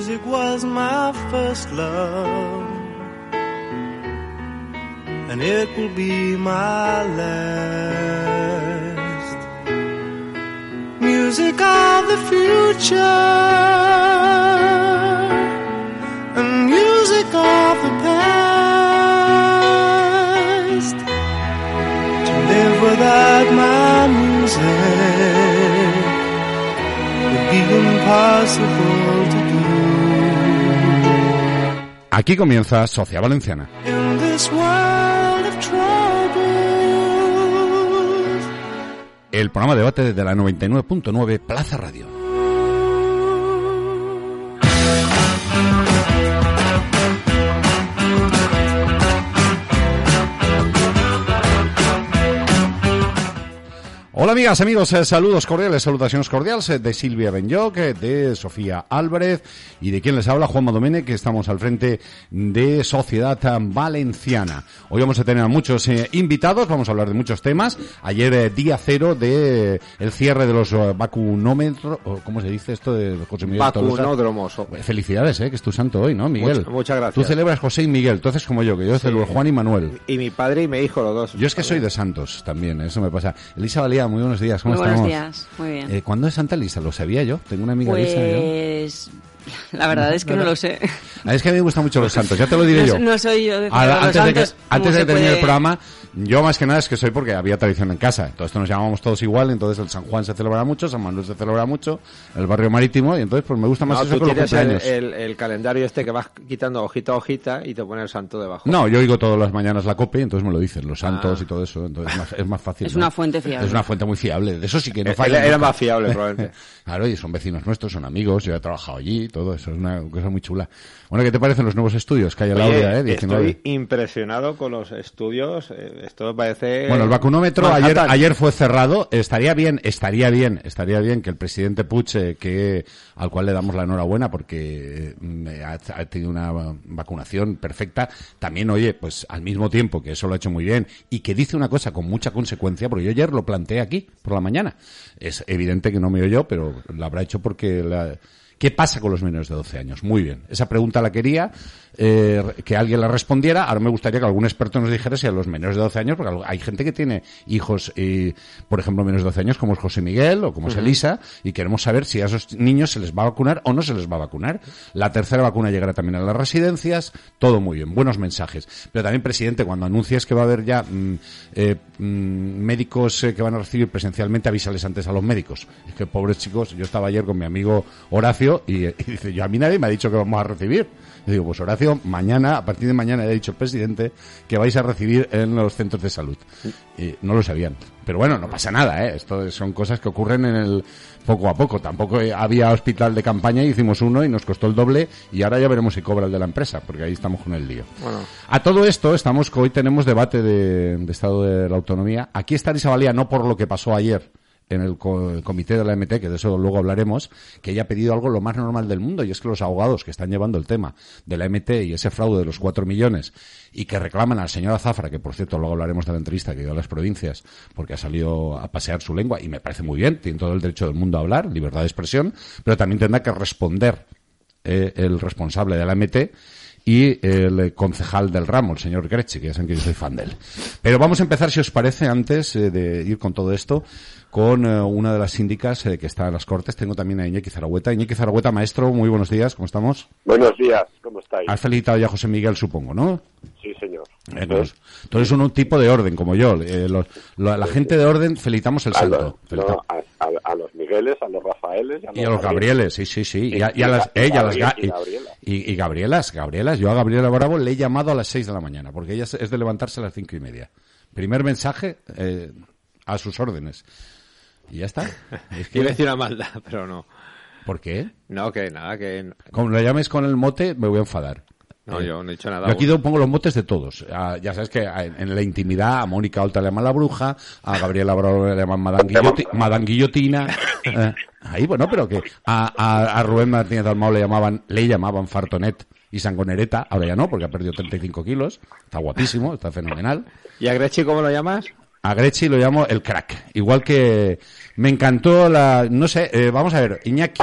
Music was my first love, and it will be my last. Music of the future, and music of the past. To live without my music would be impossible Aquí comienza Sociedad Valenciana. El programa de debate de la 99.9 Plaza Radio. Hola amigas, amigos, eh, saludos cordiales, salutaciones cordiales eh, de Silvia Benyoc, eh, de Sofía Álvarez y de quien les habla, Juan Madomene, que estamos al frente de Sociedad Valenciana. Hoy vamos a tener a muchos invitados, vamos a hablar de muchos temas. Ayer día cero de el cierre de los vacunómetros, ¿cómo se dice esto de José Miguel? Vacunódromos. Eh, Felicidades, eh, que es tu santo hoy, ¿no, Miguel? Muchas- muchas gracias. Tú celebras José y Miguel, haces como yo, que yo celebro Juan y Manuel. Y mi padre y mi hijo, los dos. Yo es que soy de Santos también, eso me pasa. Elisa Valía, muy buenos días, ¿cómo Muy buenos estamos? días, muy bien. Eh, ¿Cuándo es Santa Elisa? Lo sabía yo, tengo una amiga yo. Pues la verdad es que no lo sé. Ah, es que a mí me gustan mucho los santos, ya te lo diré No, yo. no soy yo de celebrar los antes de que, santos, antes ¿cómo de que termine el puede- programa, yo más que nada es que soy porque había tradición en casa. Entonces nos llamábamos todos igual, entonces el San Juan se celebra mucho, San Manuel se celebra mucho, el barrio marítimo, y entonces pues me gusta más No, eso tú que los tienes cumpleaños. el- el calendario este que vas quitando hojita a hojita y te pone el santo debajo. No, yo oigo todas las mañanas la COPE, entonces me lo dicen, los santos Ah. y todo eso, entonces es más, es más fácil. Es ¿no? una fuente fiable. Es una fuente muy fiable, de eso sí que no Eh, falla. era- era nunca. más fiable, probablemente. claro, y son vecinos nuestros, son amigos, yo he trabajado allí, todo eso es una cosa muy chula. Bueno, ¿qué te parecen los nuevos estudios que hay en la Oye, Aurea, eh? 19? estoy impresionado con los estudios. eh, Esto me parece. Bueno, el vacunómetro ayer, ayer fue cerrado. Estaría bien, estaría bien, estaría bien que el presidente Puig, eh, que al cual le damos la enhorabuena porque eh, ha, ha tenido una vacunación perfecta, también oye, pues al mismo tiempo que eso lo ha hecho muy bien y que dice una cosa con mucha consecuencia, porque yo ayer lo planteé aquí por la mañana. Es evidente que no me oyó, pero lo habrá hecho porque la, ¿Qué pasa con los menores de 12 años? Muy bien. Esa pregunta la quería eh, que alguien la respondiera. Ahora me gustaría que algún experto nos dijera si a los menores de 12 años, porque hay gente que tiene hijos, y, por ejemplo, menores de 12 años, como es José Miguel o como es Elisa, y queremos saber si a esos niños se les va a vacunar o no se les va a vacunar. La tercera vacuna llegará también a las residencias. Todo muy bien. Buenos mensajes. Pero también, presidente, cuando anuncias que va a haber ya mm, eh, mm, médicos eh, que van a recibir presencialmente, avísales antes a los médicos. Es que, pobres chicos, yo estaba ayer con mi amigo Horacio y, y dice, yo a mí nadie me ha dicho que vamos a recibir. Y digo, pues Horacio, mañana, a partir de mañana, le ha dicho el presidente que vais a recibir en los centros de salud. Y no lo sabían. Pero bueno, no pasa nada, ¿eh? Esto son cosas que ocurren en el poco a poco. Tampoco eh, había hospital de campaña, hicimos uno y nos costó el doble y ahora ya veremos si cobra el de la empresa, porque ahí estamos con el lío. Bueno. A todo esto, estamos hoy tenemos debate de, de Estado de la Autonomía. Aquí está Elisa Valía, no por lo que pasó ayer en el, co- el comité de la MT, que de eso luego hablaremos, que ella ha pedido algo lo más normal del mundo, y es que los abogados que están llevando el tema de la MT y ese fraude de los cuatro millones, y que reclaman al señor Azafra, que por cierto luego hablaremos de la entrevista que dio a las provincias, porque ha salido a pasear su lengua, y me parece muy bien, tiene todo el derecho del mundo a hablar, libertad de expresión, pero también tendrá que responder eh, el responsable de la MT y el eh, concejal del ramo, el señor Grechi, que ya saben que yo soy fan de él. Pero vamos a empezar, si os parece, antes eh, de ir con todo esto, con eh, una de las síndicas que está en las Cortes. Tengo también a Iñaki Zaragüeta. Iñaki Zaragüeta, maestro, muy buenos días, ¿cómo estamos? Buenos días, ¿cómo estáis? Has felicitado ya a José Miguel, supongo, ¿no? Sí, señor. Pues, tú eres un, un tipo de orden, como yo. Eh, los- lo- la gente de orden felicitamos el A los, santo. no, Felicitamos. a, a- a los Migueles, a los Rafaeles Y a los Gabrieles, sí, sí, sí. Y a, y a las, y a las Ga- y Gabriela. y, y Gabrielas, Gabrielas. Yo a Gabriela Bravo le he llamado a las 6 de la mañana, porque ella es- es de levantarse a las cinco y media. Primer mensaje eh, a sus órdenes. Y ya está. Es que, Quiero decir una maldad, pero no. ¿Por qué? No, que nada, que. Como lo llames con el mote, me voy a enfadar. No, Eh, yo no he dicho nada. Yo aquí pongo los motes de todos. Ah, ya sabes que en, en la intimidad a Mónica Olta le llaman la bruja, a Gabriela Bravo le llaman Madame, Guilloti- Madame Guillotina. Eh, ahí, bueno, pero que a, a, a Rubén Martínez Dalmau le llamaban, le llamaban Fartonet y Sangonereta, ahora ya no, porque ha perdido 35 kilos. Está guapísimo, está fenomenal. ¿Y a Grechi cómo lo llamas? A Grechi lo llamo el crack. Igual que me encantó la... No sé, eh, vamos a ver, Iñaki,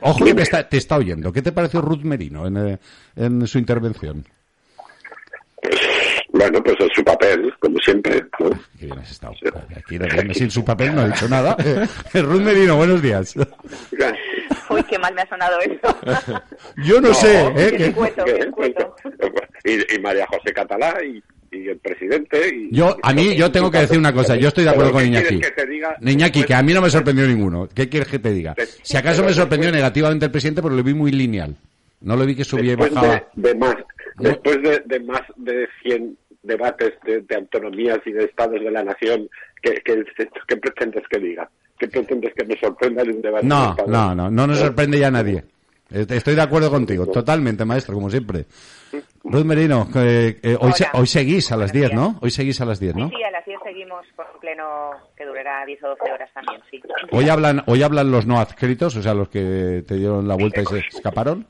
Ojo que me está- te está oyendo. ¿Qué te pareció Ruth Merino en, eh, en su intervención? Bueno, pues es su papel, como siempre. ¿no? Qué bien has estado. Aquí sin su papel no ha dicho nada. Ruth Merino, buenos días. Uy, qué mal me ha sonado eso. Yo no, sé, ¿eh? qué que- cuento, qué cuento. y, y María José Catalá y, y el presidente. Y, Yo, a mí, yo tengo que decir una cosa. Yo estoy de acuerdo con ¿qué Iñaki. que te diga? Iñaki, que a mí no me sorprendió ninguno. ¿Qué quieres que te diga? Si acaso me sorprendió negativamente el presidente, pero lo vi muy lineal. No lo vi que subía y bajaba. de, de más, después de, de más de 100 debates de, de autonomías y de estados de la nación, ¿qué, qué, qué pretendes que diga? ¿Qué pretendes que me sorprenda de un debate? de No, no, no, no nos sorprende ya a nadie. Est- Estoy de acuerdo contigo, totalmente, maestro, como siempre. Ruth Merino, que, eh, hoy, se- hoy seguís a las Buenos 10, días. ¿no? Hoy seguís a las 10, ¿no? Sí, sí, a las 10 seguimos con un pleno que durará 10 o 12 horas también, sí. Hoy hablan, hoy hablan los no adscritos, o sea, los que te dieron la vuelta y se escaparon.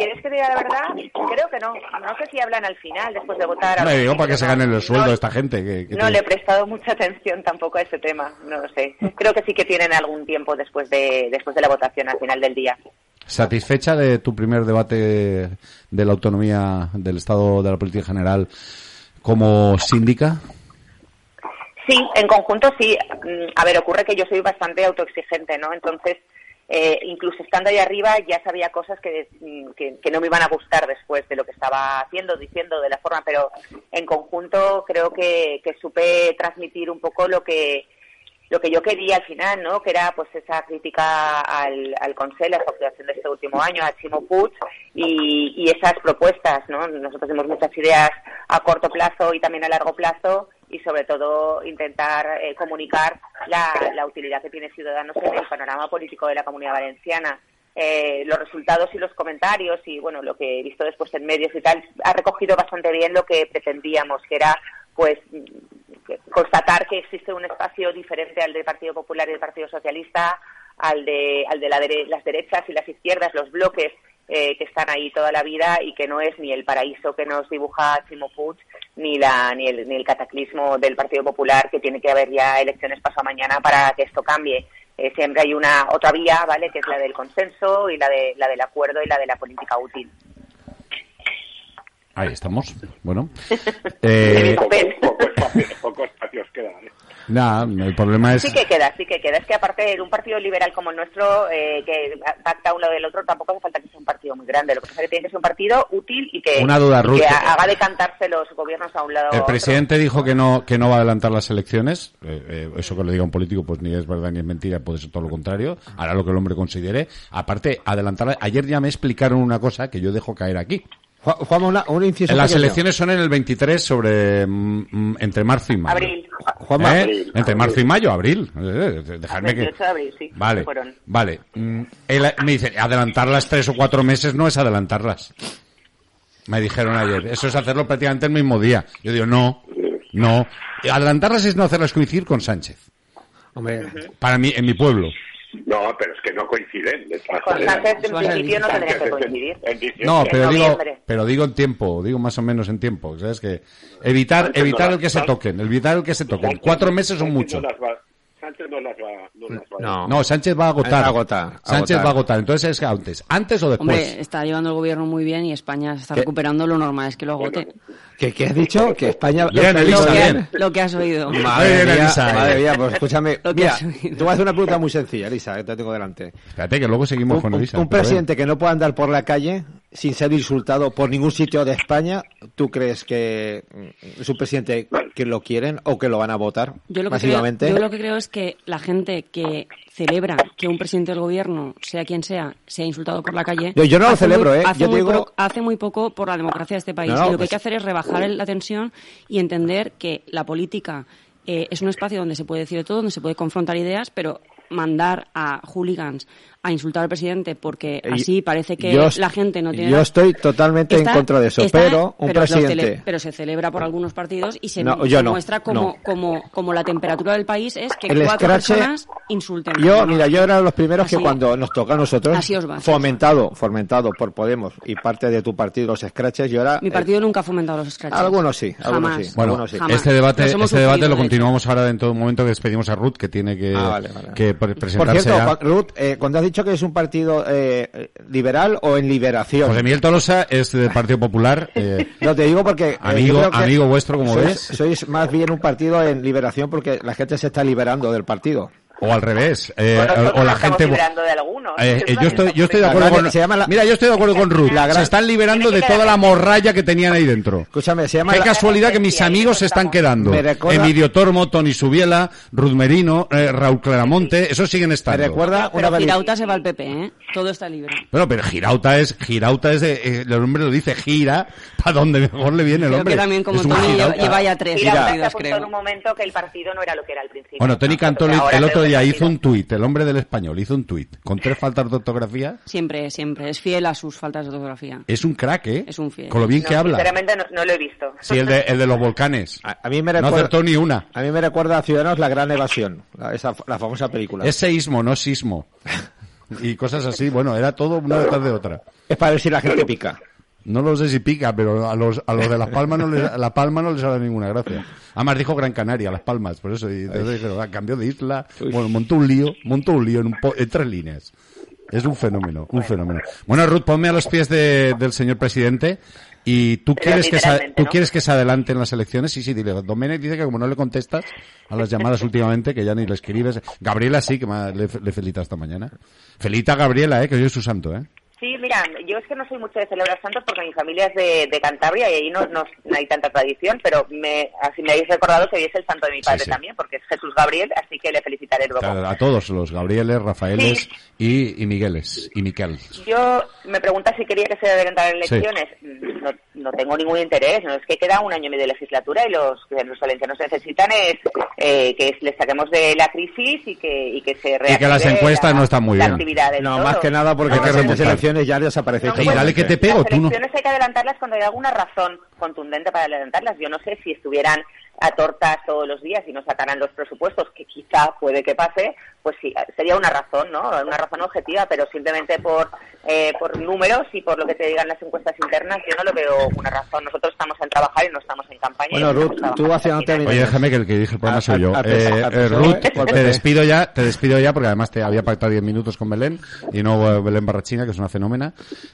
Quieres que diga la verdad, creo que no. No sé si hablan al final, después de votar. Me digo para que se ganen el sueldo no- esta gente. Que, que No te- le he prestado mucha atención tampoco a ese tema, no lo sé. Creo que sí que tienen algún tiempo después de después de la votación al final del día. ¿Satisfecha de tu primer debate de la autonomía del Estado de la Política General como síndica? Sí, en conjunto sí. Mm, A ver, ocurre que yo soy bastante autoexigente, ¿no? Entonces, eh, incluso estando ahí arriba ya sabía cosas que, mm, que, que no me iban a gustar después de lo que estaba haciendo, diciendo, de la forma, pero en conjunto creo que, que supe transmitir un poco lo que lo que yo quería al final, ¿no? Que era pues esa crítica al, al Consell, a esa actuación de este último año, a Chimo Puig y, y esas propuestas, ¿no? Nosotros tenemos muchas ideas a corto plazo y también a largo plazo y sobre todo intentar eh, comunicar la, utilidad que tiene Ciudadanos en el panorama político de la Comunidad Valenciana. Eh, los resultados y los comentarios y bueno lo que he visto después en medios y tal ha recogido bastante bien lo que pretendíamos que era pues constatar que existe un espacio diferente al del Partido Popular y del Partido Socialista, al de, al de las derechas y las izquierdas, los bloques eh, que están ahí toda la vida y que no es ni el paraíso que nos dibuja Chimo Puig ni, la, ni, el, ni el cataclismo del Partido Popular, que tiene que haber ya elecciones pasado mañana para que esto cambie. Eh, siempre hay una otra vía, ¿vale? Que es la del consenso y la, de, la del acuerdo y la de la política útil. Ahí estamos. Bueno. Eh, nada, el problema es... Sí que queda, sí que queda. Es que aparte de un partido liberal como el nuestro, eh, que pacta uno del otro, tampoco hace falta que sea un partido muy grande. Lo que pasa es que tiene que ser un partido útil y que, Una duda, Ruth. que ha- haga decantarse los gobiernos a un lado. El otro. presidente dijo que no que no va a adelantar las elecciones. Eh, eh, eso que lo diga un político, pues ni es verdad ni es mentira, puede ser todo lo contrario. Hará lo que el hombre considere. Aparte, adelantar. Ayer ya me explicaron una cosa que yo dejo caer aquí. Ju- Juanma, una- un inciso Las pequeño. elecciones son en el 23 sobre mm, mm, entre marzo y mayo. Abril. ¿Eh? Abril, Entre abril. marzo y mayo, abril. Eh, eh, dejadme que... 28 de abril, sí. Vale, Fueron. vale. Mm, él me dice, adelantarlas tres o cuatro meses no es adelantarlas. Me dijeron ayer, eso es hacerlo prácticamente el mismo día. Yo digo, no, no. Adelantarlas es no hacerlas coincidir con Sánchez. Hombre, Para mí, en mi pueblo. No, pero es que no coinciden. Con maneras. Sánchez, en principio, no tendría que coincidir. No, pero digo, pero digo en tiempo, digo más o menos en tiempo. ¿Sabes que Evitar, evitar el que se toquen, evitar el que se toquen. Cuatro meses son mucho. No las va, Sánchez no las va, no las va a- no. No, Sánchez va a agotar. Va a agotar, Sánchez agotar. va a agotar. Entonces es antes. ¿Antes o después? Hombre, está llevando el gobierno muy bien y España se está ¿Qué? recuperando. Lo normal es que lo agote. ¿Qué, qué has dicho? Que España... Bien, Elisa, lo, que, bien. lo que has oído. Madre mía, Elisa. madre mía, pues escúchame. Lo que Mira, has te voy a hacer una pregunta muy sencilla, Elisa, que te tengo delante. Espérate, que luego seguimos Un, con Elisa. un presidente que no pueda andar por la calle sin ser insultado por ningún sitio de España, ¿tú crees que mm, es un presidente que lo quieren o que lo van a votar Yo lo, que creo, masivamente? yo lo que creo es que la gente que celebra que un presidente del gobierno, sea quien sea, sea insultado por la calle. Yo- yo no lo celebro, muy- ¿eh? Hace, Yo muy digo- pro- hace muy poco por la democracia de este país. No, no, y lo que pues- hay que hacer es rebajar la tensión y entender que la política eh, es un espacio donde se puede decir de todo, donde se puede confrontar ideas, pero mandar a hooligans a insultar al presidente porque así parece que yo- la gente no tiene... yo estoy totalmente en contra de eso, está- pero un pero cele- presidente- pero se celebra por algunos partidos y se, No, se yo no, muestra como, no. como, como la temperatura del país es que El cuatro escrache- personas insulten. Yo, mira, yo era de los primeros que cuando nos toca a nosotros, Así os va, fomentado, fomentado por Podemos y parte de tu partido, los scratches, yo era... Mi partido nunca ha fomentado los scratches. Algunos sí, algunos Jamás. sí. Bueno, Algunos sí. Jamás. este debate, este debate sufrido, lo de continuamos ahora dentro de un momento que despedimos a Ruth, que tiene que, Ah, vale, vale. que pre- Por presentarse cierto, ya. Ruth, eh, cuando has dicho que es un partido eh, liberal o en liberación. José Miguel Tolosa es del Partido Popular. eh, No, te digo porque... eh, Amigo- amigo vuestro, como sois, ves. Sois más bien un partido en liberación porque la gente se está liberando del partido. O al revés. eh, o la gente. liberando de algunos. Eh, eh, yo estoy, yo estoy de acuerdo con. se llama la- Mira, yo estoy de acuerdo con Ruth. La gran- Se están liberando de toda la morralla que tenían ahí dentro. Escúchame, se llama... Qué la- casualidad que mis amigos se están quedando. Me recuerda- Emilio Tormo, Tony Subiela, Ruth Merino, eh, Raúl Claramonte, esos siguen Me estando. recuerda Pero una peli- Girauta se va al PP, ¿eh? Todo está libre. Bueno, pero Girauta es, Girauta es de, eh, el hombre lo dice, gira, para donde mejor le viene el Creo hombre. que también como Tony lleva, Girauta. lleva ya tres se partidos, apuntó en creo. un momento que el partido no era lo que era al principio. Bueno, Tony. Cantoli el otro el hizo un tuit, el hombre del español hizo un tuit con tres faltas de ortografía. Siempre, siempre. Es fiel a sus faltas de ortografía. Es un crack, ¿eh? Es un fiel. Con lo bien No, que habla. Sinceramente no, no lo he visto. Sí, el de, el de los volcanes. A, a mí me No recuerda... acertó ni una. A mí me recuerda a Ciudadanos La Gran Evasión, la, esa, la famosa película. Es seísmo, no sismo. Y cosas así, bueno, era todo una detrás de otra. Es para ver si la gente pica. No lo sé si pica, pero a los, a los de Las Palmas no les, a La Palma no les ha dado ninguna gracia. Además dijo Gran Canaria, Las Palmas, por eso. Y entonces dijeron, ah, cambió de isla. Bueno, montó un lío, montó un lío en, un po- en tres líneas. Es un fenómeno, un fenómeno. Bueno, Ruth, ponme a los pies de- del señor presidente. ¿Y tú Pero quieres, que se, tú ¿no? quieres que se adelante en las elecciones? Sí, sí, dile. Domenech dice que como no le contestas a las llamadas últimamente, que ya ni le escribes. Gabriela sí, que me- le, le felicita esta mañana. Felicita a Gabriela, eh, que hoy es su santo, eh. Sí, mira, yo es que no soy mucho de celebrar santos porque mi familia es de, de Cantabria y ahí no, no, no hay tanta tradición, pero me, así me habéis recordado que hoy es el santo de mi padre sí. también, porque es Jesús Gabriel, así que le felicitaré luego. A, a todos, los Gabrieles, Rafaeles Sí. y, y Migueles, y Miquel. Yo me pregunta si quería que se adelantaran elecciones. No, no tengo ningún interés, no es que queda un año y medio de legislatura y los, los valencianos necesitan es eh, que les saquemos de la crisis y que, y que se Y que las reactive encuestas la- no están muy bien. No, todo. más que nada porque Hay que las elecciones ya desaparecen. No, Y dale que te pego, las tú no. elecciones hay que adelantarlas cuando hay alguna razón contundente para adelantarlas. Yo no sé si estuvieran a tortas todos los días y no sacaran los presupuestos, que quizá puede que pase, pues sí, sería una razón, ¿no? Una razón objetiva, pero simplemente por, eh, por números y por lo que te digan las encuestas internas, yo no lo veo una razón. Nosotros estamos en trabajar y no estamos en campaña. Bueno, Ruth, tú hacia dónde final. Oye, déjame que el que dirige el programa soy yo. a- a- Eh, a- eh, Ruth, te despido ya, te despido ya porque además te había pactado 10 minutos con Belén y no eh, Belén Barrachina, que es una fenómena,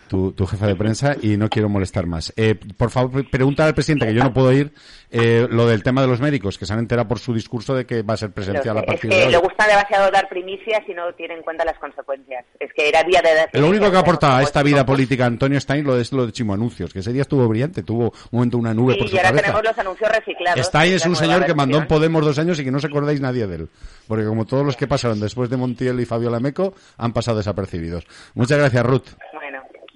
tu, tu jefa de prensa, y no quiero molestar más. Eh, por favor, pregunta al presidente, que yo no puedo ir, eh, lo del tema de los médicos, que se han enterado por su discurso de que va a ser presencial a partir es de hoy. le gusta demasiado dar primicias y no tiene en cuenta las consecuencias. Es que era día de dar Lo único que aporta a esta vida política Antonio Stein lo es lo de Chimo Anuncios, que ese día estuvo brillante, tuvo un momento una nube Sí, por su y ahora cabeza. tenemos los anuncios reciclados. Stein es un señor que mandó en. Podemos dos años y que no os acordáis nadie de él. Porque como todos los que pasaron después de Montiel y Fabiola Meco, han pasado desapercibidos. Muchas gracias, Ruth.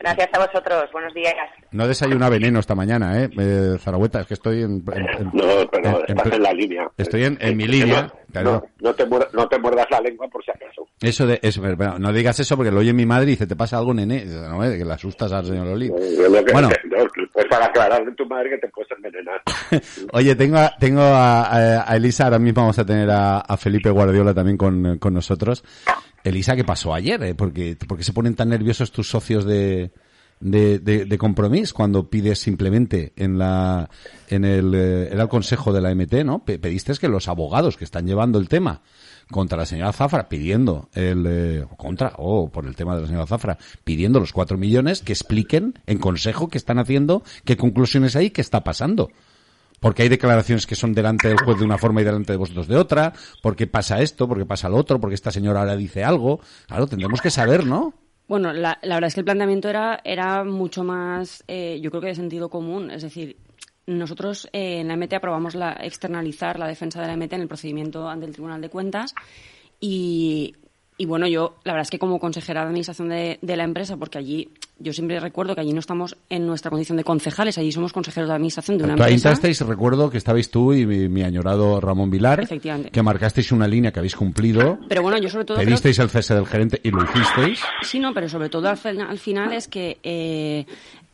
Gracias a vosotros. Buenos días. No desayuna veneno esta mañana, ¿eh? eh Zaragoeta, es que estoy en... en- en- No, pero en- estás en la línea. Estoy en, en mi línea. No, claro. no, no te muer- no te muerdas la lengua por si acaso. Eso de... Eso, bueno, no digas eso porque lo oye mi madre y dice, ¿te pasa algo, nene? No, eh, que le asustas al señor lo que- Bueno, no, pues para aclararle a tu madre que te puedes envenenar. Oye, tengo, a, tengo a, a- a Elisa, ahora mismo vamos a tener a, a Felipe Guardiola también con, con nosotros. Elisa, ¿qué pasó ayer? eh? Porque, porque se ponen tan nerviosos tus socios de, de, de, de compromiso cuando pides simplemente en la en el, eh, era el consejo de la MT, ¿no? Pe- pediste que los abogados que están llevando el tema contra la señora Zafra pidiendo el eh, contra o por el tema de la señora Zafra pidiendo los cuatro millones que expliquen en consejo qué están haciendo, qué conclusiones hay, qué está pasando porque hay declaraciones que son delante del juez de una forma y delante de vosotros de otra, porque pasa esto, porque pasa lo otro, porque esta señora ahora dice algo. Claro, tendremos que saber, ¿no? Bueno, la, la verdad es que el planteamiento era, era mucho más, eh, yo creo que de sentido común. Es decir, nosotros eh, en la MT aprobamos la, externalizar la defensa de la MT en el procedimiento ante el Tribunal de Cuentas y, y bueno, yo, la verdad es que como consejera de administración de, de, la empresa, porque allí, yo siempre recuerdo que allí no estamos en nuestra condición de concejales, allí somos consejeros de administración de una empresa. Ahí entrasteis, recuerdo que estabais tú y mi, mi, añorado Ramón Vilar, Efectivamente. que marcasteis una línea que habéis cumplido. Pero bueno, yo sobre todo. Pedisteis el cese del gerente y lo hicisteis. Sí, no, pero sobre todo al, al final es que. Eh,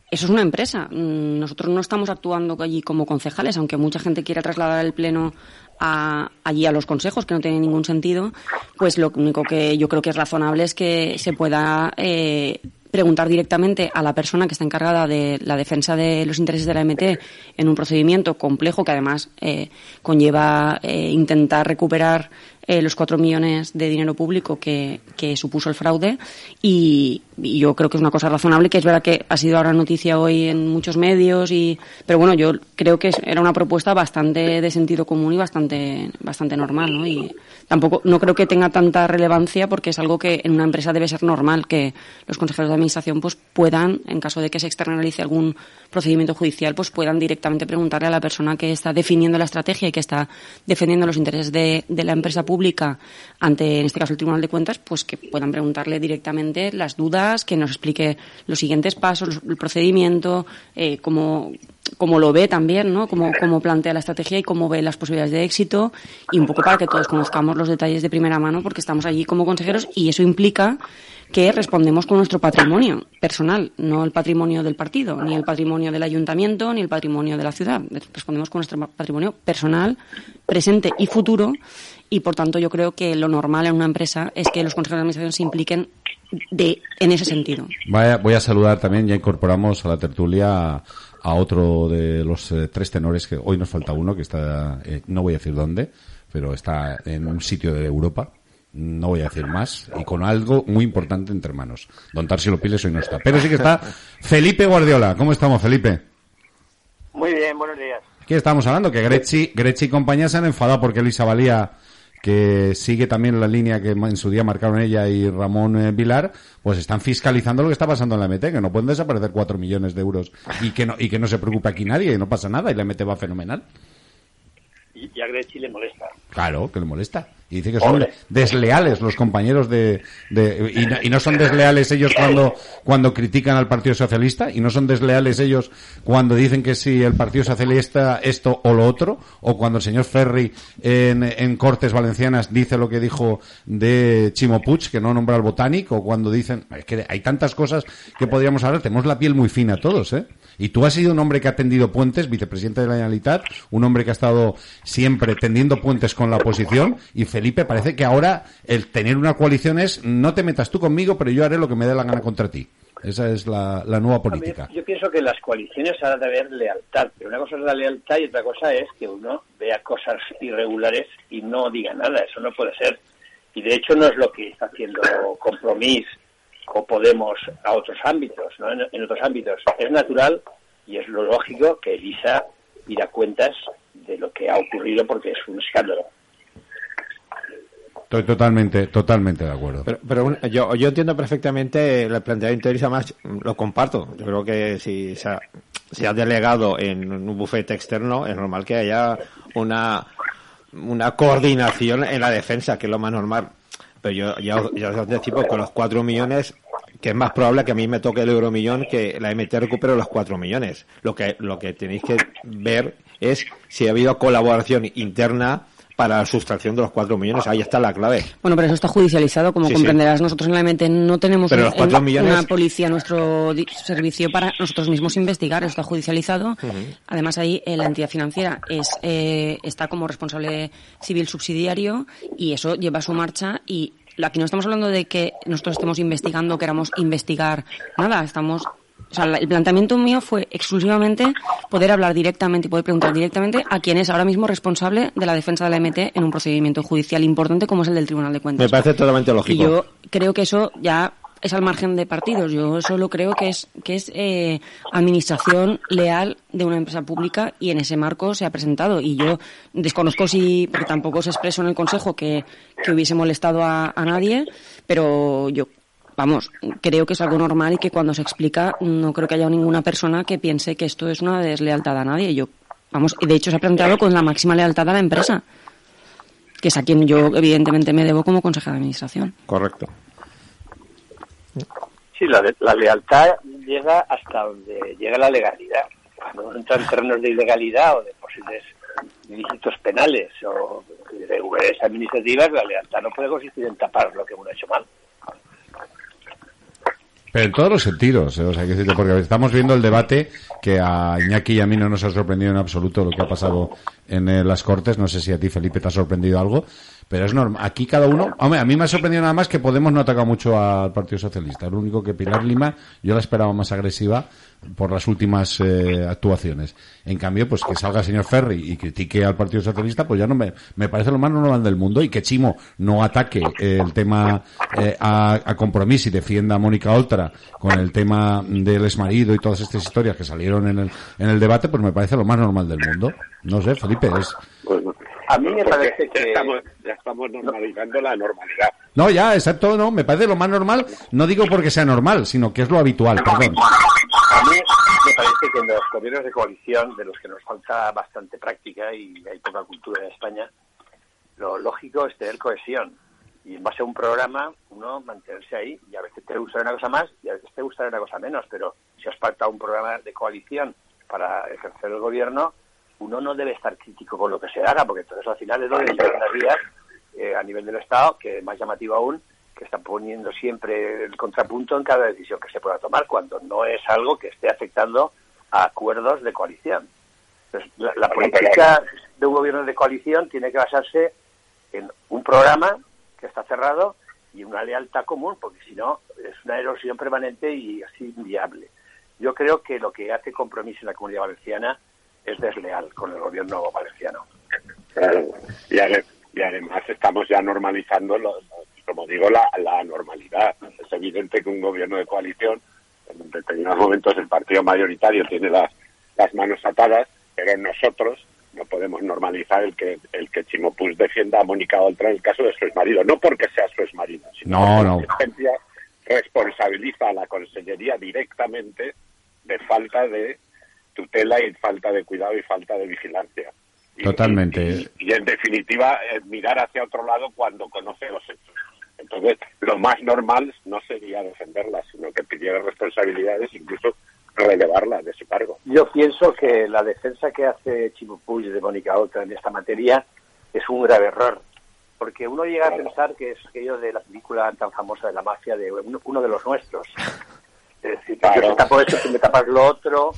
eso es una empresa. Mm, Nosotros no estamos actuando allí como concejales, aunque mucha gente quiera trasladar el pleno a, allí a los consejos, que no tiene ningún sentido, pues lo único que yo creo que es razonable es que se pueda eh, preguntar directamente a la persona que está encargada de la defensa de los intereses de la MT en un procedimiento complejo que además eh, conlleva eh, intentar recuperar eh, los cuatro millones de dinero público que, supuso el fraude y, y, yo creo que es una cosa razonable que es verdad que ha sido ahora noticia hoy en muchos medios y pero bueno yo creo que era una propuesta bastante de sentido común y bastante bastante normal ¿no? y tampoco no creo que tenga tanta relevancia porque es algo que en una empresa debe ser normal que los consejeros de administración pues puedan en caso de que se externalice algún procedimiento judicial pues puedan directamente preguntarle a la persona que está definiendo la estrategia y que está defendiendo los intereses de, de la empresa pública pública ante, en este caso, el Tribunal de Cuentas, pues que puedan preguntarle directamente las dudas, que nos explique los siguientes pasos, el procedimiento, eh, cómo, cómo lo ve también, ¿no? Cómo, cómo plantea la estrategia y cómo ve las posibilidades de éxito y un poco para que todos conozcamos los detalles de primera mano porque estamos allí como consejeros y eso implica que respondemos con nuestro patrimonio personal, no el patrimonio del partido, ni el patrimonio del ayuntamiento, ni el patrimonio de la ciudad. Respondemos con nuestro patrimonio personal, presente y futuro y por tanto yo creo que lo normal en una empresa es que los consejeros de administración se impliquen de, en ese sentido. Vaya, voy a saludar también, ya incorporamos a la tertulia a, a otro de los eh, tres tenores que hoy nos falta uno que está, eh, no voy a decir dónde, pero está en un sitio de Europa. No voy a decir más y con algo muy importante entre manos. Don Tarsilo Piles hoy no está. Pero sí que está Felipe Guardiola. ¿Cómo estamos, Felipe? Muy bien, buenos días. ¿Qué estamos hablando? Que Grechi, Grechi y compañía se han enfadado porque Elisa Valía que sigue también la línea que en su día marcaron ella y Ramón eh, Vilar, pues están fiscalizando lo que está pasando en la MT, que no pueden desaparecer cuatro millones de euros y que no, y que no se preocupe aquí nadie, y no pasa nada, y la MT va fenomenal. Y, y a Grechi le molesta. Claro, que le molesta. Y dice que son Hombre. desleales los compañeros de... de y, no, y, no, son desleales ellos cuando, cuando critican al Partido Socialista y no son desleales ellos cuando dicen que si el Partido Socialista esto o lo otro o cuando el señor Ferri en, en Cortes Valencianas dice lo que dijo de Chimo Puig, que no nombra al botánico o cuando dicen... Es que hay tantas cosas que podríamos hablar. Tenemos la piel muy fina todos, ¿eh? Y tú has sido un hombre que ha tendido puentes, vicepresidente de la Generalitat, un hombre que ha estado siempre tendiendo puentes con la oposición y Felipe, parece que ahora el tener una coalición es no te metas tú conmigo, pero yo haré lo que me dé la gana contra ti. Esa es la, la nueva política. Yo pienso que las coaliciones ha de haber lealtad, pero una cosa es la lealtad y otra cosa es que uno vea cosas irregulares y no diga nada. Eso no puede ser. Y de hecho no es lo que está haciendo Compromís o Podemos a otros ámbitos, ¿no? En, en otros ámbitos. Es natural y es lo lógico que Elisa pida cuentas de lo que ha ocurrido porque es un escándalo. Estoy totalmente, totalmente de acuerdo. Pero, pero yo, yo entiendo perfectamente el planteamiento de Elisa más, lo comparto. Yo creo que si se ha, se ha delegado en un bufete externo, es normal que haya una, una coordinación en la defensa, que es lo más normal. Pero yo ya, ya os anticipo con los cuatro millones que es más probable que a mí me toque el euromillón que la MT recupere los cuatro millones. Lo que, lo que tenéis que ver es si ha habido colaboración interna para la sustracción de los cuatro millones. Ahí está la clave. Bueno, pero eso está judicializado, como Sí, comprenderás. Nosotros en la MT no tenemos Pero en- millones- una policía nuestro servicio para nosotros mismos investigar. Eso está judicializado. Además, ahí eh, la entidad financiera es eh, está como responsable civil subsidiario y eso lleva su marcha y aquí no estamos hablando de que nosotros estemos investigando, queramos investigar nada, estamos o sea, el planteamiento mío fue exclusivamente poder hablar directamente y poder preguntar directamente a quien es ahora mismo responsable de la defensa de la MT en un procedimiento judicial importante como es el del Tribunal de Cuentas. Me parece totalmente Y lógico. yo creo que eso ya es al margen de partidos. Yo solo creo que es que es eh, administración leal de una empresa pública y en ese marco se ha presentado. Y yo desconozco si, porque tampoco se expresó en el Consejo que, que hubiese molestado a, a nadie, pero yo, vamos, creo que es algo normal y que cuando se explica no creo que haya ninguna persona que piense que esto es una deslealtad a nadie. Yo, vamos, y de hecho se ha presentado con la máxima lealtad a la empresa. que es a quien yo evidentemente me debo como consejera de administración. Correcto. Sí, la, la lealtad llega hasta donde llega la legalidad. Cuando uno entra en terrenos de ilegalidad o de posibles ilícitos penales o irregularidades administrativas, la lealtad no puede consistir en tapar lo que uno ha hecho mal. Pero en todos los sentidos, ¿eh? o sea, decirte, porque estamos viendo el debate que a Iñaki y a mí no nos ha sorprendido en absoluto lo que ha pasado en eh, las Cortes. No sé si a ti, Felipe, te ha sorprendido algo, pero es normal. Aquí cada uno. Hombre, a mí me ha sorprendido nada más que Podemos no ataca mucho al Partido Socialista. Lo único que Pilar Lima, yo la esperaba más agresiva por las últimas eh, actuaciones. En cambio, pues que salga el señor Ferri y critique al Partido Socialista, pues ya no me, me parece lo más normal del mundo y que Chimo no ataque eh, el tema eh, a, a compromiso y defienda a Mónica Oltra con el tema del exmarido y todas estas historias que salieron en el, en el debate, pues me parece lo más normal del mundo. No sé, Felipe, es... Bueno, A mí me parece ya que... estamos, ya estamos normalizando la normalidad. No, ya, exacto, no, me parece lo más normal, no digo porque sea normal, sino que es lo habitual, perdón. A mí me parece que en los gobiernos de coalición, de los que nos falta bastante práctica y hay poca cultura en España, lo lógico es tener cohesión. Y en base a un programa, uno mantenerse ahí. Y a veces te gusta una cosa más y a veces te gusta una cosa menos. Pero si has pactado un programa de coalición para ejercer el gobierno, uno no debe estar crítico con lo que se haga, porque entonces al final es que dicen las vías eh, a nivel del Estado, que es más llamativo aún, que están poniendo siempre el contrapunto en cada decisión que se pueda tomar, cuando no es algo que esté afectando a acuerdos de coalición. Entonces, la, la política de un gobierno de coalición tiene que basarse en un programa que está cerrado y una lealtad común, porque si no es una erosión permanente y así inviable. Yo creo que lo que hace compromiso en la comunidad valenciana es desleal con el gobierno valenciano. Claro. Y, y además estamos ya normalizando, lo- como digo, la, la normalidad. Es evidente que un gobierno de coalición, en determinados momentos el partido mayoritario tiene las, las manos atadas, pero nosotros no podemos normalizar el que el que Chimo Puig defienda a Mónica Oltra en el caso de su exmarido. No porque sea su exmarido, sino No, porque no. la sentencia responsabiliza a la Consellería directamente de falta de tutela y falta de cuidado y falta de vigilancia. Y- Totalmente. Y, y, en definitiva, eh, mirar hacia otro lado cuando conoce los hechos. Entonces, lo más normal no sería defenderla, sino que pidiera responsabilidades, incluso relevarla de su cargo. Yo pienso que la defensa que hace Chimo Puig de Mónica Oltra en esta materia es un grave error, porque uno llega a pensar que es aquello de la película tan famosa de la mafia de uno, uno de los nuestros. Es decir, que Claro. yo te tapo esto, tú me tapas lo otro,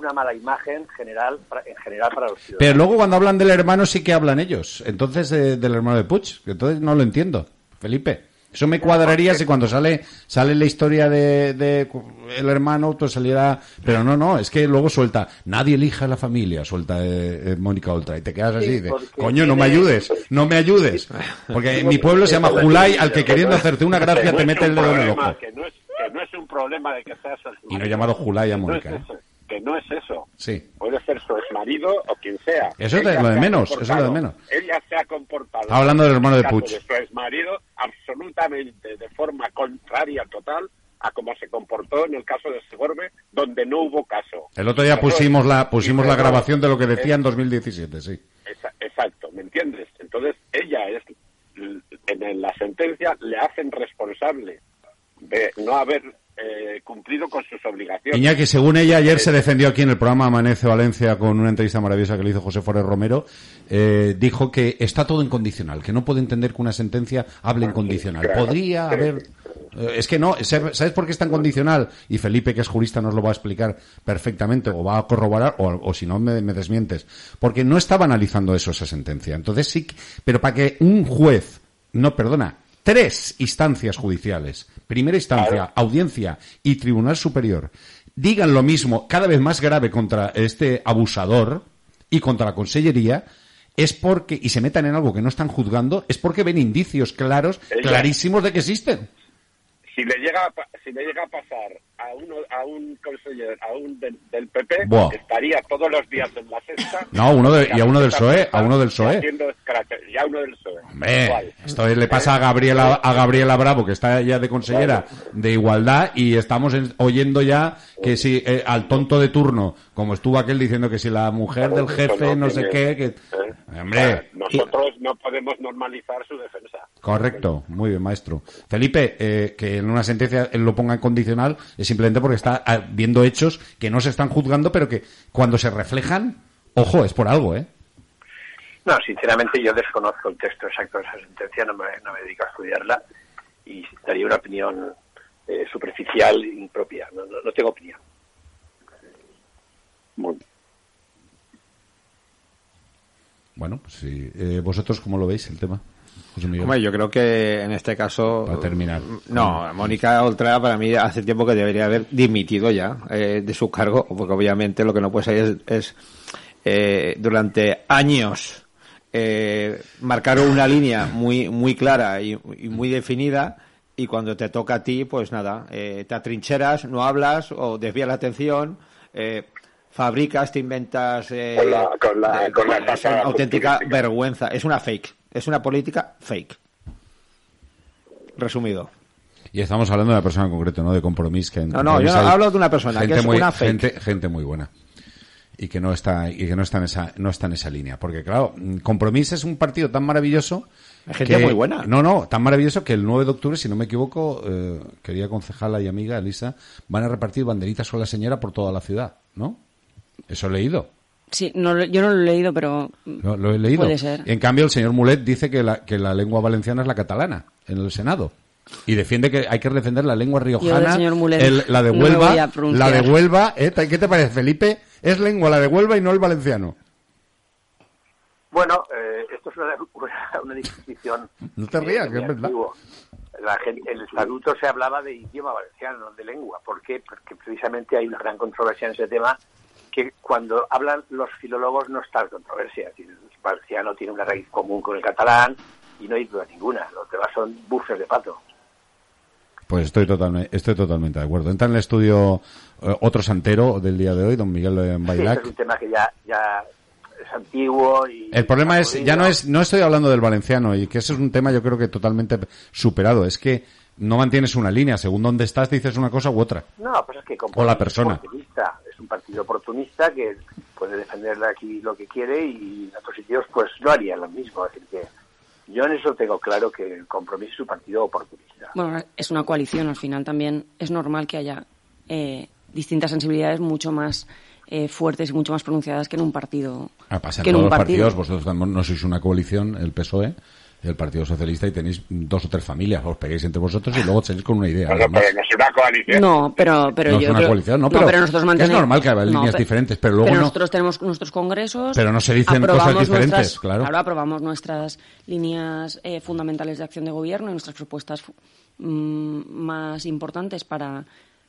una mala imagen general en general para los Pero ciudadanos. luego cuando hablan del hermano sí que hablan ellos. Entonces, eh, del hermano de Puig. Entonces no lo entiendo. Felipe. Eso me cuadraría si cuando sale sale la historia de, el hermano pues saliera pero no no es que luego suelta nadie elija a la familia suelta eh, eh, Mónica Oltra y te quedas así Sí, de coño no me ayudes no me ayudes porque en mi pueblo se llama Julay al que queriendo hacerte una gracia te mete el dedo en el ojo Que no, es, que no es un problema de que sea su y no he llamado Julay a Mónica ¿eh? Que no es eso. sí Puede ser su exmarido o quien sea. Eso es lo de menos, eso es lo de menos. Ella se ha comportado. Hablando del hermano de Puig. de su exmarido absolutamente de forma contraria total a como se comportó en el caso de Segorbe, donde no hubo caso. el otro día pusimos la pusimos la grabación de lo que decía en 2017 sí Exacto, ¿me entiendes? Entonces, ella es, en la sentencia le hacen responsable de no haber eh, cumplido con sus obligaciones. Iñaki, según ella, ayer se defendió aquí en el programa Amanece Valencia con una entrevista maravillosa que le hizo José Forés Romero. eh, dijo que está todo en condicional, que no puede entender que una sentencia hable en condicional. claro. Podría haber. eh, Es que no, ¿sabes por qué está en condicional? Y Felipe, que es jurista, nos lo va a explicar perfectamente, o va a corroborar, o, o si no, me, me desmientes. Porque no estaba analizando eso, esa sentencia. Entonces sí, pero para que un juez, no, perdona, tres instancias judiciales, primera instancia, audiencia y tribunal superior, digan lo mismo, cada vez más grave contra este abusador y contra la consellería, es porque, y se metan en algo que no están juzgando, es porque ven indicios claros, clarísimos de que existen. si le llega a, si le llega a pasar a uno a un consejero a un del, del PP Buah. estaría todos los días en la sexta No, uno de- y a uno del PSOE, a uno del PSOE. y a uno del PSOE Hombre, esto le pasa a Gabriela, a Gabriela Bravo, que está ya de consellera de igualdad, y estamos en- oyendo ya que si eh, al tonto de turno, como estuvo aquel diciendo que si la mujer del jefe, no sé qué, que... ¿eh? Hombre, nosotros no podemos normalizar su defensa correcto, muy bien, maestro. Felipe, eh, que en una sentencia él lo ponga en condicional es simplemente porque está ah, viendo hechos que no se están juzgando, pero que cuando se reflejan, ojo, es por algo, ¿eh? No, sinceramente yo desconozco el texto exacto de esa sentencia, no me, no me dedico a estudiarla y daría una opinión eh, superficial e impropia. No, no, no tengo opinión. Muy- Bueno, pues sí. Eh, ¿Vosotros cómo lo veis el tema? José Miguel. Hombre, yo creo que en este caso. Para terminar. No, Mónica Oltra para mí hace tiempo que debería haber dimitido ya eh, de su cargo, porque obviamente lo que no puede ser es, es, eh, durante años eh, marcar una línea muy muy clara y, y muy definida y cuando te toca a ti, pues nada, eh, te atrincheras, no hablas o desvías la atención. Eh, fabricas, te inventas eh, Con la- con la- eh, con la es tasa una auténtica vergüenza, es una fake, es una política fake. Resumido. Y estamos hablando de una persona en concreto, ¿no? De compromiso. Que en No, no, yo no hablo de una persona, que es muy, una fake. Gente, gente muy buena. Y que no está, y que no está en esa, no está en esa línea. Porque claro, Compromís es un partido tan maravilloso. Gente que- muy buena. No, no, tan maravilloso que el 9 de octubre, si no me equivoco, eh, querida concejala y amiga Elisa, van a repartir banderitas con la señora por toda la ciudad, ¿no? Eso he leído. Sí, no, lo- yo no lo he leído, pero Lo, lo he leído. Puede ser. En cambio, el señor Mulet dice que la, que la lengua valenciana es la catalana en el Senado. Y defiende que hay que defender la lengua riojana, señor Mulet el- la de Huelva, la de Huelva, ¿eh? ¿qué te parece, Felipe? Es lengua la de Huelva y no el valenciano. Bueno, eh, esto es una, una, una disposición. No te rías, eh, que es verdad. La el estatuto se hablaba de idioma valenciano, no de lengua. ¿Por qué? Porque precisamente hay una gran controversia en ese tema que cuando hablan los filólogos no está en controversia. El valenciano tiene una raíz común con el catalán y no hay duda ninguna. Los demás son bufes de pato. Pues estoy totalmente, estoy totalmente de acuerdo. Entra en el estudio eh, otro santero del día de hoy, don Miguel Sí, Bailac. este es un tema que ya, ya es antiguo y... El problema es, ya no es, no estoy hablando del valenciano y que ese es un tema yo creo que totalmente superado. Es que no mantienes una línea, según dónde estás dices una cosa u otra. No, pues es que O la persona. Un partido oportunista que puede defender aquí lo que quiere y en otros sitios pues no haría lo mismo. Es decir, que yo en eso tengo claro que el compromiso es un partido oportunista. bueno, es una coalición. Al final también es normal que haya eh, distintas sensibilidades mucho más eh, fuertes y mucho más pronunciadas que en un partido. Ah, pasa en que en todos un los partido. partidos, vosotros no sois una coalición, el PSOE, y el Partido Socialista, y tenéis dos o tres familias, os pegáis entre vosotros y luego tenéis con una idea. Pero no es una coalición No, pero, pero No yo es una creo- coalición, no, pero nosotros es mantenemos- normal que haya líneas diferentes, pero luego no- nosotros tenemos nuestros congresos. Pero no se dicen aprobamos cosas diferentes, nuestras- claro. aprobamos nuestras líneas eh, fundamentales de acción de gobierno y nuestras propuestas mm, más importantes para,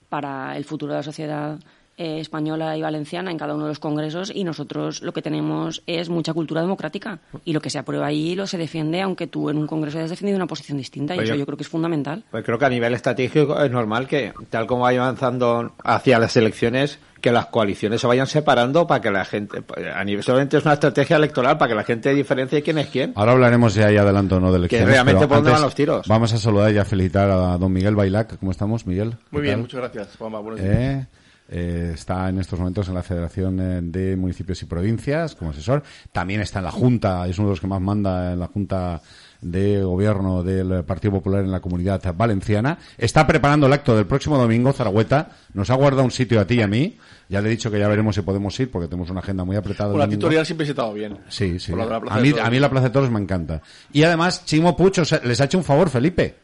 para el futuro de la sociedad eh, española y valenciana en cada uno de los congresos y nosotros lo que tenemos es mucha cultura democrática y lo que se aprueba ahí lo se defiende aunque tú en un congreso hayas defendido una posición distinta y Pues eso yo- yo creo que es fundamental. Pues creo que a nivel estratégico es normal que, tal como vaya avanzando hacia las elecciones, que las coaliciones se vayan separando para que la gente, a nivel, solamente es una estrategia electoral para que la gente diferencie quién es quién. Ahora hablaremos ya y adelanto no de elecciones. realmente pero por dónde antes van los tiros. Vamos a saludar y a felicitar a don Miguel Bailac. ¿Cómo estamos, Miguel? ¿Qué Muy bien, tal? muchas gracias, Juanma. Buenos días. Eh, eh, está en estos momentos en la Federación eh, de Municipios y Provincias como asesor. También está en la Junta, es uno de los que más manda en la Junta de Gobierno del Partido Popular en la Comunidad Valenciana. Está preparando el acto del próximo domingo, Zaragüeta. Nos ha guardado un sitio a ti y a mí. Ya le he dicho que ya veremos si podemos ir porque tenemos una agenda muy apretada. Por la tutorial siempre se ha estado bien. Sí, sí. Por la la Plaza A de mí, Toros. a mí la Plaza de Toros me encanta. Y además, Chimo Pucho les ha hecho un favor, Felipe.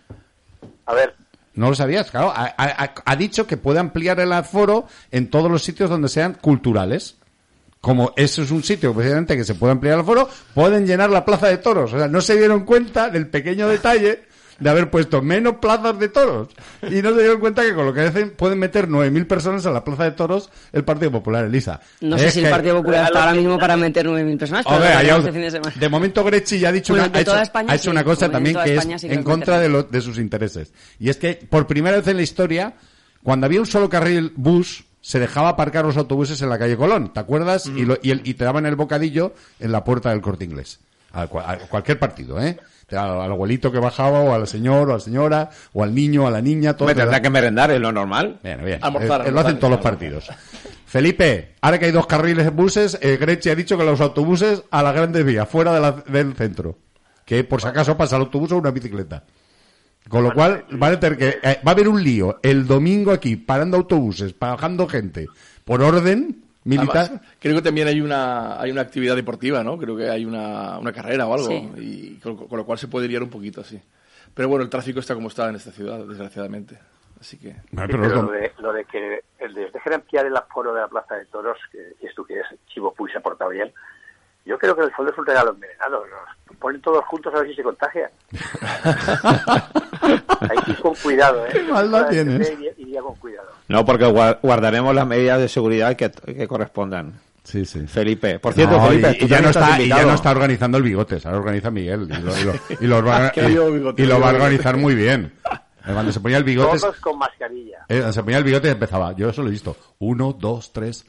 A ver, No lo sabías, claro. Ha, dicho que puede ampliar el aforo en todos los sitios donde sean culturales. Como eso es un sitio precisamente que se puede ampliar el aforo, pueden llenar la plaza de toros. O sea, no se dieron cuenta del pequeño detalle de haber puesto menos plazas de toros. Y no se dieron cuenta que con lo que hacen pueden meter 9.000 personas en la plaza de toros el Partido Popular, Elisa. No sé si el Partido Popular está ahora mismo para meter 9.000 personas, pero hay este fin de semana. de momento Grechi ya ha dicho, Bueno, una, ha hecho, España ha hecho sí, una cosa también que es sí en contra de, lo- de sus intereses. Y es que por primera vez en la historia, cuando había un solo carril bus, se dejaba aparcar los autobuses en la calle Colón, ¿te acuerdas? Y, lo- y el- y te daban el bocadillo en la puerta del corte inglés. A, cua- a cualquier partido, ¿eh? Al abuelito que bajaba, o al señor, o a la señora, o al niño, o a la niña, todo. Me tendrá que merendar, es lo normal. Bien, bien. Almorzar, Eh, eh, lo hacen almorzar. todos los partidos. Felipe, ahora que hay dos carriles de buses, eh, Grechi ha dicho que los autobuses a las grandes vías, fuera de la- del centro. Que por si acaso pasa el autobús o una bicicleta. Con lo cual, van a tener que, eh, va a haber un lío el domingo aquí, parando autobuses, bajando gente, por orden militar. Además, creo que también hay una, hay una actividad deportiva, ¿no? Creo que hay una, una carrera o algo. Sí. Y con, con lo cual se puede liar un poquito así. Pero bueno, el tráfico está como está en esta ciudad, desgraciadamente. Así que. Sí, pero los lo de, lo de que el de dejar ampliar el aforo de la Plaza de Toros, que dices tú que es Chivo Puy se ha portado bien, yo creo que en el fondo es un regalo envenenado. Los ponen todos juntos a ver si se contagian. Hay que ir con cuidado, ¿eh? Qué maldad tienes. Iría, iría con cuidado. No, porque gua- guardaremos las medidas de seguridad que, que correspondan. Sí, sí. Felipe. Por cierto, No, Felipe, y, tú y ya no está, y ya no está organizando el bigotes, ahora organiza Miguel. Y lo, y lo- y lo va, bigote, lo a organizar muy bien. Cuando se ponía el bigote, Todos con mascarilla. eh, se ponía el bigote y empezaba. Yo eso lo he visto. Uno, dos, tres.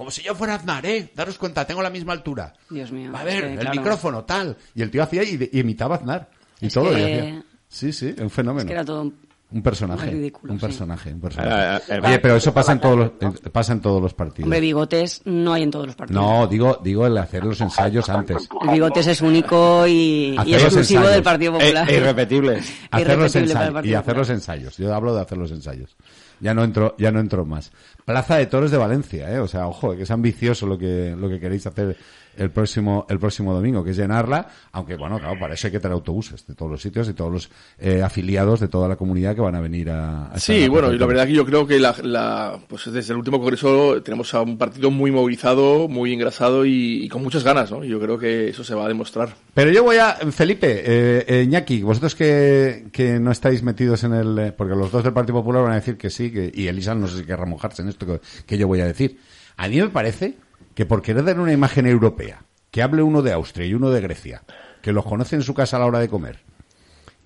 Como si yo fuera Aznar, ¿eh? Daros cuenta, tengo la misma altura. Dios mío. A ver, es el claro, micrófono, tal. Y el tío hacía y, imitaba a Aznar. Y Es todo. y que- hacía. Sí, sí, un Es fenómeno. que era todo... Un personaje. ridículo, un sí. personaje, un Eh, personaje. eh, Oye, pero eso pasa en todos los, eh, pasa en todos los partidos. Hombre, bigotes no hay en todos los partidos. No, digo, digo el hacer los ensayos antes. El bigotes es único y, exclusivo ensayos. del Partido eh, Popular. e irrepetibles. hacer Irrepetible ensayos, y hacer los ensayos. Yo hablo de hacer los ensayos. Ya no entro, ya no entro más. Plaza de Toros de Valencia, eh. O sea, ojo, que es ambicioso lo que, lo que queréis hacer el próximo, el próximo domingo, que es llenarla, aunque bueno, claro, para eso hay que traer autobuses de todos los sitios y todos los eh, afiliados de toda la comunidad que van a venir a, a Sí, bueno, y la verdad que yo creo que la, la- pues desde el último congreso tenemos a un partido muy movilizado, muy engrasado y, y con muchas ganas, ¿no? Yo creo que eso se va a demostrar. Pero yo voy a, Felipe, eh, eh, Iñaki, vosotros que, que no estáis metidos en el, eh, porque los dos del Partido Popular van a decir que sí, y Elisa no sé si querrá mojarse en esto que, yo voy a decir. A mí me parece que por querer dar una imagen europea, que hable uno de Austria y uno de Grecia, que los conoce en su casa a la hora de comer,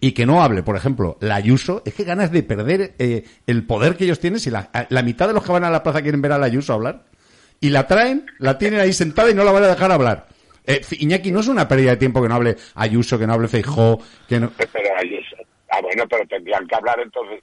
y que no hable, por ejemplo, la Ayuso, es que ganas de perder eh, el poder que ellos tienen si la, mitad de los que van a la plaza quieren ver a la Ayuso hablar y la traen, la tienen ahí sentada y no la van a dejar hablar. Eh, Iñaki, no es una pérdida de tiempo que no hable Ayuso, que no hable Feijó, que no... Pero ahí- ah, bueno, pero tendrían que hablar entonces.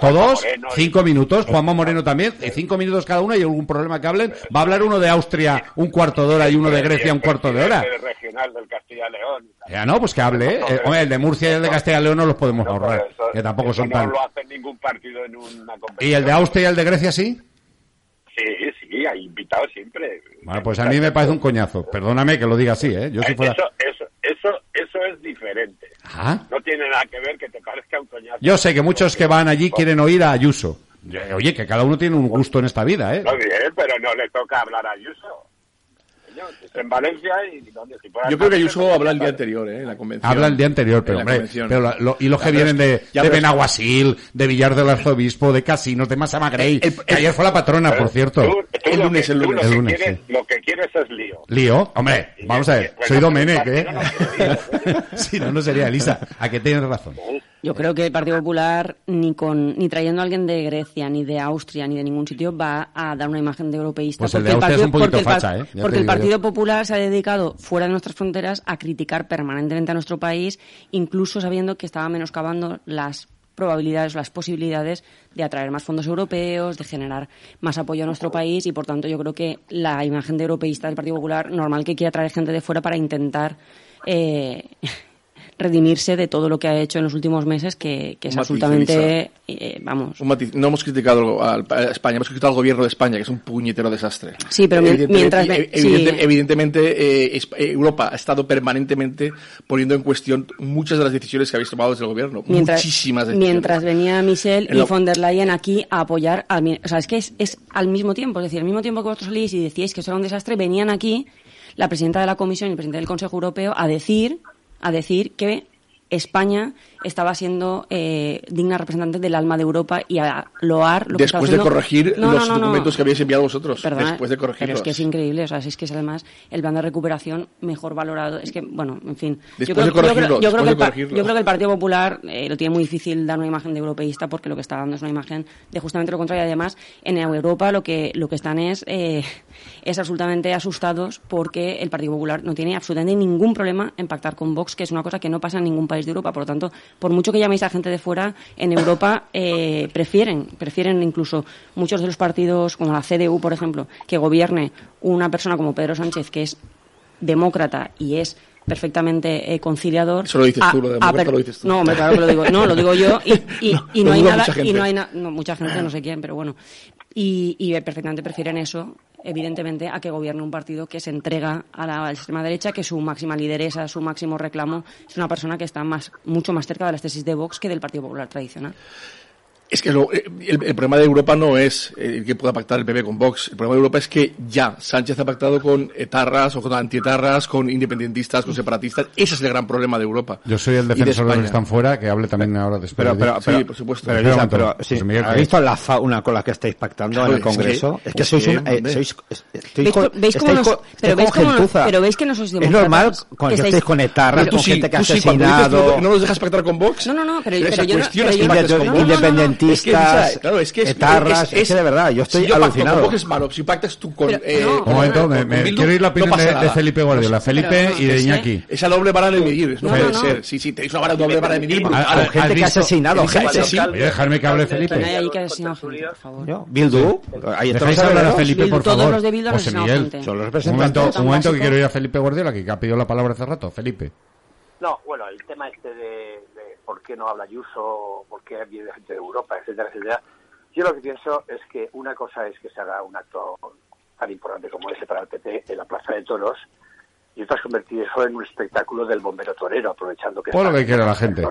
Todos, Moreno y- cinco minutos, Juanma Moreno también, y cinco minutos cada uno y algún problema que hablen. Va a hablar uno de Austria un cuarto de hora y uno de Grecia un cuarto de hora. El regional del Castilla-León. Ya no, pues que hable, ¿eh? Hombre, el de Murcia y el de Castilla León no los podemos No, ahorrar, eso- que tampoco son no tan... lo hace ningún partido en una. ¿Y el de Austria y el de Grecia sí? Sí, sí, hay invitados siempre. Bueno, pues a mí me parece un coñazo. Perdóname que lo diga así, ¿eh? Yo si Eh, fuera... Eso, eso, es diferente. No tiene nada que ver que te parezca un coñazo. Yo sé que muchos que van allí quieren oír a Ayuso. Oye, que cada uno tiene un gusto en esta vida, ¿eh? No bien, pero no le toca hablar a Ayuso. En Valencia y donde si Yo creo que Ayuso pues, habla el día anterior, ¿eh? En la convención. Habla el día anterior, pero hombre, convención. pero la- lo- y los que vienen de, de Benaguasil, de Villar del Arzobispo, de Casinos, de Massamagrey, El- que ayer fue la patrona, por cierto. Tú- tú El lunes, que- el tú lunes. Lo, El que lunes, quieres, sí. lo que quieres es lío. Lío, hombre, vamos a ver, pues soy no, Domenech, ¿eh? si no, no sería Elisa. A que tienes razón. Yo creo que el Partido Popular, ni con ni trayendo a alguien de Grecia, ni de Austria, ni de ningún sitio, va a dar una imagen de europeísta. Pues el porque de el par- facha, ¿eh? Porque el yo. Partido Popular se ha dedicado, fuera de nuestras fronteras, a criticar permanentemente a nuestro país, incluso sabiendo que estaba menoscabando las probabilidades las posibilidades de atraer más fondos europeos, de generar más apoyo a nuestro país y, por tanto, yo creo que la imagen de europeísta del Partido Popular, normal que quiera traer gente de fuera para intentar eh, redimirse de todo lo que ha hecho en los últimos meses, que, que es absolutamente, eh, vamos, Un matiz. No hemos criticado al- a España, hemos criticado al gobierno de España, que es un puñetero desastre. Sí, pero Evidentemente- mientras evidente- sí. Evidentemente, eh, eh, Europa ha estado permanentemente poniendo en cuestión muchas de las decisiones que habéis tomado desde el gobierno. mientras, Muchísimas decisiones. mientras venía Michelle En y lo- von der Leyen aquí a apoyar al o sea es que es, es al mismo tiempo es decir al mismo tiempo que vosotros salís y decíais que eso era un desastre venían aquí la presidenta de la comisión y el presidente del Consejo Europeo a decir a decir que España estaba siendo eh, digna representante del alma de Europa y a loar lo que Después de corregir No, los no, no. documentos que habéis enviado vosotros. Perdona, después de Pero corregirlos. es que es increíble, o sea, es que es además el plan de recuperación mejor valorado. Es que, bueno, en fin. Después de yo creo, corregirlo, yo creo después que de corregirlo. yo creo que el Partido Popular eh, lo tiene muy difícil dar una imagen de europeísta porque lo que está dando es una imagen de justamente lo contrario. Además, en Europa lo que, lo que están es, eh, es absolutamente asustados porque el Partido Popular no tiene absolutamente ningún problema en pactar con Vox, que es una cosa que no pasa en ningún país de Europa. Por lo tanto, por mucho que llaméis a gente de fuera, en Europa eh, prefieren, prefieren incluso muchos de los partidos, como la CDU, por ejemplo, que gobierne una persona como Pedro Sánchez, que es demócrata y es perfectamente eh, conciliador. Eso lo dices a- tú, lo de a demócrata per- lo dices tú. No, hombre, claro que lo digo. No, lo digo yo y, y, No, y no, lo hay nada. Y no hay na- no, mucha gente, no sé quién, pero bueno. Y, y perfectamente prefieren eso, evidentemente, a que gobierne un partido que se entrega a la, extrema derecha, que su máxima lideresa, su máximo reclamo es una persona que está más, mucho más cerca de las tesis de Vox que del Partido Popular tradicional. Es que lo- eh, el, el problema de Europa no es eh, que pueda pactar el PP con Vox. El problema de Europa es que ya Sánchez ha pactado con etarras o con antietarras, con independentistas, con separatistas. Ese es el gran problema de Europa. Yo soy el de defensor de, los que están fuera, que hable también ahora después. Pero, pero, Sí, pero, por supuesto. Pero, momento, pero, sí, José Miguel, ¿habéis que- visto la fa- una con la que estáis pactando en el es que- Congreso? Es que, es sois que, un, eh, hombre. sois, es- ¿Veis con- co- veis cómo nos- con- pero veis nos- pero que no sois Es demócratas, normal que cuando estáis- estáis con etarras, con sí, gente que ha asesinado... no, no nos dejas pactar con Vox. No, no, no, pero yo no- es que no, no, no, no. Es claro, es que es, etarras, es, que de verdad, yo estoy si yo pacto alucinado. Vox es malo. Si pactas tú con... Pero, eh, no. con- momento, con- me- con me- Bildu, quiero ir la no opinión pasa de, de Felipe Guardiola. Felipe Pero no, y de es Iñaki. Esa doble vara de medir. No, no, no, puede no. ser. Sí, sí, tenéis una vara doble vara de medir. Con gente ¿Has que ha asesinado gente. sí, dejarme que hable Felipe. No hay que asesinado gente, por favor. Bildu, ahí Dejáis hablar a Felipe, por todos favor. los de Bildu han asesinado gente. Son los Un representantes. momento, Tan un momento que quiero ir a Felipe Guardiola, que ha pedido la palabra hace rato. Felipe. No, bueno, el tema este de, de por qué no habla Ayuso, por qué viene gente de Europa, etcétera, etcétera. Yo lo que pienso es que una cosa es que se haga un acto tan importante como ese para el PP en la Plaza de Toros y otra es convertir eso en un espectáculo del bombero torero, aprovechando que... Por lo que quiere la gente.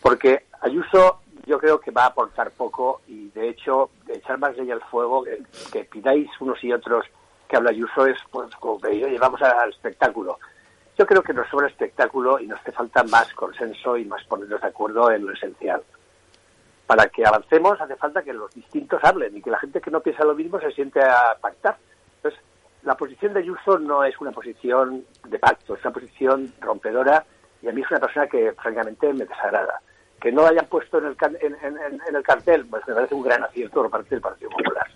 Porque Ayuso yo creo que va a aportar poco y de hecho echar más leña al fuego, que, que pidáis unos y otros que habla Ayuso es pues como que oye, vamos al espectáculo. Yo creo que nos sobra espectáculo y nos hace falta más consenso y más ponernos de acuerdo en lo esencial. Para que avancemos hace falta que los distintos hablen y que la gente que no piensa lo mismo se siente a pactar. Entonces, la posición de Ayuso no es una posición de pacto, es una posición rompedora y a mí es una persona que francamente me desagrada. Que no la hayan puesto en el, can- en, en- el cartel, pues me parece un gran acierto por parte del Partido Popular.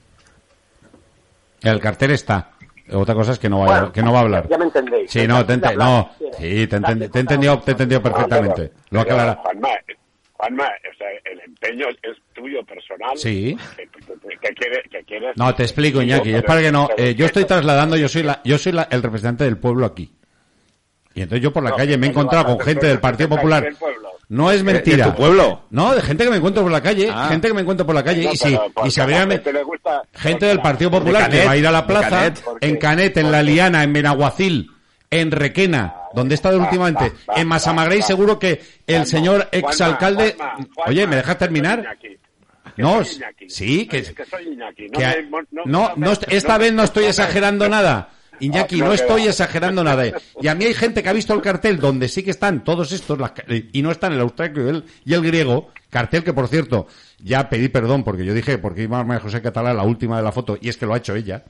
El cartel está. Otra cosa es que no, vaya, Bueno, que no va a hablar. Ya me entendéis. Sí, no, te, ente- no, sí. te, enten- te he entendido, te he entendido perfectamente. Lo Pero, aclara. Juanma, Juanma, o sea, el empeño es tuyo personal. Sí. Que, que- que quiere- que quieres- No, te explico, Iñaki. Es para que no. eh, yo estoy trasladando, yo soy la, yo soy la- el representante del pueblo aquí. Y entonces yo por la No, calle me he encontrado con gente del Partido Popular. No es mentira. ¿De tu pueblo? No, de gente que me encuentro por la calle. Ah. Gente que me encuentro por la calle. No, y si, pero y si habría me- gente gusta- del Partido Popular que va a ir a la plaza, Canet. Porque- en Canet, en La Liana, en Benaguacil, en Requena, donde he estado últimamente, en Masamagrey, va. seguro que el Juanma, señor exalcalde... Juanma, Juanma, Oye, ¿me dejas terminar? Que No, soy sí, que- que soy Iñaki. No, que- me- no, no, no esta vez no estoy exagerando nada. Iñaki, No, no estoy exagerando nada. eh. Y a mí hay gente que ha visto el cartel donde sí que están todos estos, las y no están el austríaco y el, y el griego, cartel que por cierto, ya pedí perdón porque yo dije, porque iba María José Catalá la última de la foto, y es que lo ha hecho ella.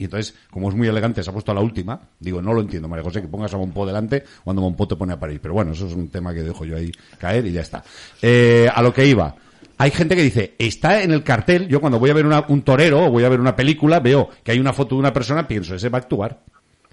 Y entonces, como es muy elegante, se ha puesto a la última. Digo, no lo entiendo, María José, que pongas a Monpó delante cuando Monpó te pone a parir. Pero bueno, eso es un tema que dejo yo ahí caer y ya está. Eh, a lo que iba. Hay gente que dice, está en el cartel, yo cuando voy a ver una- un torero o voy a ver una película, veo que hay una foto de una persona, pienso, ese va a actuar.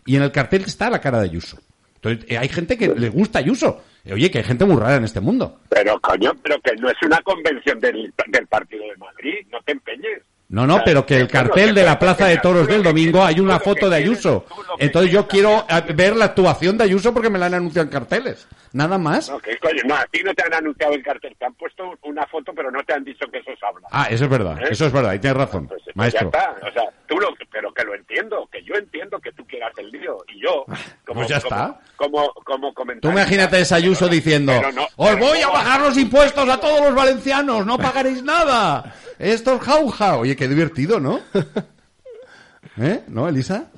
Y en el cartel está la cara de Ayuso. Entonces, eh, hay gente que le gusta Ayuso. Eh, Oye, que hay gente muy rara en este mundo. Pero coño, pero que no es una convención del, del Partido de Madrid. No te empeñes. No, no, pero que el cartel de la Plaza de Toros del domingo hay una foto de Ayuso. Entonces yo quiero ver la actuación de Ayuso porque me la han anunciado en carteles. Nada más. No, que coño, no, a ti no te han anunciado el cartel. Te han puesto una foto, pero no te han dicho que eso se habla. Ah, eso es verdad, ¿Eh? eso es verdad, y tienes razón, Pues, maestro. Ya está. O sea, tú lo, pero que lo entiendo, que yo entiendo que tú quieras el lío. Y yo, como, Pues ya como- está. Como, como, Tú comentarista- imagínate ese Ayuso diciendo, no, os voy a bajar los impuestos a todos los valencianos, no pagaréis nada. Esto es jauja. Oye, qué divertido, ¿no? ¿Eh? ¿No, Elisa?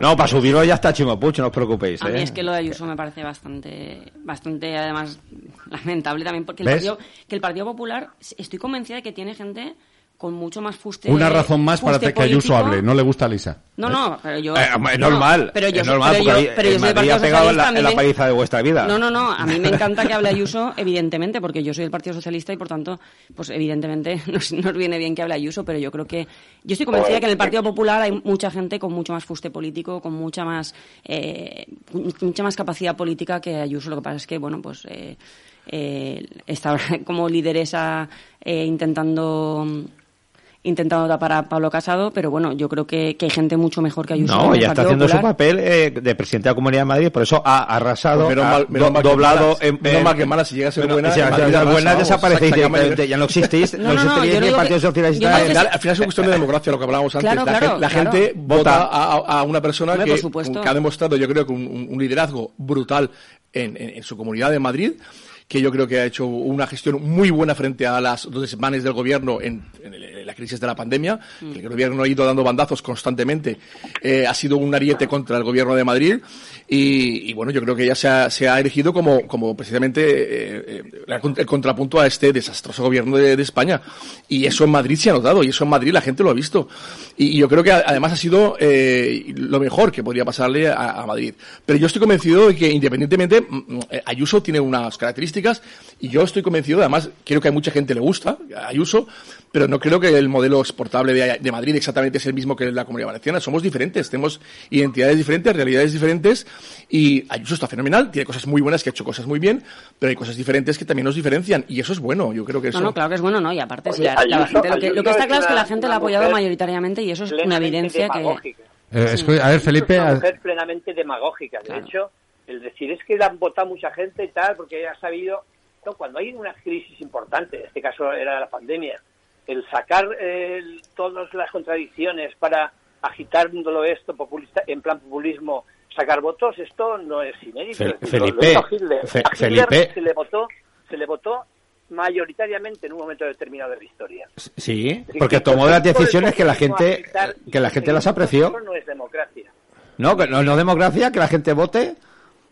No, para subirlo ya está Chimo Puig, no os preocupéis. A mí ¿eh? es que lo de Ayuso me parece bastante, bastante además lamentable también porque el ¿Ves? partido, que el Partido Popular estoy convencida de que tiene gente con mucho más fuste. Una razón más para que Ayuso político. hable. No le gusta a Lisa. No, no, pero yo. Eh, es normal, pero yo, es normal, pero porque yo, ahí- pero yo en soy del Partido ha pegado Socialista. la- mí la me- paliza de vuestra vida. No, no, no. A mí me encanta que hable Ayuso, evidentemente, porque yo soy del Partido Socialista y por tanto, pues evidentemente nos, nos viene bien que hable Ayuso, pero yo creo que. Yo estoy convencida que en el Partido Popular hay mucha gente con mucho más fuste político, con mucha más. eh, mucha más capacidad política que Ayuso. Lo que pasa es que, bueno, pues. Eh, eh, está ahora como lideresa eh, intentando intentando tapar a Pablo Casado, pero bueno, yo creo que, que hay gente mucho mejor que Ayuso. No, ya está haciendo su papel eh, de presidente de la Comunidad de Madrid, por eso ha arrasado, Pues menos ha mal- menos do- mal que doblado en, menos en- mal que Mala, si llega a ser buena, si a ser buena desaparecéis directamente, ya no existís, No, no, no, no, existiríais yo ni el digo Partido Socialista. Al final, al final es una cuestión de democracia, lo que hablábamos antes. Claro, la, claro, gente, la claro. gente vota Vota. a, a una persona que, ha demostrado, yo creo que un, liderazgo brutal en, en- en su comunidad de Madrid, que yo creo que ha hecho una gestión muy buena frente a las dos desmanes del gobierno en, en la crisis de la pandemia. Mm. El gobierno ha ido dando bandazos constantemente. Eh, ha sido un ariete contra el gobierno de Madrid. Y, y bueno, yo creo que ella se ha, se ha erigido como, como precisamente eh, eh, el contrapunto a este desastroso gobierno de, de España. Y eso en Madrid se ha notado, y eso en Madrid la gente lo ha visto. Y, y yo creo que además ha sido eh, lo mejor que podría pasarle a, a Madrid. Pero yo estoy convencido de que independientemente, mm, mm, Ayuso tiene unas características, y yo estoy convencido, además, creo que a mucha gente le gusta Ayuso, pero no creo que el modelo exportable de, de Madrid exactamente es el mismo que la Comunidad Valenciana. Somos diferentes, tenemos identidades diferentes, realidades diferentes, y Ayuso está fenomenal, tiene cosas muy buenas, que ha hecho cosas muy bien, pero hay cosas diferentes que también nos diferencian, y eso es bueno, yo creo que eso... No, no, claro que es bueno, ¿no? Y aparte, Oye, si la, la Ayuso- gente, lo, que, lo que está es claro es que una- la gente la una ha apoyado mayoritariamente y eso es una evidencia que... Eh, escu- a ver, Felipe. una a- mujer plenamente demagógica. De Claro. hecho, el decir es que la han votado mucha gente y tal, porque ha sabido, no, cuando hay una crisis importante, en este caso era la pandemia, el sacar eh, todas las contradicciones para agitar todo esto populista, en plan populismo, sacar votos, esto no es inédito. Fe- Es decir, lo- lo Felipe. Fe- A Felipe. se le votó, se le votó mayoritariamente en un momento determinado de la historia. Sí, porque tomó las decisiones que la gente que la gente las apreció. No es democracia. No, que no, no democracia, que la gente vote.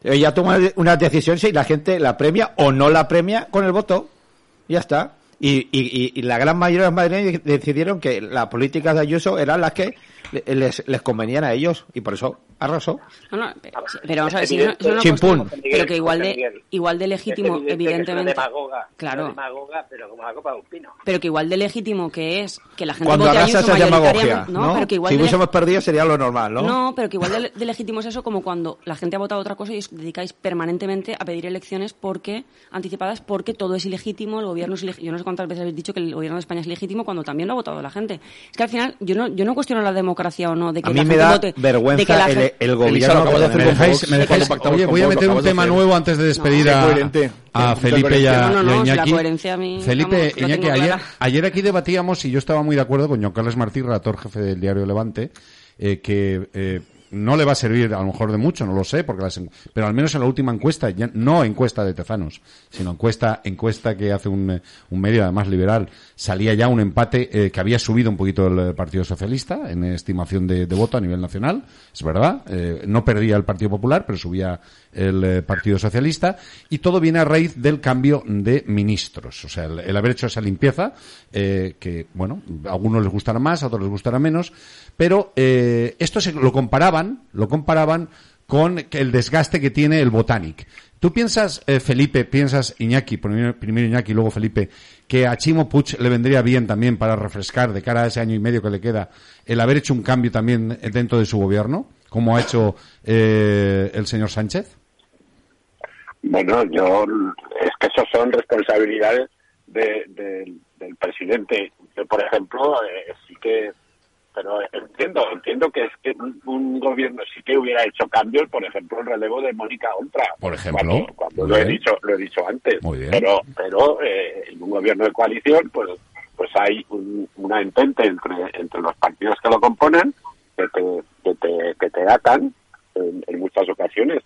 Ella toma unas decisiones y la gente la premia o no la premia con el voto. Ya está. Y, y, y- la gran mayoría de los madrileños decidieron que las políticas de Ayuso eran las que le- les, les convenían a ellos y por eso arrasó. No, no, pero, pero vamos a ver, si no, eso es una Chimpún. cuestión- pero que igual de, igual de legítimo, Es evidente que es evidentemente... una demagoga, Claro. una demagoga, pero como la copa de un pino. Pero que igual de legítimo que es que la gente Cuando vote a Ayuso mayoritariamente... ¿no? pero que igual si de hubiésemos perdido sería lo normal, ¿no? No, pero que igual de, de legítimo es eso como cuando la gente ha votado otra cosa y os dedicáis permanentemente a pedir elecciones porque anticipadas porque todo es ilegítimo, el gobierno es ilegítimo. Yo no sé cuántas veces habéis dicho que el gobierno de España es legítimo cuando también lo ha votado la gente. Es que al final yo no, yo no cuestiono la democracia o no de que A la mí me gente da vote, de que vergüenza la el, el Elisa, gobierno. acabas de ¿Me dejáis, Vox, me dejáis- oye, con voy a meter un de tema nuevo antes de despedir Qué a, a Felipe y a. No, no, y a no, la Iñaki. coherencia a mí, Felipe, vamos, Iñaki, ayer, ayer aquí debatíamos y yo estaba muy de acuerdo con John Carles Martí, relator jefe del diario Levante, eh, que eh, no le va a servir a lo mejor de mucho, no lo sé, porque las pero al menos en la última encuesta, ya, no encuesta de Tezanos, sino encuesta encuesta que hace un, eh, un medio además liberal, salía ya un empate eh, que había subido un poquito el eh, Partido Socialista en estimación de, voto a nivel nacional, es verdad, eh, no perdía el Partido Popular, pero subía el Partido Socialista y todo viene a raíz del cambio de ministros, o sea, el, haber hecho esa limpieza que, bueno, a algunos les gustará más, a otros les gustará menos, pero esto se lo comparaban, lo comparaban con el desgaste que tiene el Botanic. ¿Tú piensas, eh, Felipe, piensas, Iñaki, primero, Iñaki, luego Felipe, que a Chimo Puig le vendría bien también para refrescar de cara a ese año y medio que le queda el haber hecho un cambio también dentro de su gobierno, como ha hecho eh, el señor Sánchez? Bueno, yo es que eso son responsabilidades de, de- del presidente. Yo, por ejemplo, eh, sí que, pero entiendo, entiendo que es que un, gobierno sí que hubiera hecho cambios, por ejemplo, el relevo de Mónica Oltra. Por ejemplo. Cuando, cuando lo he dicho, lo he dicho antes. Muy bien. Pero, pero eh, en un gobierno de coalición, pues, pues hay un- una entente entre, entre los partidos que lo componen que te, que te, que te atan en, en muchas ocasiones.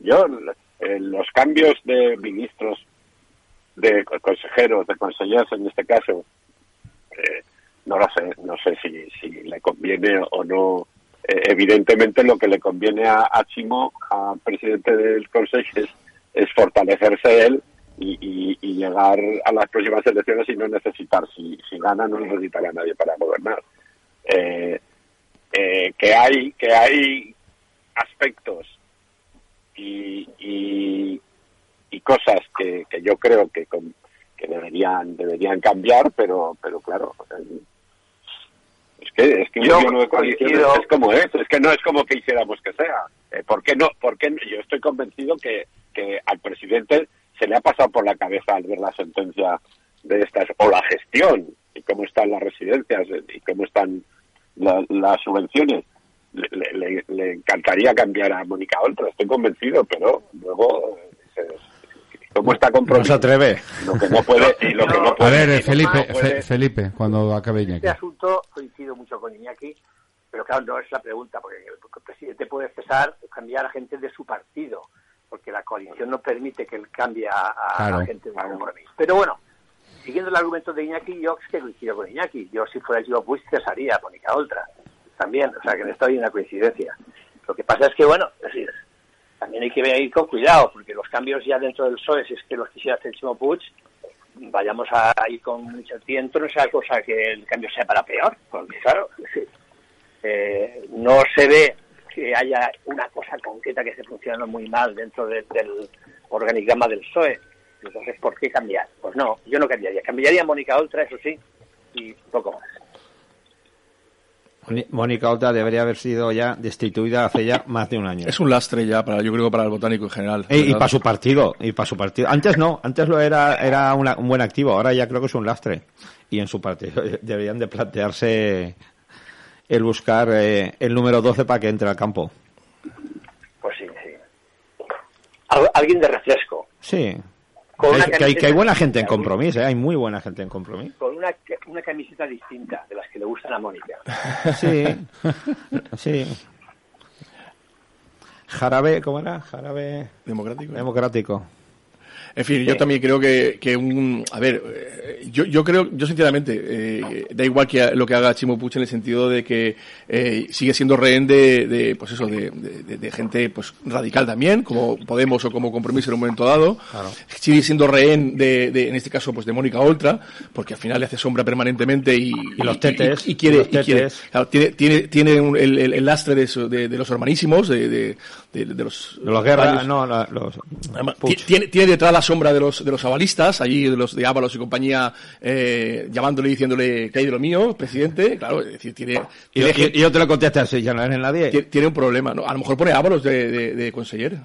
Yo, eh, los cambios de ministros, de co- consejeros, de consejeros en este caso, eh, no lo sé, no sé si, si le conviene o no eh, evidentemente lo que le conviene a, a Chimo, a presidente del Consejo, es, es fortalecerse él y, y- y llegar a las próximas elecciones y no necesitar, si, si gana, no necesitará a nadie para gobernar. Eh, eh, que hay que hay aspectos y, y, y cosas que, que yo creo que, que deberían deberían cambiar, pero pero claro, es que es que un Yo gobierno de coalición es, como es, es que no es como que hiciéramos que sea. Eh, ¿Por qué no? ¿Por qué no? Yo estoy convencido que, que al presidente se le ha pasado por la cabeza al ver la sentencia de estas o la gestión y cómo están las residencias y cómo están la- las subvenciones. Le, le- le- le encantaría cambiar a Mónica Oltra, estoy convencido, pero luego eh, se- cómo está No se comprometido. atreve. Lo que no puede lo que no A puede. ver, eh, lo que Felipe, no puede- Fe- Felipe, cuando acabe Iñaki. Este asunto coincido mucho con Iñaki, pero claro, no es la pregunta, porque el presidente puede cesar o cambiar a gente de su partido, porque la coalición no permite que él cambie a, a Claro. gente de compromiso. Pero bueno, siguiendo el argumento de Iñaki, yo es que coincido con Iñaki. Yo, si fuera yo, pues cesaría a Mónica Oltra también, o sea que en esto hay una coincidencia. Lo que pasa es que, bueno, es decir, también hay que ir con cuidado, porque los cambios ya dentro del PSOE, si es que los quisiera hacer Chimo Puig, vayamos a ir con mucho tiento, no sea cosa que el cambio sea para peor, porque claro, eh, no se ve que haya una cosa concreta que esté funcionando muy mal dentro de- del organigrama del PSOE. Entonces, ¿por qué cambiar? Pues no, yo no cambiaría. Cambiaría Mónica Oltra, eso sí, y poco más. Mónica Oltra debería haber sido ya destituida hace ya más de un año. Es un lastre ya, para, yo creo, para el botánico en general. Y para su partido, y para su partido. Antes no, antes lo era, era una- un buen activo, ahora ya creo que es un lastre. Y en su partido deberían de plantearse el buscar eh, el número 12 para que entre al campo. Pues sí, sí. Al- alguien de refresco, Sí. Con Hay- una que, hay, que hay buena gente en compromiso, ¿eh? hay muy buena gente en compromiso. con una, una camiseta distinta de las que le gustan a Mónica. Sí, sí. Jarabe, ¿cómo era? Jarabe Democrático. democrático. En fin, yo también creo que, que un... A ver, eh, yo, yo creo, yo sinceramente, eh, da igual que lo que haga Chimo Puig en el sentido de que eh, sigue siendo rehén de, de, pues eso, de, de- de gente pues radical también, como Podemos o como Compromiso en un momento dado. Sigue siendo rehén de, en este caso, pues de Mónica Oltra, porque al final le hace sombra permanentemente y, Y los tetes, y, y quiere, y claro, tiene, tiene, tiene un- el, el- el lastre de, los hermanísimos, de, los... De los guerras, no, la- los. Tiene, tiene detrás la sombra de los, de los avalistas, allí de los de Ábalos y compañía, eh, llamándole y diciéndole que hay de lo mío, presidente. Claro, es decir, tiene, Y, tiene, y- y yo te lo contesté así, ya no eres nadie. tiene- tiene un problema. ¿no? A lo mejor pone Ábalos de, de, de conseller.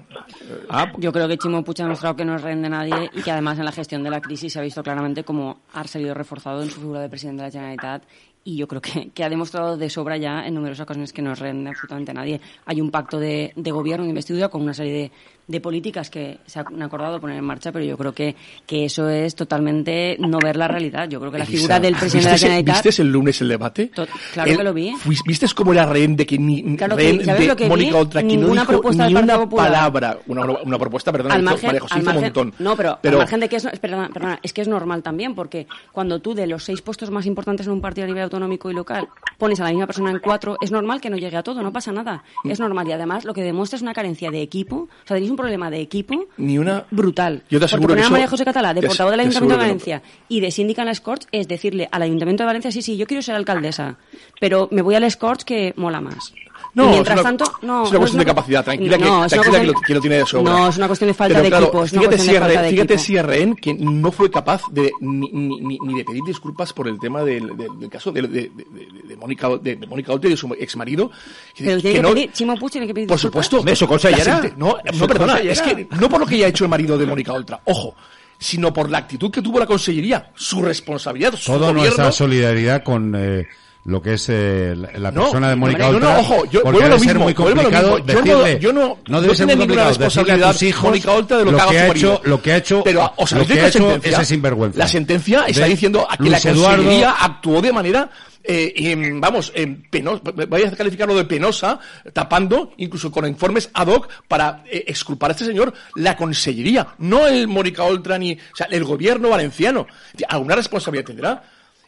Ah, Yo creo que Chimo Puig ha demostrado que no es rehén de nadie y que además en la gestión de la crisis se ha visto claramente cómo ha salido reforzado en su figura de presidente de la Generalitat y yo creo que, que ha demostrado de sobra ya en numerosas ocasiones que no es rehén de absolutamente nadie. Hay un pacto de, de gobierno de investidura con una serie de, de políticas que se han acordado poner en marcha, pero yo creo que, que eso es totalmente no ver la realidad. Yo creo que la Elisa, figura del presidente de la ¿vistes- Generalitat... ¿Vistes el lunes el debate? Claro que lo vi. ¿Vistes cómo era rehén de que ni Claro que- rehén ¿sabes de que? Mónica Oltra, que no dijo propuesta ni una Popular. palabra? Una, una propuesta, perdón, al margen, María José al hizo un montón. no, pero, pero al margen de que es, perdona, perdona, es que es normal también, porque cuando tú de los seis puestos más importantes en un partido a nivel autonómico y local pones a la misma persona en cuatro, es normal que no llegue a todo, no pasa nada. Es normal y además lo que demuestra es una carencia de equipo, o sea, tenéis un problema de equipo ni una... brutal. Yo te aseguro Porque poner a María José Catalá de portavoz del Ayuntamiento de no. Valencia y de síndica en la Scorch es decirle al Ayuntamiento de Valencia, sí, sí, yo quiero ser alcaldesa, pero me voy al Scorch que mola más. No, Y mientras es una, tanto, no. es una no cuestión de una- capacidad. Tranquila, no, que, es una tranquila que, lo, cuestión- que lo tiene de sobra. No, es una cuestión de falta Pero de claro, equipo. es una fíjate, cuestión si de falta de fíjate equipo. si es rehén que no fue capaz de ni, ni, ni- de pedir disculpas por el tema del, del- del caso de, de, de, de- de Mónica de, de Mónica Oltra y de su exmarido. Pero tiene que, no- pedir, Chimo Puig tiene que pedir por disculpas. supuesto. Consellera. La sente- No, no, perdona, es que no por lo que haya hecho el marido de Mónica Oltra, ojo, sino por la actitud que tuvo la consellería, su responsabilidad, su Toda gobierno. nuestra solidaridad con eh, lo que es eh, la, No, persona de Mónica no, no, ojo, yo- porque vuelvo a debe lo ser mismo, muy vuelvo a lo complicado decirle. yo no- no debe ser muy ninguna complicado decirle a tus hijos Mónica Oltra de lo que haga que ha hecho, lo que ha hecho, Pero, ¿os lo habéis que ha hecho ese sinvergüenza. La sentencia está diciendo a que la Eduardo- consellería actuó de manera, eh, em, vamos, em, penosa, vaya a calificarlo de penosa, tapando, incluso con informes ad hoc, para eh, exculpar a este señor, la consellería, no el Mónica Oltra ni, o sea, el gobierno valenciano. ¿Alguna responsabilidad tendrá?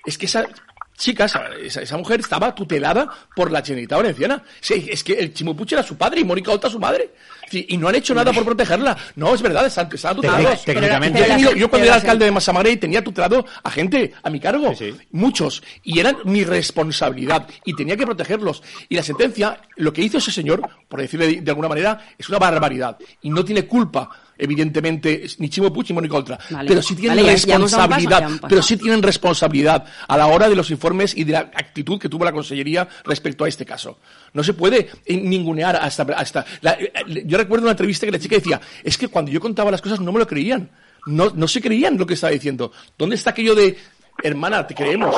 Es que esa, chicas, esa, esa mujer estaba tutelada por la Generalitat Valenciana. Sí, es que el Chimupuche era su padre y Mónica Olta su madre. Sí, Y no han hecho nada por protegerla. No, es verdad, están, están tutelados. técnicamente- Yo he tenido- yo cuando era la- alcalde de Masamaré tenía tutelado a gente a mi cargo. Sí, sí. Muchos. Y eran mi responsabilidad. Y tenía que protegerlos. Y la sentencia, lo que hizo ese señor, por decirle de, de alguna manera, es una barbaridad. Y no tiene culpa, evidentemente, ni Chimo Puig ni Mónica Oltra. Vale. Pero sí tienen Vale, responsabilidad. paso. pero sí tienen responsabilidad a la hora de los informes y de la actitud que tuvo la Consellería respecto a este caso. No se puede ningunear hasta... hasta la- eh, yo recuerdo una entrevista que la chica decía, es que cuando yo contaba las cosas no me lo creían. No, no se creían lo que estaba diciendo. ¿Dónde está aquello de, hermana, te creemos?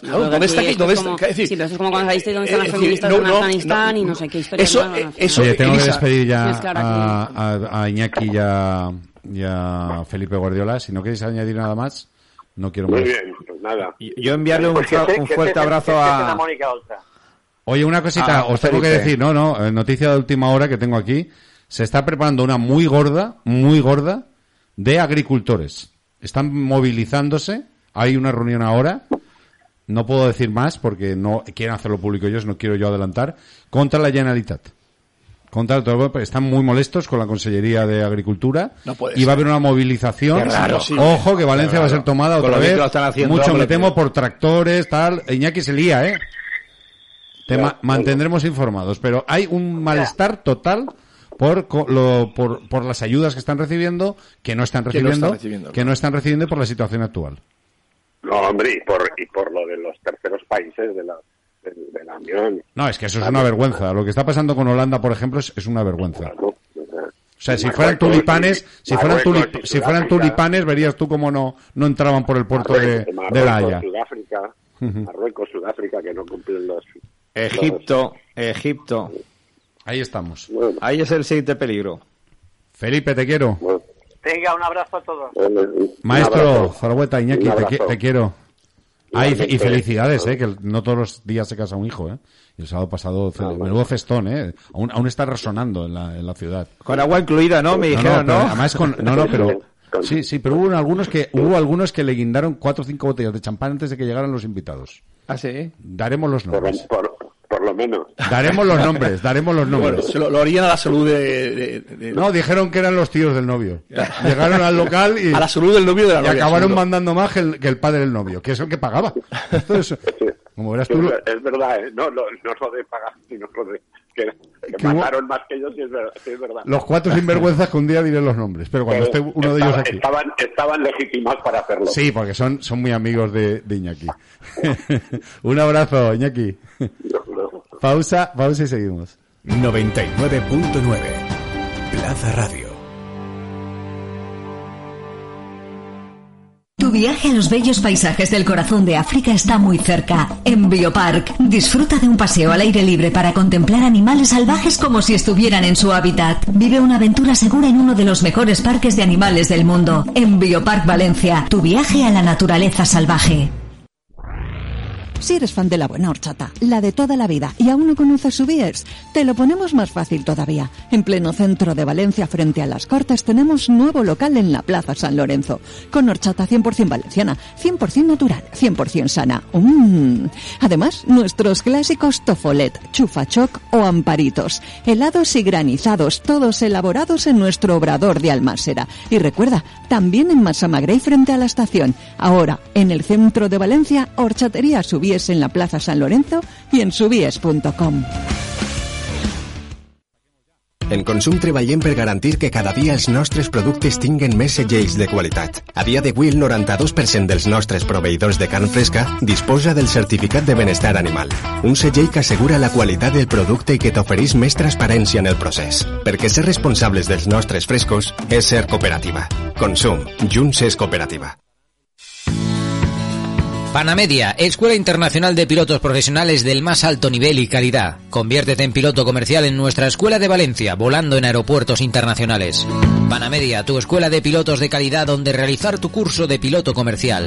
Claro, ¿Dónde está esto ¿Dónde es está? como- es decir, sí, pero esto es como cuando saliste dónde están eh, las feministas en Afganistán y no sé qué historia Eso, eh, eso, Oye, tengo que despedir ya a, a- a Iñaki y a, y a Felipe Guardiola. Si no queréis añadir nada más, no quiero Muy más. bien, pues nada. Yo enviarle un, Pues un fuerte abrazo a... Oye, una cosita, Ah, os tengo que decir, no, no, eh, noticia de última hora que tengo aquí. Se está preparando una muy gorda, muy gorda, de agricultores. Están movilizándose. Hay una reunión ahora. No puedo decir más porque no quieren hacerlo público ellos, no quiero yo adelantar. Contra la Generalitat. Contra todo, porque están muy molestos con la Consellería de Agricultura. No puede y va a ser. haber una movilización. Qué raro, sí. Ojo, que Valencia va a ser tomada otra vez. Mucho me temo por tractores, tal. Iñaki se lía, ¿eh? Te ma- mantendremos informados, pero hay un malestar total por, co- lo- por, por las ayudas que están recibiendo, que no están Que no recibiendo, están recibiendo, que no están recibiendo y por la situación actual. No, hombre, y por, y por lo de los terceros países de la, de, de la Unión. No, es que eso es una vergüenza. Lo que está pasando con Holanda, por ejemplo, es, es una vergüenza. Claro, o sea, O sea, si fueran tulipanes, si fueran, tulip- si fueran tulipanes, verías tú cómo no, no entraban por el puerto de, Marruecos, de La Haya. Sudáfrica, Marruecos, Sudáfrica, que no cumplen los... Egipto, Egipto. Ahí estamos. bueno, Ahí es el siguiente peligro. Felipe, te quiero. bueno, Venga, un abrazo a todos. Maestro abrazo. Zaragoeta, Iñaki, te, quiero. Ah, y, Igualmente. felicidades, eh, que no todos los días se casa un hijo, eh. Y el sábado pasado, bueno. menudo festón, eh. Aún, aún está resonando en la, en la ciudad. Con agua incluida, ¿no? Me No, no, dijeron, pero ¿no? además con, no, no, pero, sí, sí, pero hubo algunos que, hubo algunos que le guindaron cuatro o cinco botellas de champán antes de que llegaran los invitados. Ah, sí. Daremos los nombres. por, por menos. Daremos los nombres, daremos los Bueno, nombres. se lo, lo harían a la salud de... de- de- No, dijeron que eran los tíos del novio. Llegaron al local y, a la salud del novio de la y novia. acabaron seguro. mandando más que el, que el padre del novio, que es el que pagaba. Entonces, como verás tú, Es, es verdad, ¿eh? no, no, no lo de pagar, sino lo de que, que Que hubo- mataron más que ellos, sí es verdad. es verdad. los cuatro sinvergüenzas que un día diré los nombres, pero cuando esté Pero uno de ellos aquí. Estaban, estaban legitimados para hacerlo. Sí, porque son, son muy amigos de, de Iñaki. un abrazo, Iñaki. Pausa, pausa y seguimos. 99.9 Plaza Radio. Tu viaje a los bellos paisajes del corazón de África está muy cerca. En Biopark, disfruta de un paseo al aire libre para contemplar animales salvajes como si estuvieran en su hábitat. Vive una aventura segura en uno de los mejores parques de animales del mundo. En Biopark Valencia, tu viaje a la naturaleza salvaje. Si eres fan de la buena horchata, la de toda la vida, y aún no conoces Subies, te lo ponemos más fácil todavía. En pleno centro de Valencia, frente a las Cortes, tenemos nuevo local en la Plaza San Lorenzo, con horchata 100% valenciana, 100% natural, 100% sana. Mm. Además, nuestros clásicos tofolet, chufachoc o amparitos, helados y granizados, todos elaborados en nuestro obrador de Almásera. Y recuerda, también en Massamagrey frente a la estación. Ahora, en el centro de Valencia, horchatería En la Plaza San Lorenzo y en subies.com. En Consum treballem per garantir que cada dia els nostres productes tinguen més segells de qualitat. A dia d'avui, el 92% dels nostres proveïdors de carn fresca disposa del certificat de benestar animal. Un segell que assegura la qualitat del producte i que t'ofereix més transparència en el procés. Perquè ser responsables dels nostres frescos és ser cooperativa. Consum. Junts és cooperativa. Panamedia, Escuela Internacional de Pilotos Profesionales del más alto nivel y calidad. Conviértete en piloto comercial en nuestra Escuela de Valencia, volando en aeropuertos internacionales. Panamedia, tu escuela de pilotos de calidad donde realizar tu curso de piloto comercial.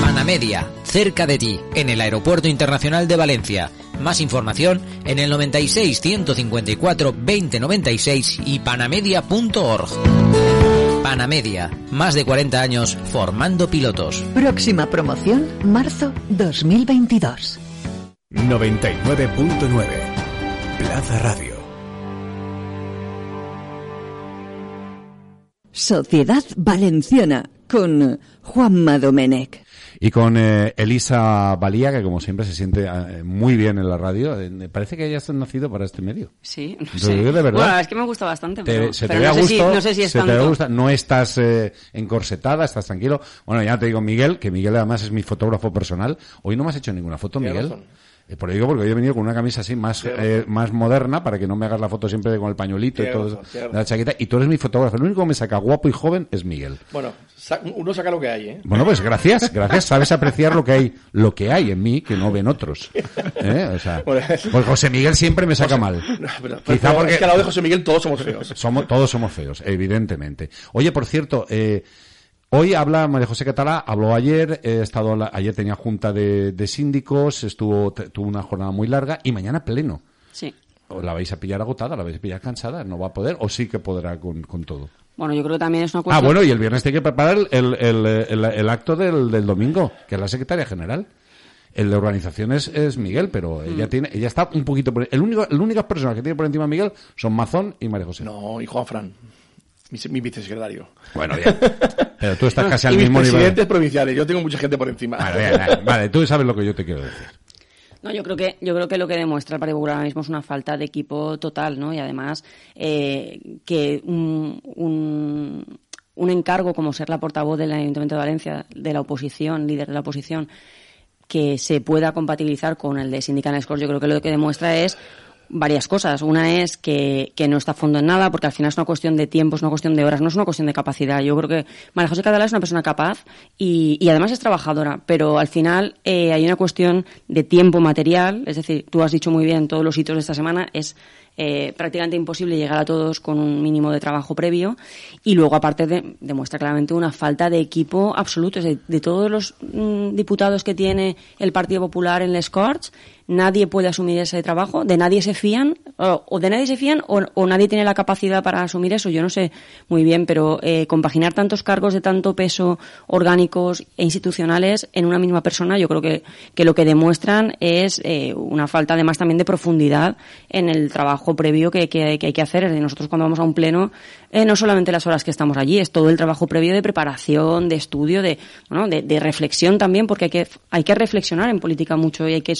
Panamedia, cerca de ti, en el Aeropuerto Internacional de Valencia. Más información en el 96 154 2096 y panamedia.org. Panamedia, más de 40 años formando pilotos. Próxima promoción, marzo 2022. 99.9 Plaza Radio. Sociedad Valenciana con Juanma Domenech. Y con eh, Elisa Valía, que como siempre se siente eh, muy bien en la radio. Eh, parece que hayas nacido para este medio. Sí, no Te sé. de verdad. Bueno, es que me gusta bastante, Te- pero, se te pero ve no, sé gusto, si, no sé si es se te tanto. gusto, no estás eh, encorsetada, estás tranquilo. Bueno, ya te digo, Miguel, que Miguel además es mi fotógrafo personal. Hoy no me has hecho ninguna foto, Miguel. razón. Eh, por ello digo, porque hoy he venido con una camisa así más, eh, más moderna para que no me hagas la foto siempre con el pañuelito y todo la chaqueta. Y tú eres mi fotógrafo. El único que me saca guapo y joven es Miguel. Bueno, uno saca lo que hay, ¿eh? Bueno, pues gracias, gracias. Sabes apreciar lo que hay, lo que hay en mí que no ven otros. ¿Eh? O sea, pues José Miguel siempre me saca mal. Pero- Quizá pero porque Es que al lado de José Miguel todos somos feos. somos, todos somos feos, evidentemente. Oye, por cierto, eh, hoy habla María José Catalá, habló ayer, he estado la- ayer tenía junta de, de síndicos, estuvo, tuvo una jornada muy larga y mañana pleno. Sí. ¿O ¿La vais a pillar agotada? ¿La vais a pillar cansada? ¿No va a poder? ¿O sí que podrá con, con todo? Bueno, yo creo que también es una Ah, cuestión... bueno, y el viernes tiene que preparar el, el, el, el acto del, del domingo, que es la secretaria general. El de organización es, es Miguel, pero ella Mm. tiene, ella está un poquito por, el único, las únicas personas que tiene por encima Miguel son Mazón y María José. No, y Juan Fran, mi, mi vicesecretario. Bueno, bien. Pero tú estás casi y al mis mismo nivel. presidentes provinciales, yo tengo mucha gente por encima. Vale, bien, bien. Vale, tú sabes lo que yo te quiero decir. No, yo creo que yo creo que lo que demuestra el Partido Popular ahora mismo es una falta de equipo total, ¿no? Y además eh, que un, un, un encargo como ser la portavoz del Ayuntamiento de Valencia, de la oposición, líder de la oposición, que se pueda compatibilizar con el de Sindical Scores, yo creo que lo que demuestra es varias cosas. Una es que, que no está a fondo en nada, porque al final es una cuestión de tiempo, es una cuestión de horas, no es una cuestión de capacidad. Yo creo que María José Catalá es una persona capaz y, y además es trabajadora, pero al final eh, hay una cuestión de tiempo material, es decir, tú has dicho muy bien todos los hitos de esta semana, es eh, prácticamente imposible llegar a todos con un mínimo de trabajo previo y luego aparte de- demuestra claramente una falta de equipo absoluto es de, de todos los mm, diputados que tiene el Partido Popular en Les Corts nadie puede asumir ese trabajo de nadie se fían o, de nadie se fían o, o nadie tiene la capacidad para asumir eso yo no sé muy bien pero eh, compaginar tantos cargos de tanto peso orgánicos e institucionales en una misma persona yo creo que, que lo que demuestran es eh, una falta además también de profundidad en el trabajo previo que, que- que hay que hacer. Nosotros cuando vamos a un pleno, eh, no solamente las horas que estamos allí, es todo el trabajo previo de preparación, de estudio, de, bueno, de, de reflexión también, porque hay que, hay que reflexionar en política mucho y hay que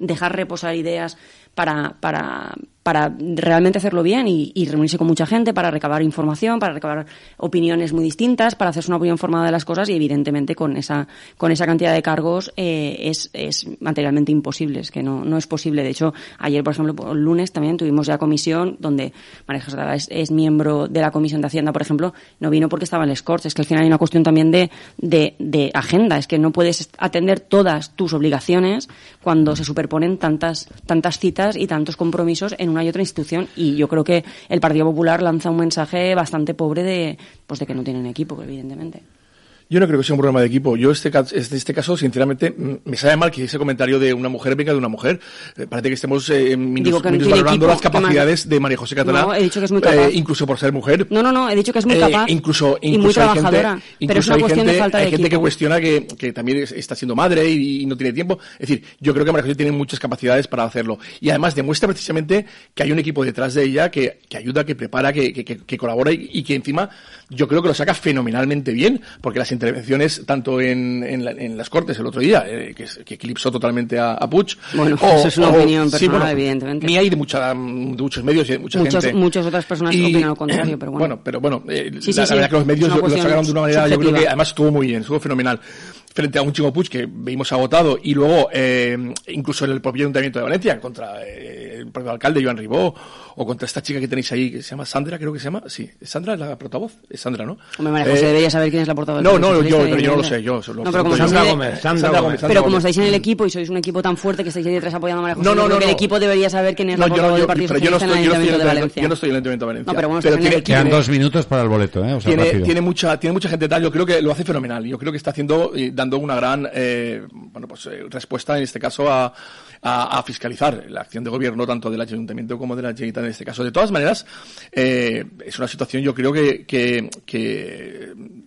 dejar reposar ideas para, para, para realmente hacerlo bien y, reunirse con mucha gente para recabar información, para recabar opiniones muy distintas, para hacerse una opinión formada de las cosas y evidentemente con esa, con esa cantidad de cargos eh, es, es materialmente imposible, es que no, no es posible. De hecho, ayer, por ejemplo, el lunes también tuvimos ya comisión donde María José es, es miembro de la Comisión de Hacienda, por ejemplo, no vino porque estaba en el Corts. Es que al final hay una cuestión también de, de, de agenda, es que no puedes atender todas tus obligaciones cuando se superponen tantas, tantas citas y tantos compromisos en una y otra institución. Y yo creo que el Partido Popular lanza un mensaje bastante pobre de, pues de que no tienen equipo, evidentemente. Yo no creo que sea un problema de equipo. Yo, este, este, este caso, sinceramente, mm, me sabe mal que ese comentario de una mujer venga de una mujer. Eh, parece que estemos eh, minus- Digo que no tiene minusvalorando equipo, las capacidades de María José Catalá. No, he dicho que es muy eh, capaz. incluso por ser mujer. No, no, no, he dicho que es muy Eh, capaz incluso, y muy incluso hay trabajadora, gente, pero es incluso una hay cuestión gente, de falta de hay gente que cuestiona que, que también es- está siendo madre y, y no tiene tiempo. Es decir, yo creo que María José tiene muchas capacidades para hacerlo. Y además demuestra precisamente que hay un equipo detrás de ella que, que ayuda, que prepara, que, que- que- que colabora y, y que encima yo creo que lo saca fenomenalmente bien, porque las intervenciones, tanto en, en, la- en las Cortes el otro día, eh, que, eclipsó totalmente a, a Puig. Bueno, eso es una opinión sí, personal, evidentemente. Mía y de, mucha, de muchos medios y de mucha Muchas, gente. muchas otras personas Y- opinan lo contrario, pero bueno. Bueno, pero bueno, eh, Sí, sí, la, la verdad que los medios lo, sacaron de una manera, yo creo subjetiva. que además estuvo muy bien, estuvo fenomenal. Frente a un Chico Puig que vimos agotado y luego eh, incluso en el propio Ayuntamiento de Valencia contra eh, el propio alcalde Joan Ribó o contra esta chica que tenéis ahí que se llama Sandra, creo que se llama. Sí, Sandra es la portavoz. Es Sandra, ¿no? Hombre, María José Eh, debería saber quién es la portavoz No, no, yo, pero yo no lo sé, yo. lo- No, pero como Sandra estáis en- Gómez, Sandra Gómez. Sandra Pero como estáis en el equipo y sois un equipo tan fuerte que estáis ahí detrás apoyando a María José, No, no, no, que el no. equipo debería saber quién es No, la yo portavoz no, del yo, Partido no Socialista estoy, en el no Ayuntamiento de Valencia. yo no estoy en el Ayuntamiento de Valencia. No, pero vamos, pero tiene. Quedan dos minutos para el boleto, ¿eh? O sea, tiene, tiene mucha tiene mucha gente tal yo creo que lo hace fenomenal yo creo que está haciendo dando una gran eh, bueno, pues, respuesta, en este caso, a, a, a, fiscalizar la acción de gobierno tanto del ayuntamiento como de la Generalitat en este caso. De todas maneras, eh, es una situación yo creo que,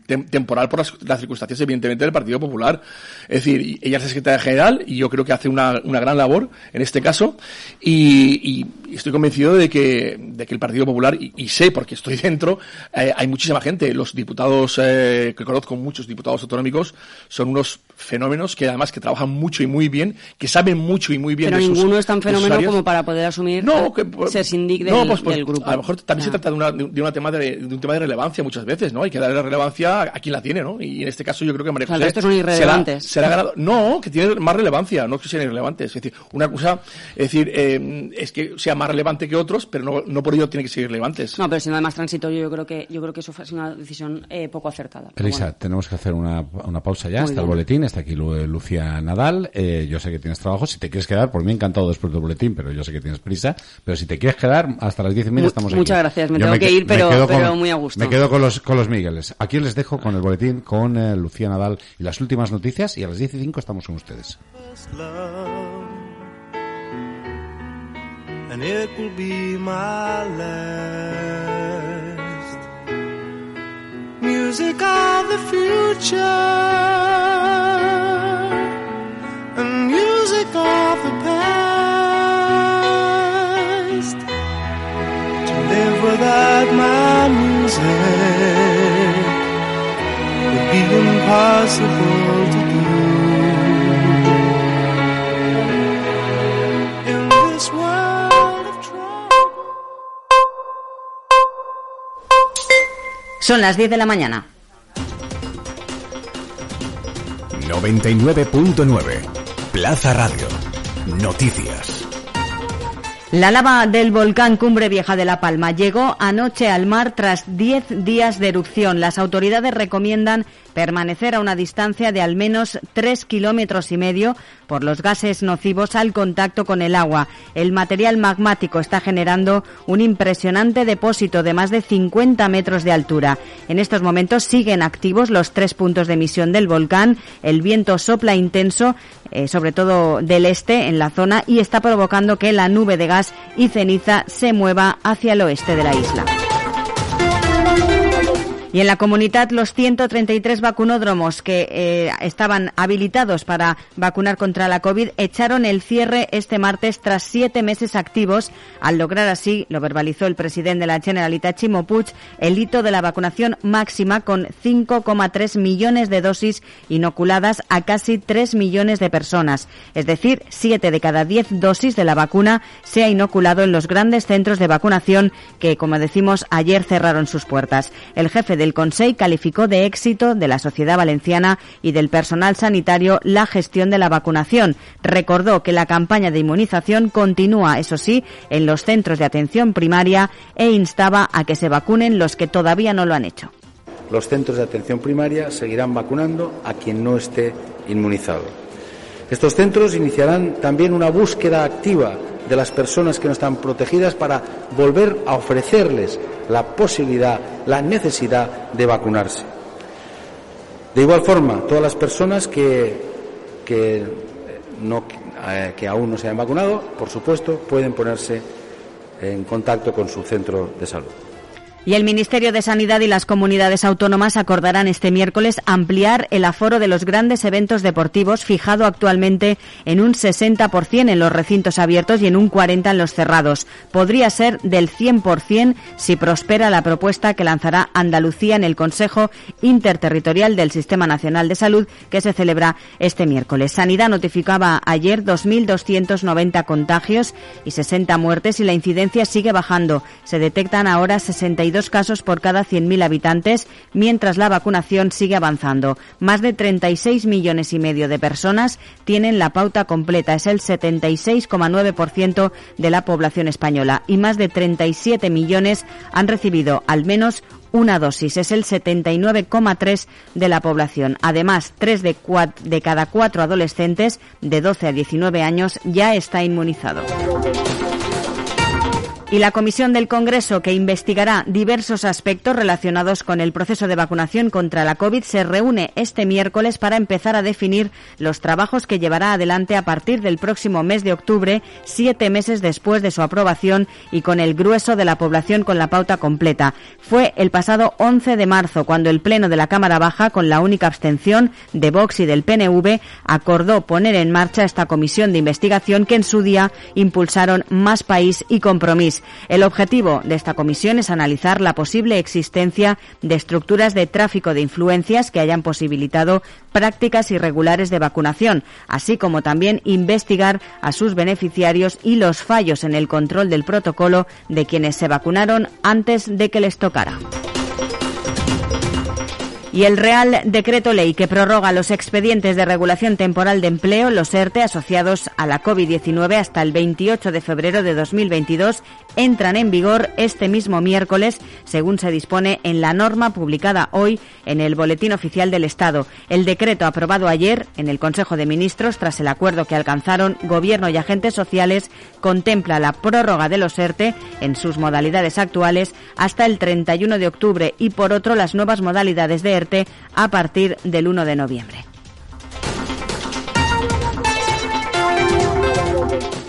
tem temporal por las, las, circunstancias evidentemente del Partido Popular. Es decir, ella es secretaria general y yo creo que hace una, una gran labor en este caso y, y, estoy convencido de que, de que el Partido Popular, y, y sé porque estoy dentro, eh, hay muchísima gente, los diputados eh, que conozco, muchos diputados autonómicos, son unos fenómenos que además que trabajan mucho y muy bien, que saben mucho y muy bien Pero de ninguno sus, es tan fenómeno como para poder asumir no, que, ser sindic del, no, pues, pues, del, grupo. A lo mejor también ah. se trata de, una, de, una tema de, de, un tema de relevancia muchas veces, ¿no? Hay que darle relevancia a quien la tiene, ¿no? Y en este caso yo creo que María José... O sea, estos son irrelevantes. Se la, ha ganado... No, que tiene más relevancia, no que sean irrelevantes. Es decir, una cosa, es decir, eh, es que sea más relevante que otros, pero no, no por ello tiene que ser irrelevantes. No, pero siendo además transitorio, yo creo que, yo creo que eso fue una decisión eh, poco acertada. Elisa, bueno. tenemos que hacer una, una pausa ya, está el boletín, está aquí Lucía Nadal, eh, yo sé que tienes trabajo, si te quieres quedar, por mí encantado después del boletín, pero yo sé que tienes prisa, pero si te quieres quedar, hasta las diez y media estamos aquí. Muchas gracias, me yo tengo me, que ir, pero, pero con, muy a gusto. Me quedo con los, con los Migueles. Aquí les con el boletín, con eh, Lucía Nadal y las últimas noticias, y a las diez y cinco estamos con ustedes. Music of the future. Music of the past. To live without my music would be impossible to do in this world of Son las 10 de la mañana. 99.9 Plaza Radio. Noticias. La lava del volcán Cumbre Vieja de La Palma llegó anoche al mar tras 10 días de erupción. Las autoridades recomiendan permanecer a una distancia de al menos tres kilómetros y medio por los gases nocivos al contacto con el agua. El material magmático está generando un impresionante depósito de más de 50 metros de altura. En estos momentos siguen activos los tres puntos de emisión del volcán. El viento sopla intenso, eh, sobre todo del este en la zona, y está provocando que la nube de gas y ceniza se mueva hacia el oeste de la isla. Y en la comunidad los 133 vacunódromos que eh, estaban habilitados para vacunar contra la COVID echaron el cierre este martes tras siete meses activos, al lograr así, lo verbalizó el presidente de la Generalitat Chimo Puig, el hito de la vacunación máxima con 5,3 millones de dosis inoculadas a casi 3 millones de personas. Es decir, 7 de cada 10 dosis de la vacuna se ha inoculado en los grandes centros de vacunación que, como decimos, ayer cerraron sus puertas. El jefe del Consejo calificó de éxito de la sociedad valenciana y del personal sanitario la gestión de la vacunación. Recordó que la campaña de inmunización continúa, eso sí, en los centros de atención primaria e instaba a que se vacunen los que todavía no lo han hecho. Los centros de atención primaria seguirán vacunando a quien no esté inmunizado. Estos centros iniciarán también una búsqueda activa de las personas que no están protegidas para volver a ofrecerles la posibilidad, la necesidad de vacunarse. De igual forma, todas las personas que, que, eh, que aún no se han vacunado, por supuesto, pueden ponerse en contacto con su centro de salud. Y el Ministerio de Sanidad y las comunidades autónomas acordarán este miércoles ampliar el aforo de los grandes eventos deportivos, fijado actualmente en un 60% en los recintos abiertos y en un 40% en los cerrados. Podría ser del 100% si prospera la propuesta que lanzará Andalucía en el Consejo Interterritorial del Sistema Nacional de Salud, que se celebra este miércoles. Sanidad notificaba ayer 2.290 contagios y 60 muertes y la incidencia sigue bajando. Se detectan ahora 62 casos por cada 100.000 habitantes, mientras la vacunación sigue avanzando. Más de 36 millones y medio de personas tienen la pauta completa, es el 76,9% de la población española, y más de 37 millones han recibido al menos una dosis, es el 79,3% de la población. Además, tres de, de cada cuatro adolescentes de 12 a 19 años ya está inmunizado. Y la comisión del Congreso que investigará diversos aspectos relacionados con el proceso de vacunación contra la COVID se reúne este miércoles para empezar a definir los trabajos que llevará adelante a partir del próximo mes de octubre, siete meses después de su aprobación y con el grueso de la población con la pauta completa. Fue el pasado 11 de marzo cuando el Pleno de la Cámara Baja, con la única abstención de Vox y del PNV, acordó poner en marcha esta comisión de investigación que en su día impulsaron Más País y Compromís. El objetivo de esta comisión es analizar la posible existencia de estructuras de tráfico de influencias que hayan posibilitado prácticas irregulares de vacunación, así como también investigar a sus beneficiarios y los fallos en el control del protocolo de quienes se vacunaron antes de que les tocara. Y el Real Decreto Ley que prorroga los expedientes de regulación temporal de empleo, los ERTE, asociados a la COVID-19 hasta el 28 de febrero de 2022, entran en vigor este mismo miércoles, según se dispone en la norma publicada hoy en el Boletín Oficial del Estado. El decreto aprobado ayer en el Consejo de Ministros, tras el acuerdo que alcanzaron Gobierno y agentes sociales, contempla la prórroga de los ERTE en sus modalidades actuales hasta el 31 de octubre y, por otro, las nuevas modalidades de ERTE a partir del 1 de noviembre.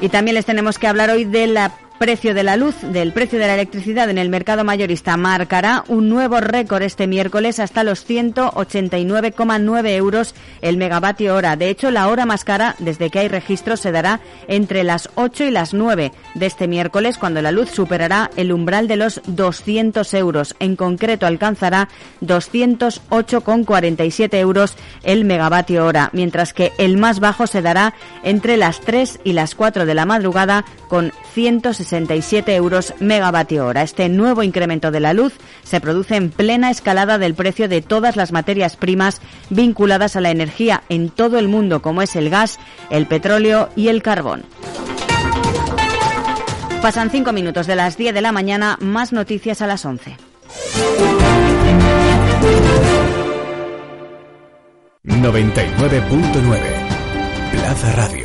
Y también les tenemos que hablar hoy de la precio de la luz, del precio de la electricidad en el mercado mayorista marcará un nuevo récord este miércoles hasta los 189,9 euros el megavatio hora. De hecho, la hora más cara desde que hay registro se dará entre las 8 y las 9 de este miércoles, cuando la luz superará el umbral de los 200 euros. En concreto, alcanzará 208,47 euros el megavatio hora, mientras que el más bajo se dará entre las 3 y las 4 de la madrugada con 167 euros megavatio hora. Este nuevo incremento de la luz se produce en plena escalada del precio de todas las materias primas vinculadas a la energía en todo el mundo, como es el gas, el petróleo y el carbón. Pasan cinco minutos de las 10 de la mañana, más noticias a las 11. 99.9 Plaza Radio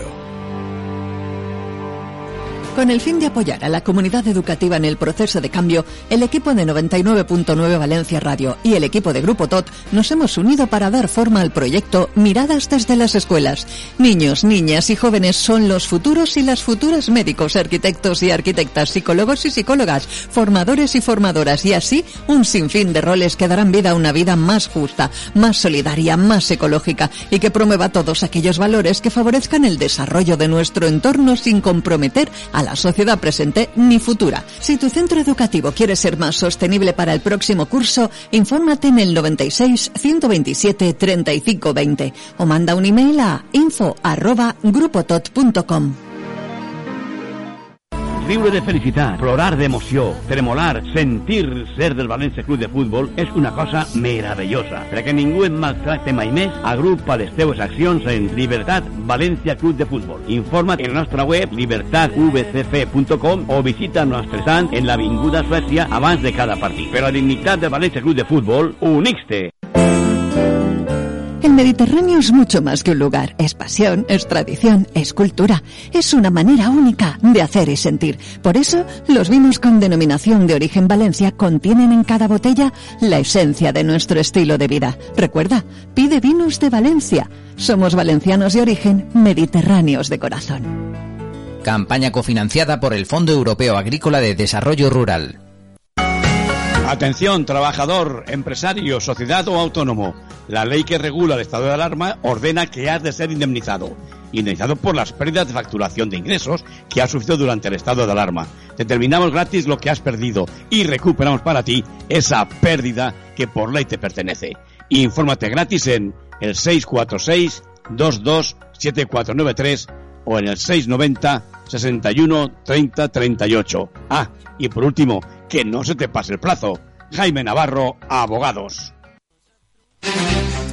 Con el fin de apoyar a la comunidad educativa en el proceso de cambio, el equipo de 99.9 Valencia Radio y el equipo de Grupo TOT nos hemos unido para dar forma al proyecto Miradas desde las escuelas. Niños, niñas y jóvenes son los futuros y las futuras médicos, arquitectos y arquitectas, psicólogos y psicólogas, formadores y formadoras y así un sinfín de roles que darán vida a una vida más justa, más solidaria, más ecológica y que promueva todos aquellos valores que favorezcan el desarrollo de nuestro entorno sin comprometer a la sociedad presente ni futura. Si tu centro educativo quiere ser más sostenible para el próximo curso, infórmate en el 96 127 35 20 o manda un email a info arroba grupotot.com. Riure de felicitat, plorar d'emoció, tremolar, sentir ser del València Club de Futbol és una cosa meravellosa. Perquè ningú et maltracte mai més, agrupa les teves accions en Libertat València Club de Futbol. Informa't en la nostra web libertatvcf.com o visita el nostre stand en l'Avinguda Suècia abans de cada partit. Per la dignitat del València Club de Futbol, unix-te! El Mediterráneo es mucho más que un lugar, es pasión, es tradición, es cultura, es una manera única de hacer y sentir. Por eso, los vinos con denominación de origen Valencia contienen en cada botella la esencia de nuestro estilo de vida. Recuerda, pide vinos de Valencia. Somos valencianos de origen, mediterráneos de corazón. Campaña cofinanciada por el Fondo Europeo Agrícola de Desarrollo Rural. Atención, trabajador, empresario, sociedad o autónomo. La ley que regula el estado de alarma ordena que has de ser indemnizado. Indemnizado por las pérdidas de facturación de ingresos que has sufrido durante el estado de alarma. Determinamos gratis lo que has perdido y recuperamos para ti esa pérdida que por ley te pertenece. Infórmate gratis en el 646 227493 o en el 690 61 30 38. Ah, y por último, que no se te pase el plazo. Jaime Navarro, Abogados.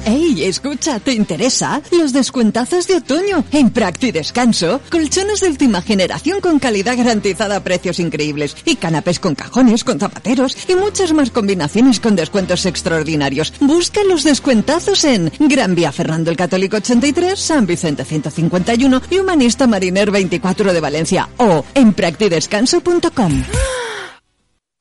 ¡Ey! Escucha, ¿te interesa? Los descuentazos de otoño en Practi Descanso. Colchones de última generación con calidad garantizada a precios increíbles. Y canapés con cajones, con zapateros y muchas más combinaciones con descuentos extraordinarios. Busca los descuentazos en Gran Vía Fernando el Católico 83, San Vicente 151 y Humanista Mariner 24 de Valencia. O en practidescanso.com.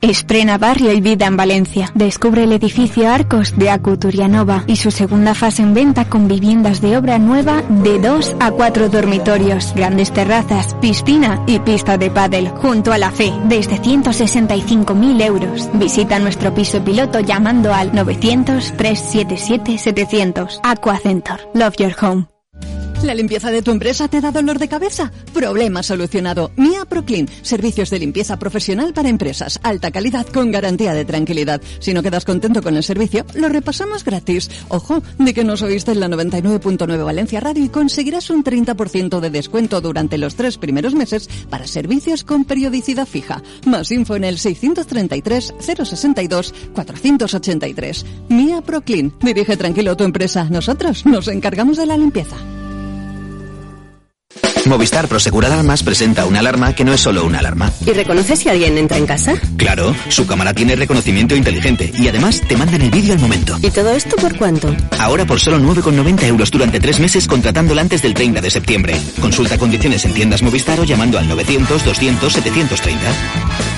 Estrena Barrio y Vida en Valencia. Descubre el edificio Arcos de Acuturianova y su segunda fase en venta con viviendas de obra nueva de 2 a 4 dormitorios, grandes terrazas, piscina y pista de pádel, junto a la fe, desde 165.000 euros. Visita nuestro piso piloto llamando al 900-377-700. Aquacentor. Love your home. ¿La limpieza de tu empresa te da dolor de cabeza? Problema solucionado. Mia Proclean. Servicios de limpieza profesional para empresas. Alta calidad con garantía de tranquilidad. Si no quedas contento con el servicio, lo repasamos gratis. Ojo, de que nos oíste en la 99.9 Valencia Radio y conseguirás un 30% de descuento durante los tres primeros meses para servicios con periodicidad fija. Más info en el 633 062 483. Mia Proclean. Dirige tranquilo tu empresa. Nosotros nos encargamos de la limpieza. Movistar Prosegur Alarmas presenta una alarma que no es solo una alarma. ¿Y reconoce si alguien entra en casa? Claro, su cámara tiene reconocimiento inteligente y además te mandan el vídeo al momento. ¿Y todo esto por cuánto? Ahora por solo 9,90 euros durante tres meses contratándola antes del 30 de septiembre. Consulta condiciones en tiendas Movistar o llamando al 900 200 730.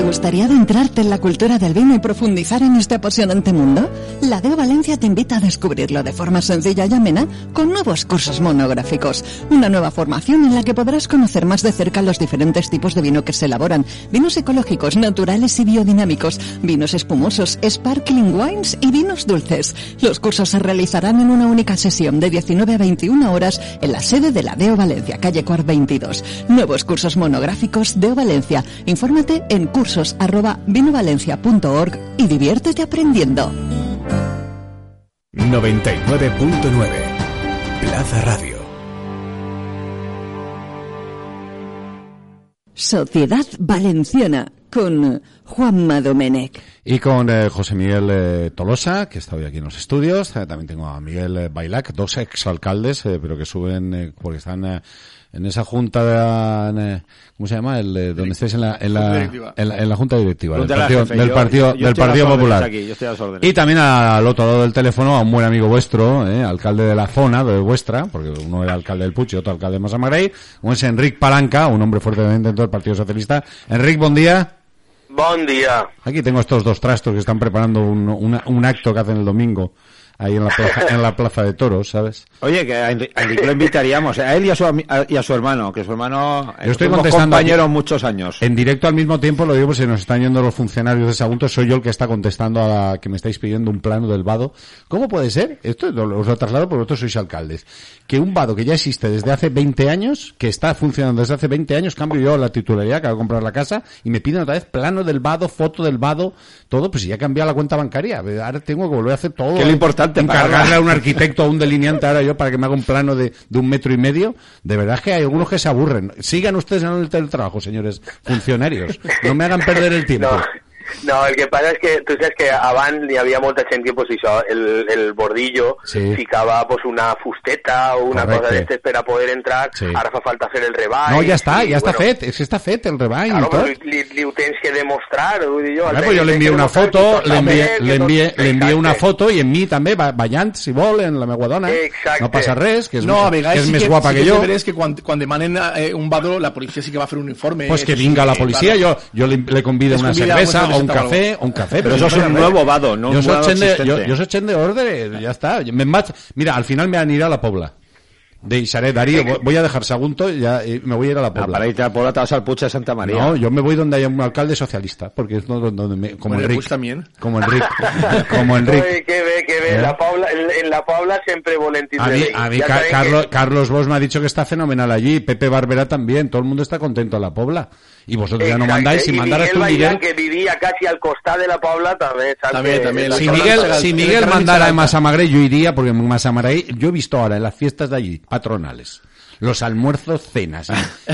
¿Te gustaría adentrarte en la cultura del vino y profundizar en este apasionante mundo? La DEO Valencia te invita a descubrirlo de forma sencilla y amena con nuevos cursos monográficos. Una nueva formación en la que podrás conocer más de cerca los diferentes tipos de vino que se elaboran. Vinos ecológicos, naturales y biodinámicos, vinos espumosos, sparkling wines y vinos dulces. Los cursos se realizarán en una única sesión de 19 a 21 horas en la sede de la DEO Valencia, calle Cuart 22. Nuevos cursos monográficos DEO Valencia. Infórmate en cursos arroba vinovalencia.org y diviértete aprendiendo. 99.9 Plaza Radio. Sociedad Valenciana con Juanma Domenech. Y con eh, José Miguel eh, Tolosa, que está hoy aquí en los estudios. Eh, también tengo a Miguel Bailac, dos exalcaldes, eh, pero que suben eh, porque están eh, en esa junta de eh, ¿cómo se llama? El, eh, donde estáis en la, en la, en la, en la junta directiva del partido, jefe. del Yo- partido, yo del popular. aquí, yo estoy a las órdenes. Y también al otro lado del teléfono a un buen amigo vuestro, eh, alcalde de la zona, de vuestra, porque uno era alcalde del Puig y otro alcalde de Massamagrey, uno es Enric Palanca, un hombre fuertemente dentro del Partido Socialista. Enric, buen día. Buen día. Aquí tengo estos dos trastos que están preparando un, un acto que hacen el domingo ahí en la plaza, en la plaza de toros, ¿sabes? Oye, que a Enri- a Enrique lo invitaríamos, a él y a su, a- y a su hermano, que su hermano eh, Yo estoy contestando aquí. muchos años. En directo al mismo tiempo, lo digo porque se nos están yendo los funcionarios de Sagunto, soy yo el que está contestando a la que me estáis pidiendo un plano del vado. ¿Cómo puede ser? Esto lo- os lo traslado porque vosotros sois alcaldes. Que un vado que ya existe desde hace 20 años, que está funcionando desde hace 20 años, cambio yo la titularidad, que hago comprar la casa, y me piden otra vez plano del vado, foto del vado, todo, pues si ya he cambiado la cuenta bancaria. Ahora tengo que volver a hacer todo. Que lo importante, Encargarle a un arquitecto, a un delineante ahora yo para que me haga un plano de, de un metro y medio. De verdad es que hay algunos que se aburren. Sigan ustedes en el teletrabajo, señores funcionarios. No me hagan perder el tiempo. No, el que passa és que tu saps que abans hi havia molta gent que pues, això, el, el bordillo Sí. ficava pues, una fusteta o una Correcte. cosa d'estes per a poder entrar, Sí. ara fa falta fer el reball. No, ja està, i, ja està bueno, fet. És que està fet el rebany Claro, i tot. però li, li ho tens que demostrar, vull dir jo. El pues yo le tens envié que una foto, le envié una foto y en mí també, ballant, si vol, en la meva dona. Exacte. No passa res, que és, no, a vegades que és sí més que, guapa sí que que jo. és que quan, quan demanen eh, un vado, la policia sí que va a hacer un informe. Pues que sí la claro. yo, yo le, le convido una una o un café, o un café. Pero eso es un nuevo vado, no Yo soy de, yo, yo soy de orden, ya está. Me mira, al final me aniré a la Pobla. De Isaré, Darío, voy- a dejar Sagunto y ya y me voy a ir a la Ah, Pobla. para irte a Puebla te vas al Puig de Santa María. No, yo me voy donde haya un alcalde socialista, porque es donde, donde me, como Bueno, Enrique. pues también. Como Enrique. como Enrique. Que bé, que bé. Eh? La Paula, en, la Paula sempre volen A mí, a Carlos, que- Carlos Bosch me ha dicho que está fenomenal allí, Pepe Barbera también, todo el mundo está contento en la Pobla. Y vosotros ya no mandáis, si mandaras Miguel tú, Bailán, Miguel. que vivia casi al costat de la Paula, la Si Miguel, si Miguel mandara a Alta. Massamagrey, yo iría, porque en Massamagrey yo he visto ahora en las fiestas de allí, patronales, los almuerzos, cenas.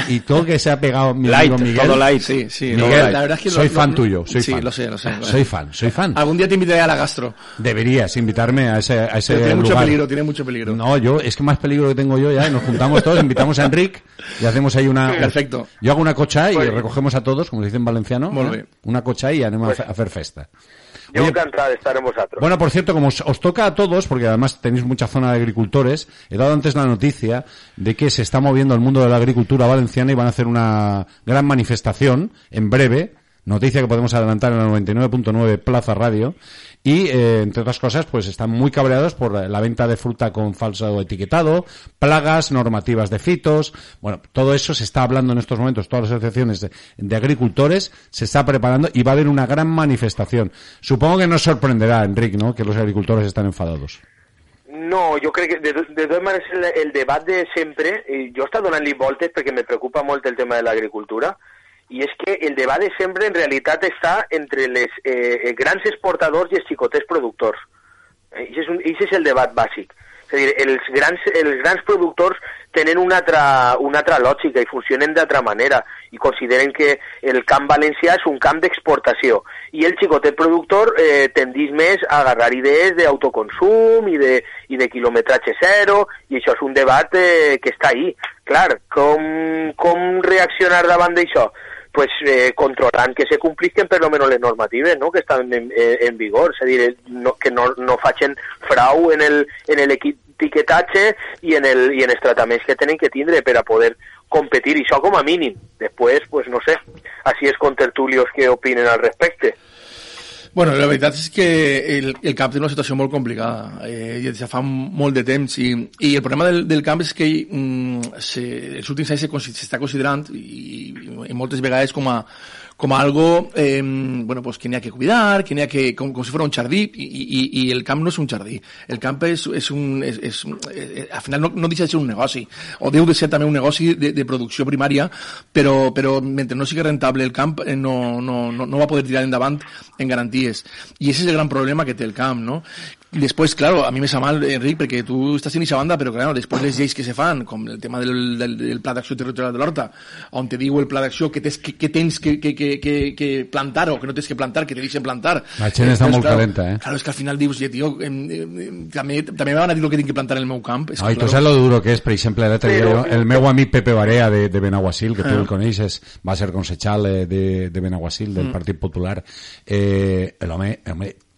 Y, y todo que se ha pegado mi Light, amigo Miguel. todo light, sí, sí. Miguel, la verdad es que soy lo- fan lo- tuyo, soy sí, fan. lo sé, lo sé. Soy fan, soy fan. Algún día te invitaré a la gastro. Deberías invitarme a ese, a ese Pero tiene mucho peligro, tiene mucho peligro. No, yo, es que más peligro que tengo yo ya, y nos juntamos todos, invitamos a Enric y hacemos ahí una... Perfecto. Yo hago una cocha y Pues- recogemos a todos, como se dice en valenciano, ¿eh? una cocha y anem a Pues- a hacer festa. Yo Oye, encantado de estar en vosotros. Bueno, por cierto, como os, os toca a todos, porque además tenéis mucha zona de agricultores, he dado antes la noticia de que se está moviendo el mundo de la agricultura valenciana y van a hacer una gran manifestación en breve, noticia que podemos adelantar en la 99.9 Plaza Radio, y eh, entre otras cosas, pues están muy cabreados por la venta de fruta con falso etiquetado, plagas, normativas de fitos, bueno, todo eso se está hablando en estos momentos, todas las asociaciones de, agricultores se está preparando y va a haber una gran manifestación. Supongo que nos sorprenderá, Enric, ¿no?, que los agricultores están enfadados. No, jo crec que de, de totes maneres el, el debat de sempre, i jo estat donant-li voltes perquè me preocupa molt el tema de l'agricultura, i és que el debat de sempre en realitat està entre les eh, grans exportadors i els xicotets productors. Eh, Ix és, un, és el debat bàsic. És a dir, els grans, els grans productors tenen una altra, una altra lògica i funcionen d'altra manera i consideren que el camp valencià és un camp d'exportació i el xicotet productor eh, tendís més a agarrar idees d'autoconsum i, de, i de quilometratge zero i això és un debat eh, que està ahí. Clar, com, com reaccionar davant d'això? Pues eh, que se complisquen per lo menos les normatives no? que estan en, en vigor, és a dir, no, que no, no facin frau en el, en el etiquetatge i en, el, i en els tractaments que tenen que tindre per a poder competir, i això com a mínim. Després, pues no sé, així és con tertulios que opinen al respecte. Bueno, la veritat és que el, el camp té una situació molt complicada eh, i ja fa molt de temps i, i el problema del, del camp és que mm, se, els últims anys s'està considerant i, i moltes vegades com a, com a algo eh, bueno, pues que ha que cuidar, que ha que, com, com si fos un jardí, i, i, i el camp no és un jardí. El camp és, és un... És, és, eh, al final no, no de ser un negoci, o deu de ser també un negoci de, de producció primària, però, però mentre no sigui rentable el camp eh, no, no, no, no va poder tirar endavant en garanties. I ese és el gran problema que té el camp, no? Després, claro, a mi me sa mal, Enric, perquè tu estàs en eixa banda, però claro, després les lleis que se fan, com el tema del, del, del pla d'acció territorial de l'Horta, on te diu el pla d'acció que, tens, que, que tens que, que, que, que, que plantar o que no tens que plantar, que te deixen plantar. La gent està molt claro, calenta, eh? Claro, és que al final dius, "Ja, tio, em, em, em, també, també me van a dir el que tinc que plantar en el meu camp. És No, que, i tu saps lo duro que és, per exemple, l'altre dia Però- el meu amic Pepe Barea de, de Benaguasil, que tu Ah. el coneixes, va ser concejal eh, de, de Benaguasil, del Mm. Partit Popular, eh, l'home,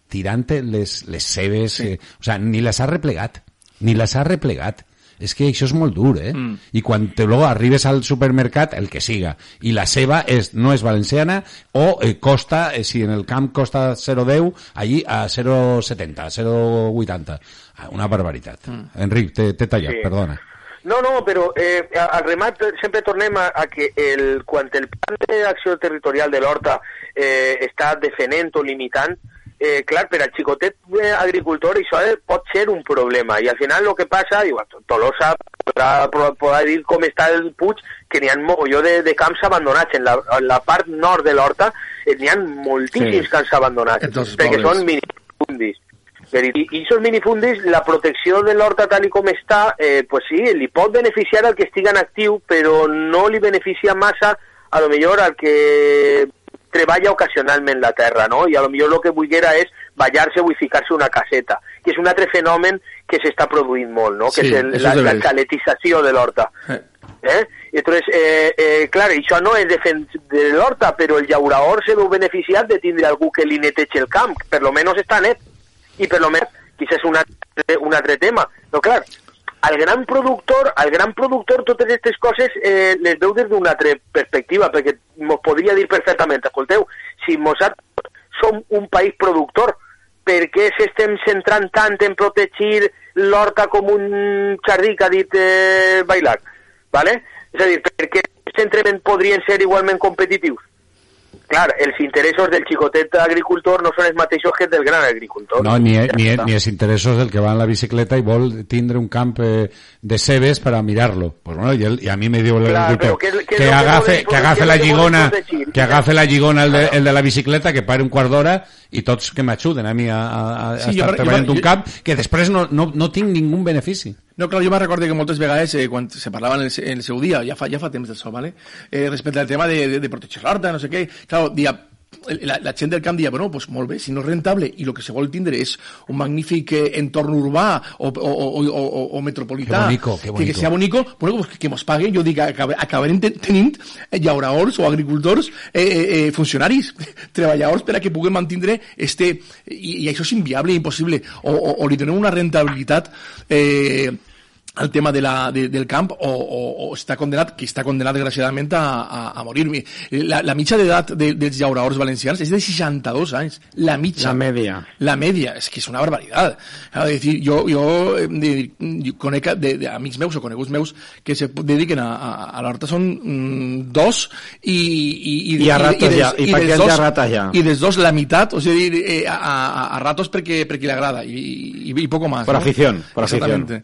home, tirant les, les Sí. eh, o sea, ni les ha replegat, ni les ha replegat. És que això és molt dur, eh? Mm. I quan te luego arribes al supermercat, el que siga, i la ceba és, no és valenciana, o eh, costa, eh, si en el camp costa 0,10, allí a 0,70, 0,80. Ah, Una barbaritat. Mm. Enric, t'he tallat, Sí. perdona. No, no, però eh, al remat sempre tornem a, a que el, quan el plan d'acció territorial de l'Horta eh, està defenent o limitant, eh, clar, per al xicotet eh, agricultor això eh, pot ser un problema i al final el que passa, i bueno, Tolosa podrà, podrà, dir com està el Puig, que n'hi ha mogolló de, de camps abandonats. En la, en la part nord de l'Horta eh, n'hi ha moltíssims Sí. camps abandonats, Entonces, perquè pobres. són minifundis. Dir, I aquests minifundis, la protecció de l'horta tal i com està, eh, pues sí, li pot beneficiar al que estigui en actiu, però no li beneficia massa, a lo millor, al que treballa ocasionalment la terra, no? I a lo millor el que volguera és ballar-se o ficar-se una caseta, que és un altre fenomen que s'està produint molt, no? Que Sí, és el, la, la veres. chaletització de l'horta. Eh. Eh? I entonces, eh, eh, clar, això no és defens de l'horta, però el llaurador se veu beneficiat de tindre algú que li neteja el camp, per lo menos està net, i per lo menos, quizás és un altre, un altre tema. No, clar, al gran productor, al gran productor totes aquestes coses eh, les veu des d'una altra perspectiva, perquè mos podria dir perfectament, escolteu, si nosaltres som un país productor, per què s'estem centrant tant en protegir l'horta com un jardí que ha dit eh, Bailac? ¿Vale? És a dir, per què centrem podrien ser igualment competitius? Clar, els interessos del xicotet agricultor no són els mateixos que els del gran agricultor. No, ni, ni, ni els interessos del que va en la bicicleta i vol tindre un camp eh, de cebes para mirarlo. Pues bueno, y, él, y a mí me dio el Claro, agricultor pero ¿qué es- qué es que, que agafe, que agafe la lligona, que agafe la lligona el de, el de la bicicleta, que pare un quart d'hora i tots que m'ajuden a mi a, a, a Sí, estar jo- jo- treballant jo- un camp que després no, no, no tinc ningú benefici. No, clar, jo me recordo que moltes vegades, eh, quan se parlava en el, en el seu dia, ja fa, ja fa temps d'això, ¿vale? eh, respecte al tema de, de, de protegir l'horta, no sé què, clar, dia, la, la gent del camp dia, bueno, pues molt bé, si no és rentable i el que se vol tindre és un magnífic eh, entorn urbà o, o, o, o, o, metropolità, Que bonico, que que, bonico. que sea bonico, bueno, pues que, que mos paguen, jo dic, acabarem ten- tenint eh, llauraors o agricultors eh, eh, eh, funcionaris, treballadors per a que puguem mantindre este, i, i això és inviable, impossible, o, o, o li donem una rentabilitat eh, al tema de la, de, del camp o, o, o està condenat, que està condenat desgraciadament a, a, a morir. La, la mitja d'edat de, dels llauraors valencians és de 62 anys. La mitja. La media. La media, és que és una barbaritat. És dir, jo, jo, de, jo conec de, de amics meus o coneguts meus que se dediquen a, a, a l'horta són mm, dos i, i, i, I a ratos ja, i per dels què hi ha dos- rates ja? I dels dos la meitat, o sigui, eh, a, a, a ratos perquè, perquè li agrada i, i, y poco más. Por ¿no? afición, por afición.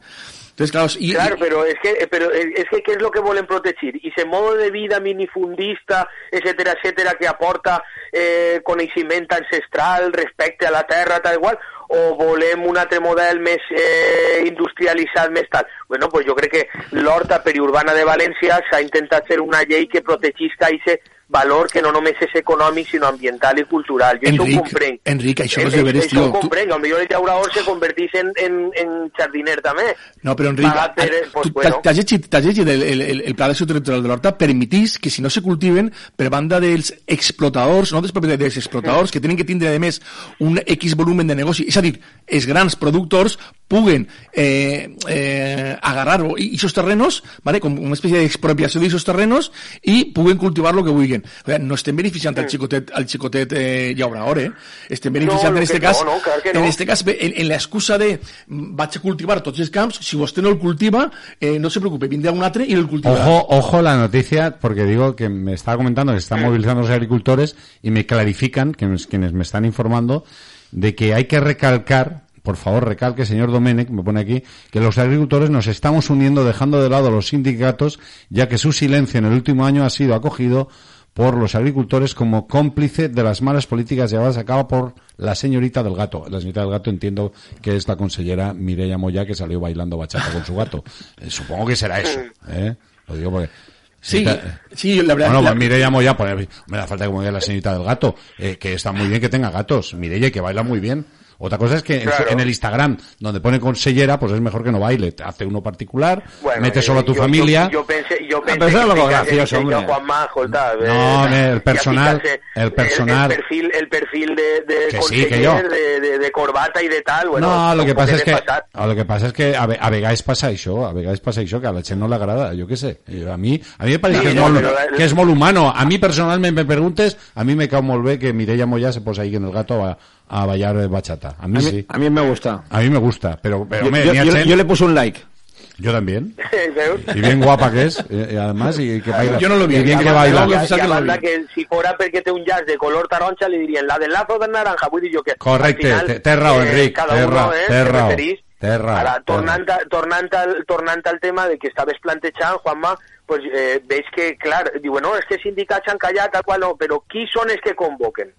Entonces, claro, y, Claro, pero es que, pero es que ¿qué es lo que volen protegir? Y ese modo de vida minifundista, etcétera, etcétera, que aporta eh, coneixement ancestral respecte a la terra, tal igual, o volem un altre model més eh, industrialitzat, més tal? Bueno, pues jo crec que l'horta periurbana de València s'ha intentat fer una llei que protegisca aquest valor que no només és econòmic, sinó ambiental i cultural. Jo això ho Enric, comprenc. Enric, això no és Eh, de veres, Això tio. ho Tu- comprenc, potser el llaurador se convertís en, en, en jardiner també. No, però Enric, Pagat per, pues, tu bueno. t'has llegit, t'has llegit el, el, el, el pla d'acció territorial de l'Horta permetís que si no se cultiven per banda dels explotadors, no dels propietaris, dels explotadors, que tenen que tindre a més un X volumen de negoci, és a dir, els grans productors puguen eh, eh, agarrar aquests terrenos, ¿vale? com una espècie d'expropiació d'aquests terrenos i puguen cultivar lo que vulguin. O sea, no estem beneficiant al xicotet, al xicotet eh, llaurador, eh? Estem beneficiant No, en este cas, no, no, clar que no. en este cas, en, en l'excusa de mm, vaig a cultivar tots els camps, si vostè no el cultiva, eh, no se preocupe, vindrà un altre i el cultivarà. Ojo, ojo la noticia, porque digo que me estaba comentando que se están movilizando los agricultores y me clarifican, que es- quienes me están informando, de que hay que recalcar, por favor recalque, señor Domenech, me pone aquí, que los agricultores nos estamos uniendo dejando de lado a los sindicatos, ya que su silencio en el último año ha sido acogido por los agricultores como cómplice de las malas políticas llevadas a cabo por la señorita del gato. La señorita del gato entiendo que es la consellera Mireia Moya que salió bailando bachata con su gato. Eh, supongo que será eso. ¿eh? Lo digo porque... Sí, sí, la verdad... Bueno, la- pues Mireia Moya, pues, me da falta que me diga la señorita del gato, eh, que está muy bien que tenga gatos. Mireia, que baila muy bien. Otra cosa es que Claro. en el Instagram, donde pone consellera, pues es mejor que no baile. Te Hace uno particular, Bueno, mete eh, solo a tu yo- familia. Yo, yo pensé, yo pensé eso que gracioso, que hombre. Juanma, escolta, eh, No, el ya personal- fijarse, el personal- el, perfil, el perfil de, de Que sí, que yo. de, de, de corbata y de tal, bueno, no, lo que pasa es que a lo que pasa es que a, a vegades pasa això, a vegades pasa això que a la gent no le agrada, yo qué sé. Eh, A mí a mí me parece Sí, que, es no, pero la- que es molt humano. A mí personalmente me preguntes, a mí me cae molt bé que Mireia Moya se posa ahí en el gato a, a bailar bachata. A mí, A mí, sí. a mí me gusta. A mí me gusta, pero, pero Yo, me- yo- le puse un like. yo también. Y bien guapa que es, eh, y además, y que baila. Yo no lo vi, y bien que la- baila. que banda si fora perquè té un jazz de color taronja li dirien la del lazo de naranja, vull dir jo que Correcte, té raó, eh, Enric, raó, raó, té raó, Ara, tornant, a, tornant, al, tornant al tema de que estaves plantejant, Juanma, pues, eh, veig que, clar, diuen, no, és que sindicats han callat, tal qual, no, però qui són els que convoquen?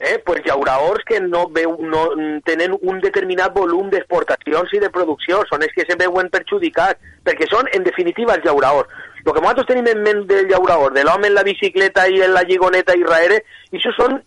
Eh, pues llauraors que no, veu, no mm, tenen un determinat volum d'exportacions i de producció, són els que se veuen perjudicats, perquè són, en definitiva, els llauraors. El que nosaltres tenim en ment del llauraor, de l'home en la bicicleta i en la lligoneta i raere, això són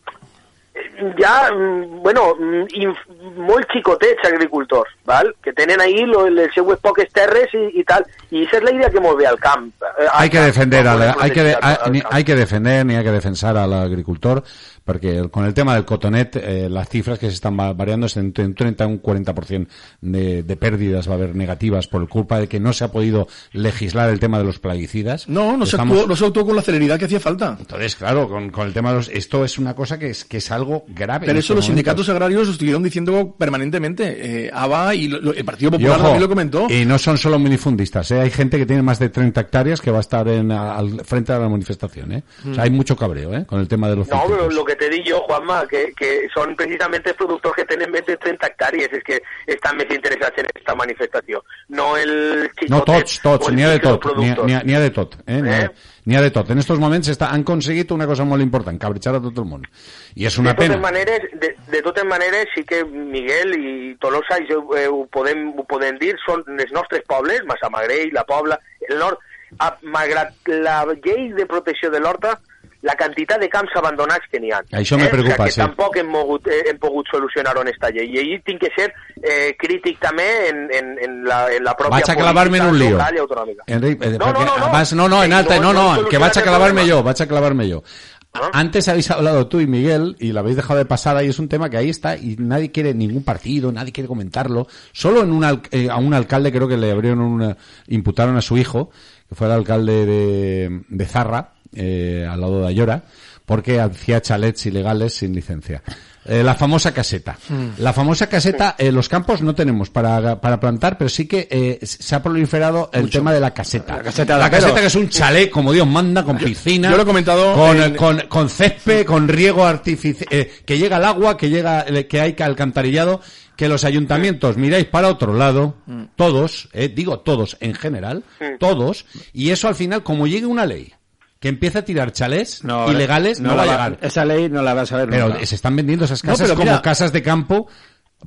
eh, ja, mm, bueno, mm, molt xicotets agricultors, val? que tenen ahí lo, les seues poques terres i, i tal, i aquesta és la idea que molt ve al camp. eh, al hay que defender volem hay que de- ni- hay que defender ni hay que defensar al agricultor porque el- con el tema del cotonet eh, las cifras que se están va- variando es entre un 30 y un 40% de, de pérdidas va a haber negativas por culpa de que no se ha podido legislar el tema de los plaguicidas No, no se, actuó, no se actuó con la celeridad que hacía falta. entonces claro con, con el tema de los esto es una cosa que es que es algo grave Pero eso estos los sindicatos agrarios lo estuvieron diciendo permanentemente. Eh, ABA y lo- lo- el Partido Y, Popular ojo, también lo comentó. y no son solo minifundistas, ¿eh? hay gente que tiene más de 30 hectáreas que va a estar en, al frente de la manifestación. ¿eh? O sea, hay mucho cabreo ¿eh? con el tema de los No, pero lo que te di jo, Juanma, que, que són precisament els productors que tenen més de 30 hectàrees els que estan més interessats en aquesta manifestació, no el No, xicotet tots, tots, n'hi ha de tot, n'hi ha- n'hi ha de tot, eh? Eh? N'hi ha de tot. En estos moments està, han aconseguit una cosa molt important, cabritxar a tot el món. I és una de pena. maneres, de, de totes maneres, sí que Miguel i Tolosa, i jo, eh, ho, podem, ho podem dir, són els nostres pobles, Massamagrell, la Pobla, el nord, a, malgrat la llei de protecció de l'horta, la quantitat de camps abandonats que n'hi ha. Això me preocupa, o sigui, sí. tampoc hem, mogut, eh, hem pogut esta llei. I ahir tinc que ser eh, crític també en, en, en, la, en la pròpia Vaig a clavar-me en un lío. Enric, eh, No, no, no, no. vas- no, no, en alta, no, no, que vas a clavarme yo, vas a clavarme yo. Antes habéis hablado tú y Miguel y lo habéis dejado de pasada y es un tema que ahí está y nadie quiere ningún partido, nadie quiere comentarlo. Solo en un eh, a un alcalde creo que le abrieron una, imputaron a su hijo, que fue el alcalde de, de Zarra, eh, al lado de Ayora, porque hacía chalets ilegales sin licencia. Eh, la famosa caseta. Mm. La famosa caseta, eh, los campos no tenemos para, para plantar, pero sí que eh, se ha proliferado el tema de la caseta. La caseta la caseta que es un chalet, como Dios manda, con piscina. yo lo he comentado Con, en- con, con césped, con riego artificial, que llega el agua, que llega, que hay que alcantarillado, que los ayuntamientos miráis para otro lado, Mm. todos, eh, digo todos en general, todos, y eso al final, como llegue una ley que empiece a tirar chalés ilegales, no, va a llegar. Esa ley no la vas a ver Pero nunca. se están vendiendo esas No, casas como mira- casas de campo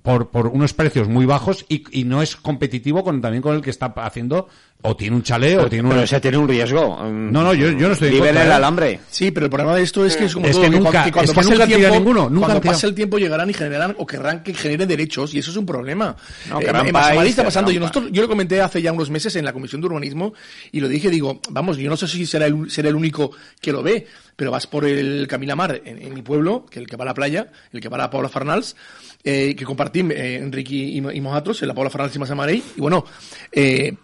por, por unos precios muy bajos y, y no es competitivo con también con el que está haciendo o tiene un chalet o tiene un Pero ese tiene un riesgo. No, no, yo, yo no estoy Vive en el ¿eh? alambre. Sí, pero el problema de esto es que es como Es todo, que que nunca- cuando, que cuando es que pase nunca el tiempo, ninguno, nunca cuando pase el tiempo llegarán y generarán o querrán que generen derechos y eso es un problema. No, Eh, en país, está pasando. Yo, nosotros- yo lo comenté hace ya unos meses en la Comisión de Urbanismo y lo dije, digo, vamos, yo no sé si será el, será el único que lo ve, pero vas por el Caminamar en, en mi pueblo, que el que va a la playa, el que va a la Paula Farnals, eh, que compartim eh, Enrique y, y nosotros, en la Paula Farnals y Masamadí, y bueno, eh,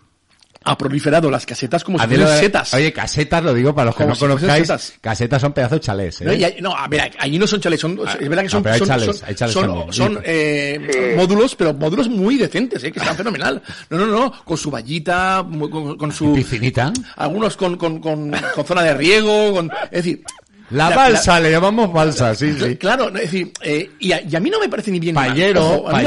ha proliferado las casetas como si A ver, fueran setas. Oye, casetas, lo digo para los que Como no si fuesen conozcáis, setas. casetas son pedazos de chalés, ¿eh? No, y hay- no, a ver, allí no son chalets, son, es verdad que son, no, pero hay son, chalets, son- hay chalets son- son, Sí. eh, módulos, pero módulos muy decentes, eh, que están fenomenal. No, no, no, con su vallita, con su... piscinita. Algunos con, con, con, con zona de riego, con, es decir... La balsa, le llamamos balsa, sí, sí. Claro, no, es decir, eh, y, a, y a mí no me parece ni bien ni mal.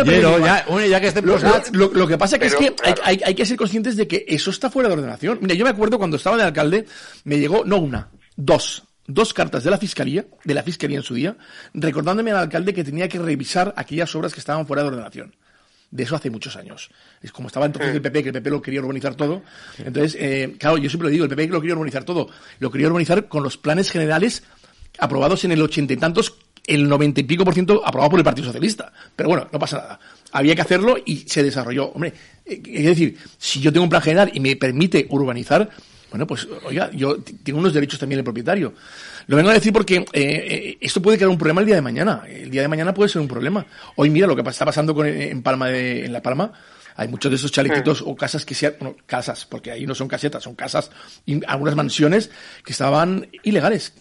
Mí no ya- bueno, ya que estén lo, que pasa que es que hay, hay- hay que ser conscientes de que eso está fuera de ordenación. Mira, yo me acuerdo cuando estaba de alcalde, me llegó, no una, dos, dos cartas de la fiscalía, de la fiscalía en su día, recordándome al alcalde que tenía que revisar aquellas obras que estaban fuera de ordenación. De eso hace muchos años. Es como estaba entonces el PP, que el PP lo quería urbanizar todo. Entonces, eh, claro, yo siempre lo digo, el PP lo quería urbanizar todo. Lo quería urbanizar con los planes generales aprobados en el ochenta y tantos, el noventa y pico por ciento aprobado por el Partido Socialista. Pero bueno, no pasa nada. Había que hacerlo y se desarrolló. Hombre, eh, es decir, si yo tengo un plan general y me permite urbanizar, bueno, pues, oiga, yo tengo unos derechos también el propietario. Lo vengo a decir porque eh, eh, esto puede crear un problema el día de mañana. El día de mañana puede ser un problema. Hoy mira lo que está pasando con, en Palma de, en La Palma. Hay muchos de esos chaletitos o casas que sean, bueno, casas, porque ahí no son casetas, son casas, y algunas mansiones que estaban ilegales.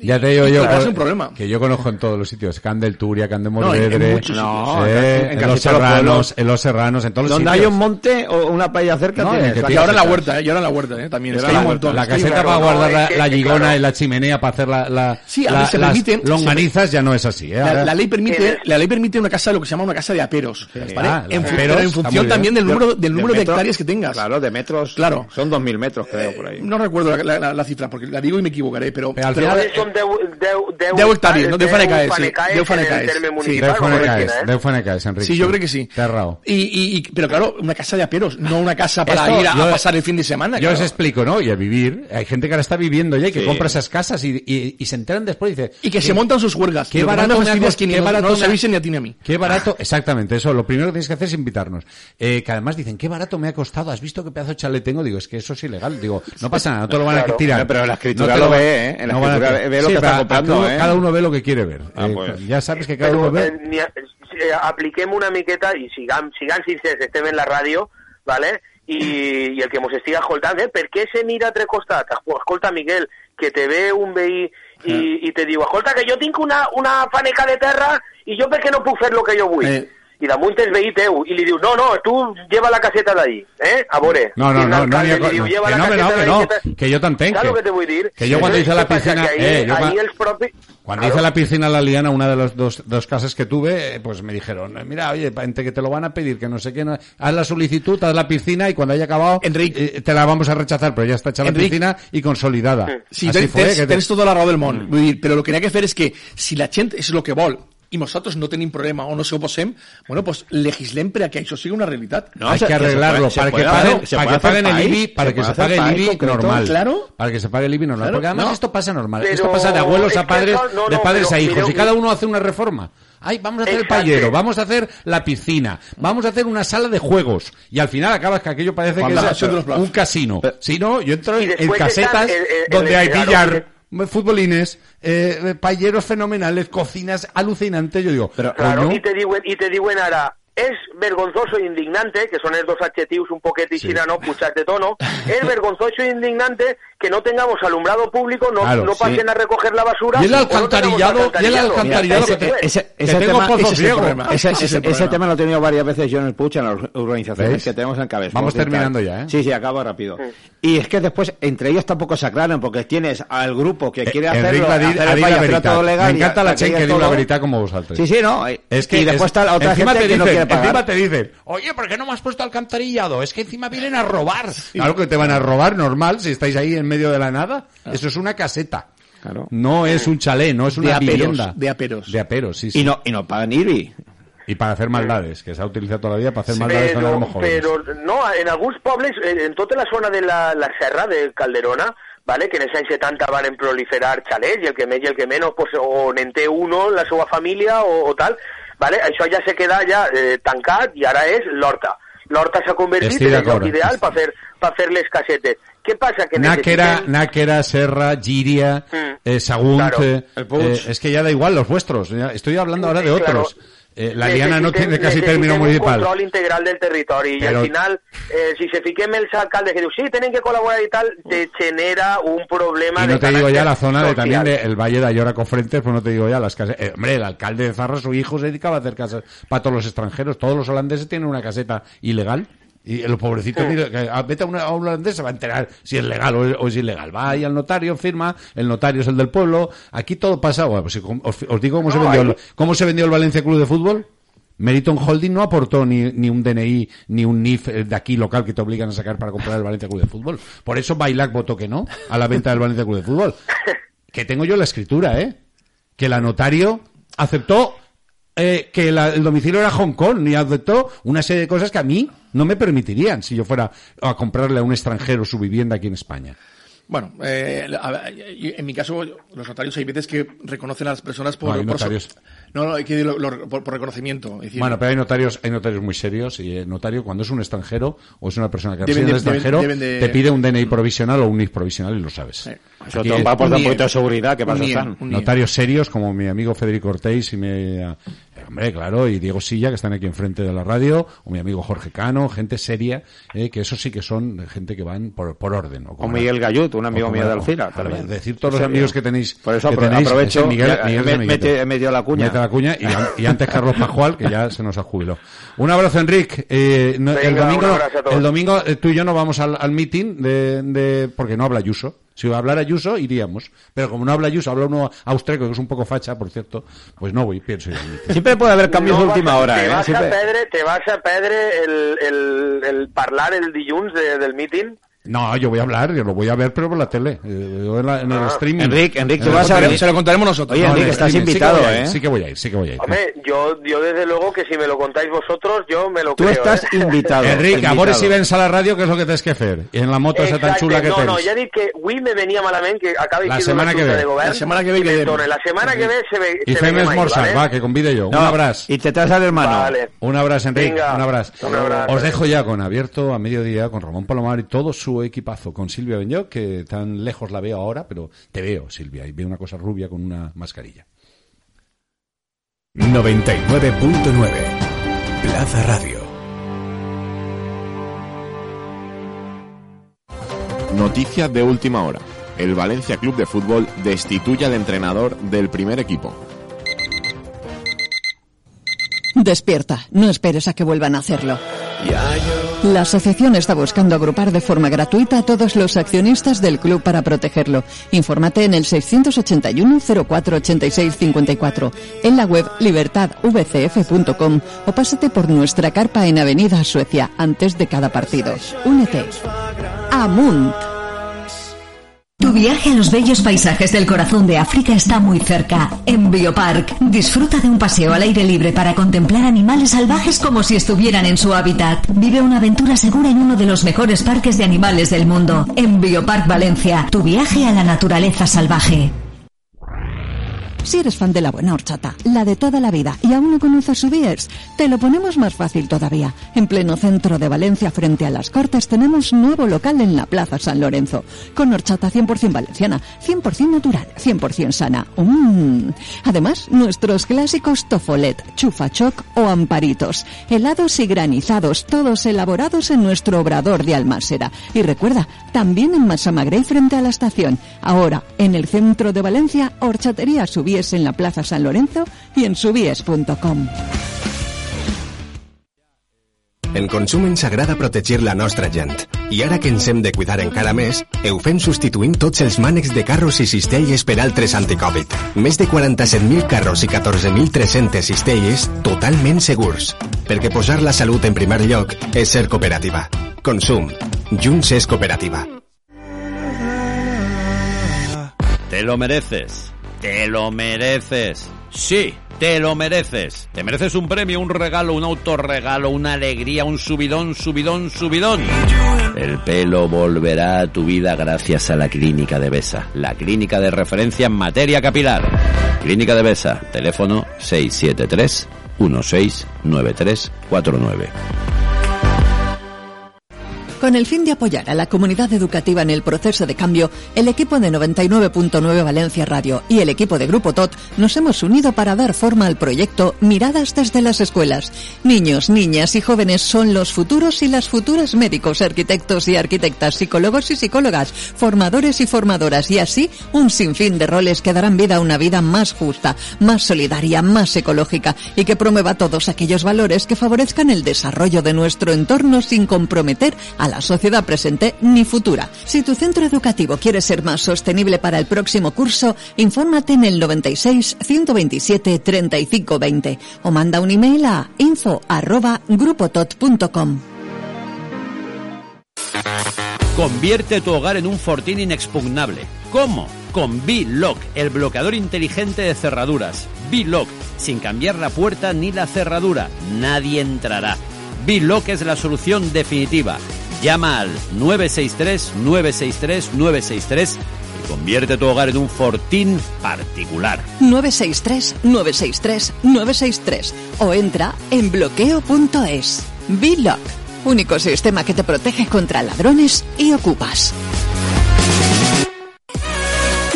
Ya te digo yo claro, por- es un problema. que yo conozco en todos los sitios, Can del Turia, Can de No, en- en Morvedre, sitios. en, en los Serranos, en los Serranos, en todos los Donde hay sitios. un monte o una playa cerca, No, tienes que la ahora en la caseta. huerta, ¿eh? Y ahora en la huerta, ¿eh? También. Es ahora que hay un la montón. La caseta para guardar No, la, la claro. y la chimenea para hacer la, la, Sí, a la- se las permite- longanizas ya no es así, ¿eh? La, la ley permite, Tienes- la ley permite una casa, lo que se llama una casa de aperos. ¿vale? Ah, En aperos, función también del número, del número de, hectáreas que tengas. Claro, de metros. Claro. Son 2.000 metros, creo, por ahí. No recuerdo la, la- la- la cifra, porque la digo y me equivocaré, pero... Pero- final- Son 10 Deu hectàrees, no? Deu fanecaes, sí. Deu fanecaes. Sí, Deu Fanecaes. Deu Fanecaes, Enrique. Sí, yo creo que sí. Te has errado. Y, y- y- pero claro, una casa de aperos, no una casa para Esto, ir a, pasar el fin de semana. Yo os claro. explico, ¿no? Y a vivir. Hay gente que ahora está viviendo ya y que Sí. compra esas casas y, y- y se enteran después y dice... Y que se montan sus huelgas. Qué barato me que qué no- barato no avisen ni a ti ni a mí. Qué barato, exactamente, eso, lo primero que tienes que hacer es invitarnos. Eh, que además dicen, qué barato me ha costado, ¿has visto qué pedazo de chalet tengo? Digo, es que eso es ilegal. Digo, no pasa nada, no te lo van a tirar. Pero la escritura lo ve, ¿eh? En la escritura. Ve lo Sí, que está pero comprando, cada uno, ¿eh? cada uno ve lo que quiere ver. Ah, Eh, pues. Ya sabes que cada uno ve... eh, n'hi ha- eh, apliquem una miqueta i sigam, sigam sincers, estem en la ràdio, vale? I, i el que mos estiga escoltant, eh? per què se mira a altre costat? Escolta, Miguel, que te ve un veí i, i te diu, escolta, que jo tinc una, una faneca de terra i jo per què no puc fer el que jo vull? Eh. I damunt és veí teu, i li diu, no, no, tu lleva la caseta d'ahí, eh, a veure. No, no, no, no, diu, lleva que la no, no, que no, que te- que yo t'entenc, Saps que- el que te vull dir? que yo cuando hice la piscina, eh, els propis... Cuando Claro. hice la piscina en la Liana, una de las dos, dos casas que tuve, eh, pues me dijeron, mira, oye, entre que te lo van a pedir, que no sé qué, no- haz la solicitud, haz la piscina y cuando haya acabado, eh, te la vamos a rechazar, pero ya está hecha la Enric. piscina y consolidada. Sí, Así tens, fue. tens, que te- tens tota la raó del món. Vull dir, però el que n'hi ha que fer és que si la gent és el que vol i nosaltres no tenim problema o no s'hi oposem, bueno, pues legislem per a que això sigui una realitat. No, hay que arreglarlo para que paguen, para que paguen el IBI, para que se pague el IBI normal. Claro. Para que se pague el IBI normal. Porque además no. esto pasa normal. Pero esto pasa de abuelos a padres, de padres pero a hijos. y cada uno hace una reforma. Ay, vamos a hacer el payero, vamos a hacer la piscina, vamos a hacer una sala de juegos. Y al final acabas que aquello parece que es un casino. Si no, yo entro Y en, casetas donde hay billar, futbolines, eh, payeros fenomenales, cocinas alucinantes. Yo digo, Claro, i te diuen, i te diuen ara és vergonzoso i indignante, que són els dos adjectius un poquet i no pujats de tono, és vergonzoso e indignante que no tengamos alumbrado público, no, Claro, no sí. pasen a recoger la basura. Y el o no alcantarillado, y el alcantarillado Mira, que te- ese- Que tema, ese, problema. Ese lo he tenido varias veces yo en el Puch, en las urbanizaciones ¿Veis? que tenemos en Cabezón. Vamos terminando ya, ¿eh? Sí, sí, acabo rápido. Y es que después, entre ellos tampoco se aclaran, porque tienes al grupo que quiere Enric hacerlo, dir- hacer la veritat. legal. Me y encanta la gent que todo- la veritat como vosotros. Sí, sí, no. Es que y después es- está la otra encima gente te que no dicen, quiere pagar. Encima te dicen, oye, ¿por qué no me has puesto alcantarillado? Es que encima vienen a robar. Claro que te van a robar, normal, si estáis ahí en medio de la nada. Eso es una caseta. No es un chalet, no es De una aperos, vivienda. de aperos. De aperos, sí, sí. Y no, y no pagan IBI. Y para hacer maldades, que se ha utilizado todavía para hacer maldades però no, en alguns pobles, eh, en tota la zona de la, la serra de Calderona, vale, que en els anys 70 van proliferar xalets, i el que més i el que menys, pues, o n'en té uno, la seva família o, o tal, vale, això ja se queda ja eh, tancat i ara és l'horta. L'horta s'ha convertit en el lloc ideal per fer, per fer les casetes. Què passa? Que Náquera. Náquera, Serra, Giria, Mm. eh, Sagunt, Claro. eh, El eh, es que ya da igual los vuestros. Estoy hablando ahora de Sí, claro. otros. Eh, la Liana no tiene casi término un municipal. control integral del territori i Però- al final, eh, si se fiquem els alcaldes que diuen sí, tenen que col·laborar i tal, te genera un problema Y de no te digo ya la zona de, social. también del Valle de Ayora con Frentes, pues no te digo ya las casas. eh, hombre, el alcalde de Zarra, su hijo se dedicaba a hacer casas para todos los extranjeros. Todos los holandeses tienen una caseta ilegal. Y los pobrecitos, Sí. mira, ah, vete a, una- a un holandés, se va a enterar si es legal o, o es ilegal. Va ahí al notario, firma, el notario es el del pueblo. Aquí todo pasa. Bueno, pues, os, os digo cómo, se vendió el, cómo se vendió el Valencia Club de Fútbol. Meriton Holding no aportó ni, ni un DNI ni un NIF eh, de aquí local que te obligan a sacar para comprar el Valencia Club de Fútbol. Por eso Bailac votó que no a la venta del Valencia Club de Fútbol. Que tengo yo la escritura, ¿eh? Que la notario aceptó eh, que la- el domicilio era Hong Kong y aceptó una serie de cosas que a mí no me permitirían si yo fuera a comprarle a un extranjero su vivienda aquí en España. Bueno, eh, en mi caso, los notarios hay veces que reconocen a las personas por... No, hay por notarios. no, no, hay que lo- por, por reconocimiento. decir, Bueno, pero hay notarios, hay notarios muy serios y el notario cuando es un extranjero o es una persona que Deben de- extranjero deben de- te pide un DNI provisional o un NIF provisional y lo sabes. Eso todo va por un poquito de seguridad, que NIE. Notarios serios como mi amigo Federico Ortiz y mi, eh, hombre, claro, y Diego Silla que están aquí enfrente de la radio, o mi amigo Jorge Cano, gente seria, eh, que eso sí que son gente que van por, por orden. O, Miguel Gallut, un amigo mío de Alcira también. Es decir, todos los amigos amigo. que tenéis. Por eso que apro- tenéis, aprovecho, Miguel, Miguel me- mete- metió la cuña. Mete la cuña y, an- y antes Carlos Pajual, que ya se nos ha jubilado. Un abrazo, Enric. Eh, no- el domingo, el domingo eh, tú y yo no vamos al, al meeting de, de, porque no habla Ayuso. Si hablara Ayuso, iríamos. Pero como no habla Ayuso, habla uno austríaco, que es un poco facha, por cierto, pues no voy, pienso. Siempre puede haber cambios No de última a- hora, te ¿eh? Vas a Siempre- perdre, te vas a perdre el, el, el parlar el dilluns de, del meeting. No, yo voy a hablar, yo lo voy a ver, pero por la tele, eh, yo en, la- en el Ah. streaming. Enric, Enric, En vas a- streaming. se lo contaremos nosotros. Oye, No, en Enric, el estás streaming. invitado, sí que ir, ¿eh? Sí que voy a ir, sí que voy a ir. Hombre, yo, yo desde luego que si me lo contáis vosotros, yo me lo Tú creo. estás ¿eh? invitado. Enric, a veure invitado. si vens a la ràdio, que és el que tens que fer. I en la moto esa tan Exacte, xula que no, tens. no, ja he dit que avui me venia malament que acabi La setmana una que ve. de govern. La setmana que ve. La setmana que ve se ve I se fem va, que convide yo. No, un abraç. Y te traes al hermano. Vale. Un abrazo, Enrique. Un abrazo. un abrazo. Os dejo ya con abierto a mediodía con Ramón Palomar y todo su equipazo, con Silvia Benyoc, que tan lejos la veo ahora, pero te veo, Silvia, y veo una cosa rubia con una mascarilla. 99.9 Plaza Radio. Noticia de última hora. El Valencia Club de Fútbol destituye al entrenador del primer equipo. Despierta, no esperes a que vuelvan a hacerlo. La asociación está buscando agrupar de forma gratuita a todos los accionistas del club para protegerlo. Infórmate en el 681 0486 54, en la web libertadvcf.com o pásate por nuestra carpa en Avenida Suecia antes de cada partido. Únete. Amunt. Tu viaje a los bellos paisajes del corazón de África está muy cerca. En Biopark, disfruta de un paseo al aire libre para contemplar animales salvajes como si estuvieran en su hábitat. Vive una aventura segura en uno de los mejores parques de animales del mundo. En Biopark Valencia, tu viaje a la naturaleza salvaje. Si eres fan de la buena horchata, la de toda la vida, y aún no conoces su Biers, te lo ponemos más fácil todavía. En pleno centro de Valencia, frente a las Cortes, tenemos nuevo local en la Plaza San Lorenzo, con horchata 100% valenciana, 100% natural, 100% sana. Mm. Además, nuestros clásicos tofolet, chufachoc o amparitos, helados y granizados, todos elaborados en nuestro obrador de Almásera. Y recuerda, también en Masamagrey frente a la estación. Ahora, en el centro de Valencia, horchatería Subies en la Plaza San Lorenzo y en subies.com. En Consum ens agrada protegir la nostra gent. I ara que ens hem de cuidar encara més, ho fem substituint tots els mànecs de carros i cistelles per altres anticovid. Més de 47.000 carros i 14.300 cistelles totalment segurs. Perquè posar la salut en primer lloc és ser cooperativa. Consum. Junts és cooperativa. Te lo mereces. Te lo mereces. Sí, te lo mereces. Te mereces un premio, un regalo, un autorregalo, una alegría, un subidón, subidón, subidón. El pelo volverá a tu vida gracias a la Clínica de Besa, la clínica de referencia en materia capilar. Clínica de Besa, teléfono 673 169349. Con el fin de apoyar a la comunidad educativa en el proceso de cambio, el equipo de 99.9 Valencia Radio y el equipo de Grupo TOT nos hemos unido para dar forma al proyecto Miradas desde las escuelas. Niños, niñas y jóvenes son los futuros y las futuras médicos, arquitectos y arquitectas, psicólogos y psicólogas, formadores y formadoras y así un sinfín de roles que darán vida a una vida más justa, más solidaria, más ecológica y que promueva todos aquellos valores que favorezcan el desarrollo de nuestro entorno sin comprometer a la sociedad presente ni futura. Si tu centro educativo quiere ser más sostenible para el próximo curso, infórmate en el 96 127 35 20 o manda un email a info arroba grupotot.com. Convierte tu hogar en un fortín inexpugnable. ¿Cómo? Con B-Lock, el bloqueador inteligente de cerraduras. B-Lock, sin cambiar la puerta ni la cerradura. Nadie entrará. B-Lock es la solución definitiva. Llama al 963-963-963 y convierte tu hogar en un fortín particular. 963 963 963 o entra en bloqueo.es. B-Lock, único sistema que te protege contra ladrones y ocupas.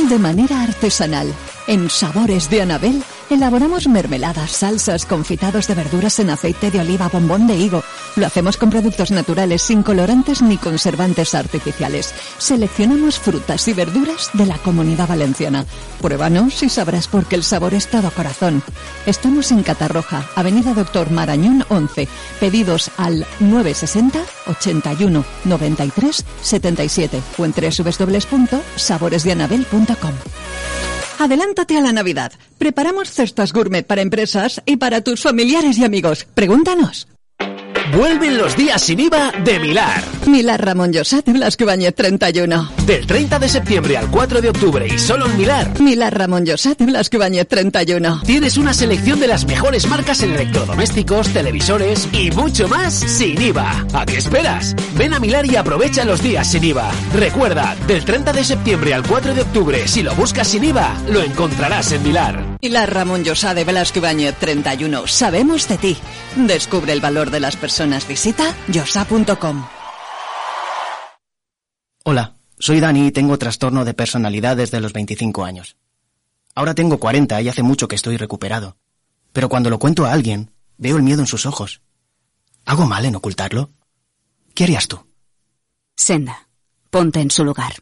De manera artesanal, en Sabores de Anabel, elaboramos mermeladas, salsas, confitados de verduras en aceite de oliva, bombón de higo. Lo hacemos con productos naturales, sin colorantes ni conservantes artificiales. Seleccionamos frutas y verduras de la comunidad valenciana. Pruébanos y sabrás por qué el sabor es todo corazón. Estamos en Catarroja, Avenida Doctor Marañón 11. Pedidos al 960 81 93 77 o en www.saboresdeanabel.com. Adelántate a la Navidad. Preparamos cestas gourmet para empresas y para tus familiares y amigos. Pregúntanos. Vuelven los días sin IVA de Milar. Milar Ramón Josat Blasco Ibáñez 31. Del 30 de septiembre al 4 de octubre y solo en Milar. Milar Ramón Josat Blasco Ibáñez 31. Tienes una selección de las mejores marcas en electrodomésticos, televisores y mucho más sin IVA. ¿A qué esperas? Ven a Milar y aprovecha los días sin IVA. Recuerda, del 30 de septiembre al 4 de octubre, si lo buscas sin IVA, lo encontrarás en Milar. Milar Ramón Josat de Velasco Ibáñez 31. Sabemos de ti. Descubre el valor de las personas. Visita yosa.com. Hola, soy Dani y tengo trastorno de personalidad desde los 25 años. Ahora tengo 40 y hace mucho que estoy recuperado. Pero cuando lo cuento a alguien, veo el miedo en sus ojos. ¿Hago mal en ocultarlo? ¿Qué harías tú? Senda, ponte en su lugar.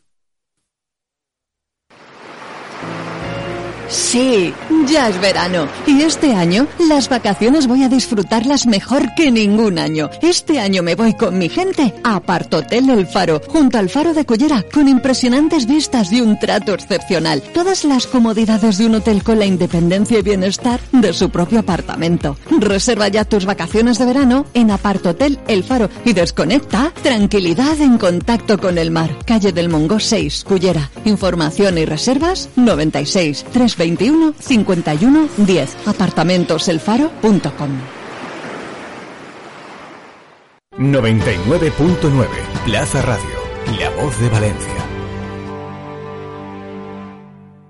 Sí, ya es verano. Y este año las vacaciones voy a disfrutarlas mejor que ningún año. Este año me voy con mi gente a Apartotel El Faro, junto al Faro de Cullera, con impresionantes vistas y un trato excepcional. Todas las comodidades de un hotel con la independencia y bienestar de su propio apartamento. Reserva ya tus vacaciones de verano en Apartotel El Faro y desconecta tranquilidad en contacto con el mar. Calle del Mongo 6, Cullera. Información y reservas 96 321 51 10. Apartamentoselfaro.com. 99.9 Plaza Radio, la voz de Valencia.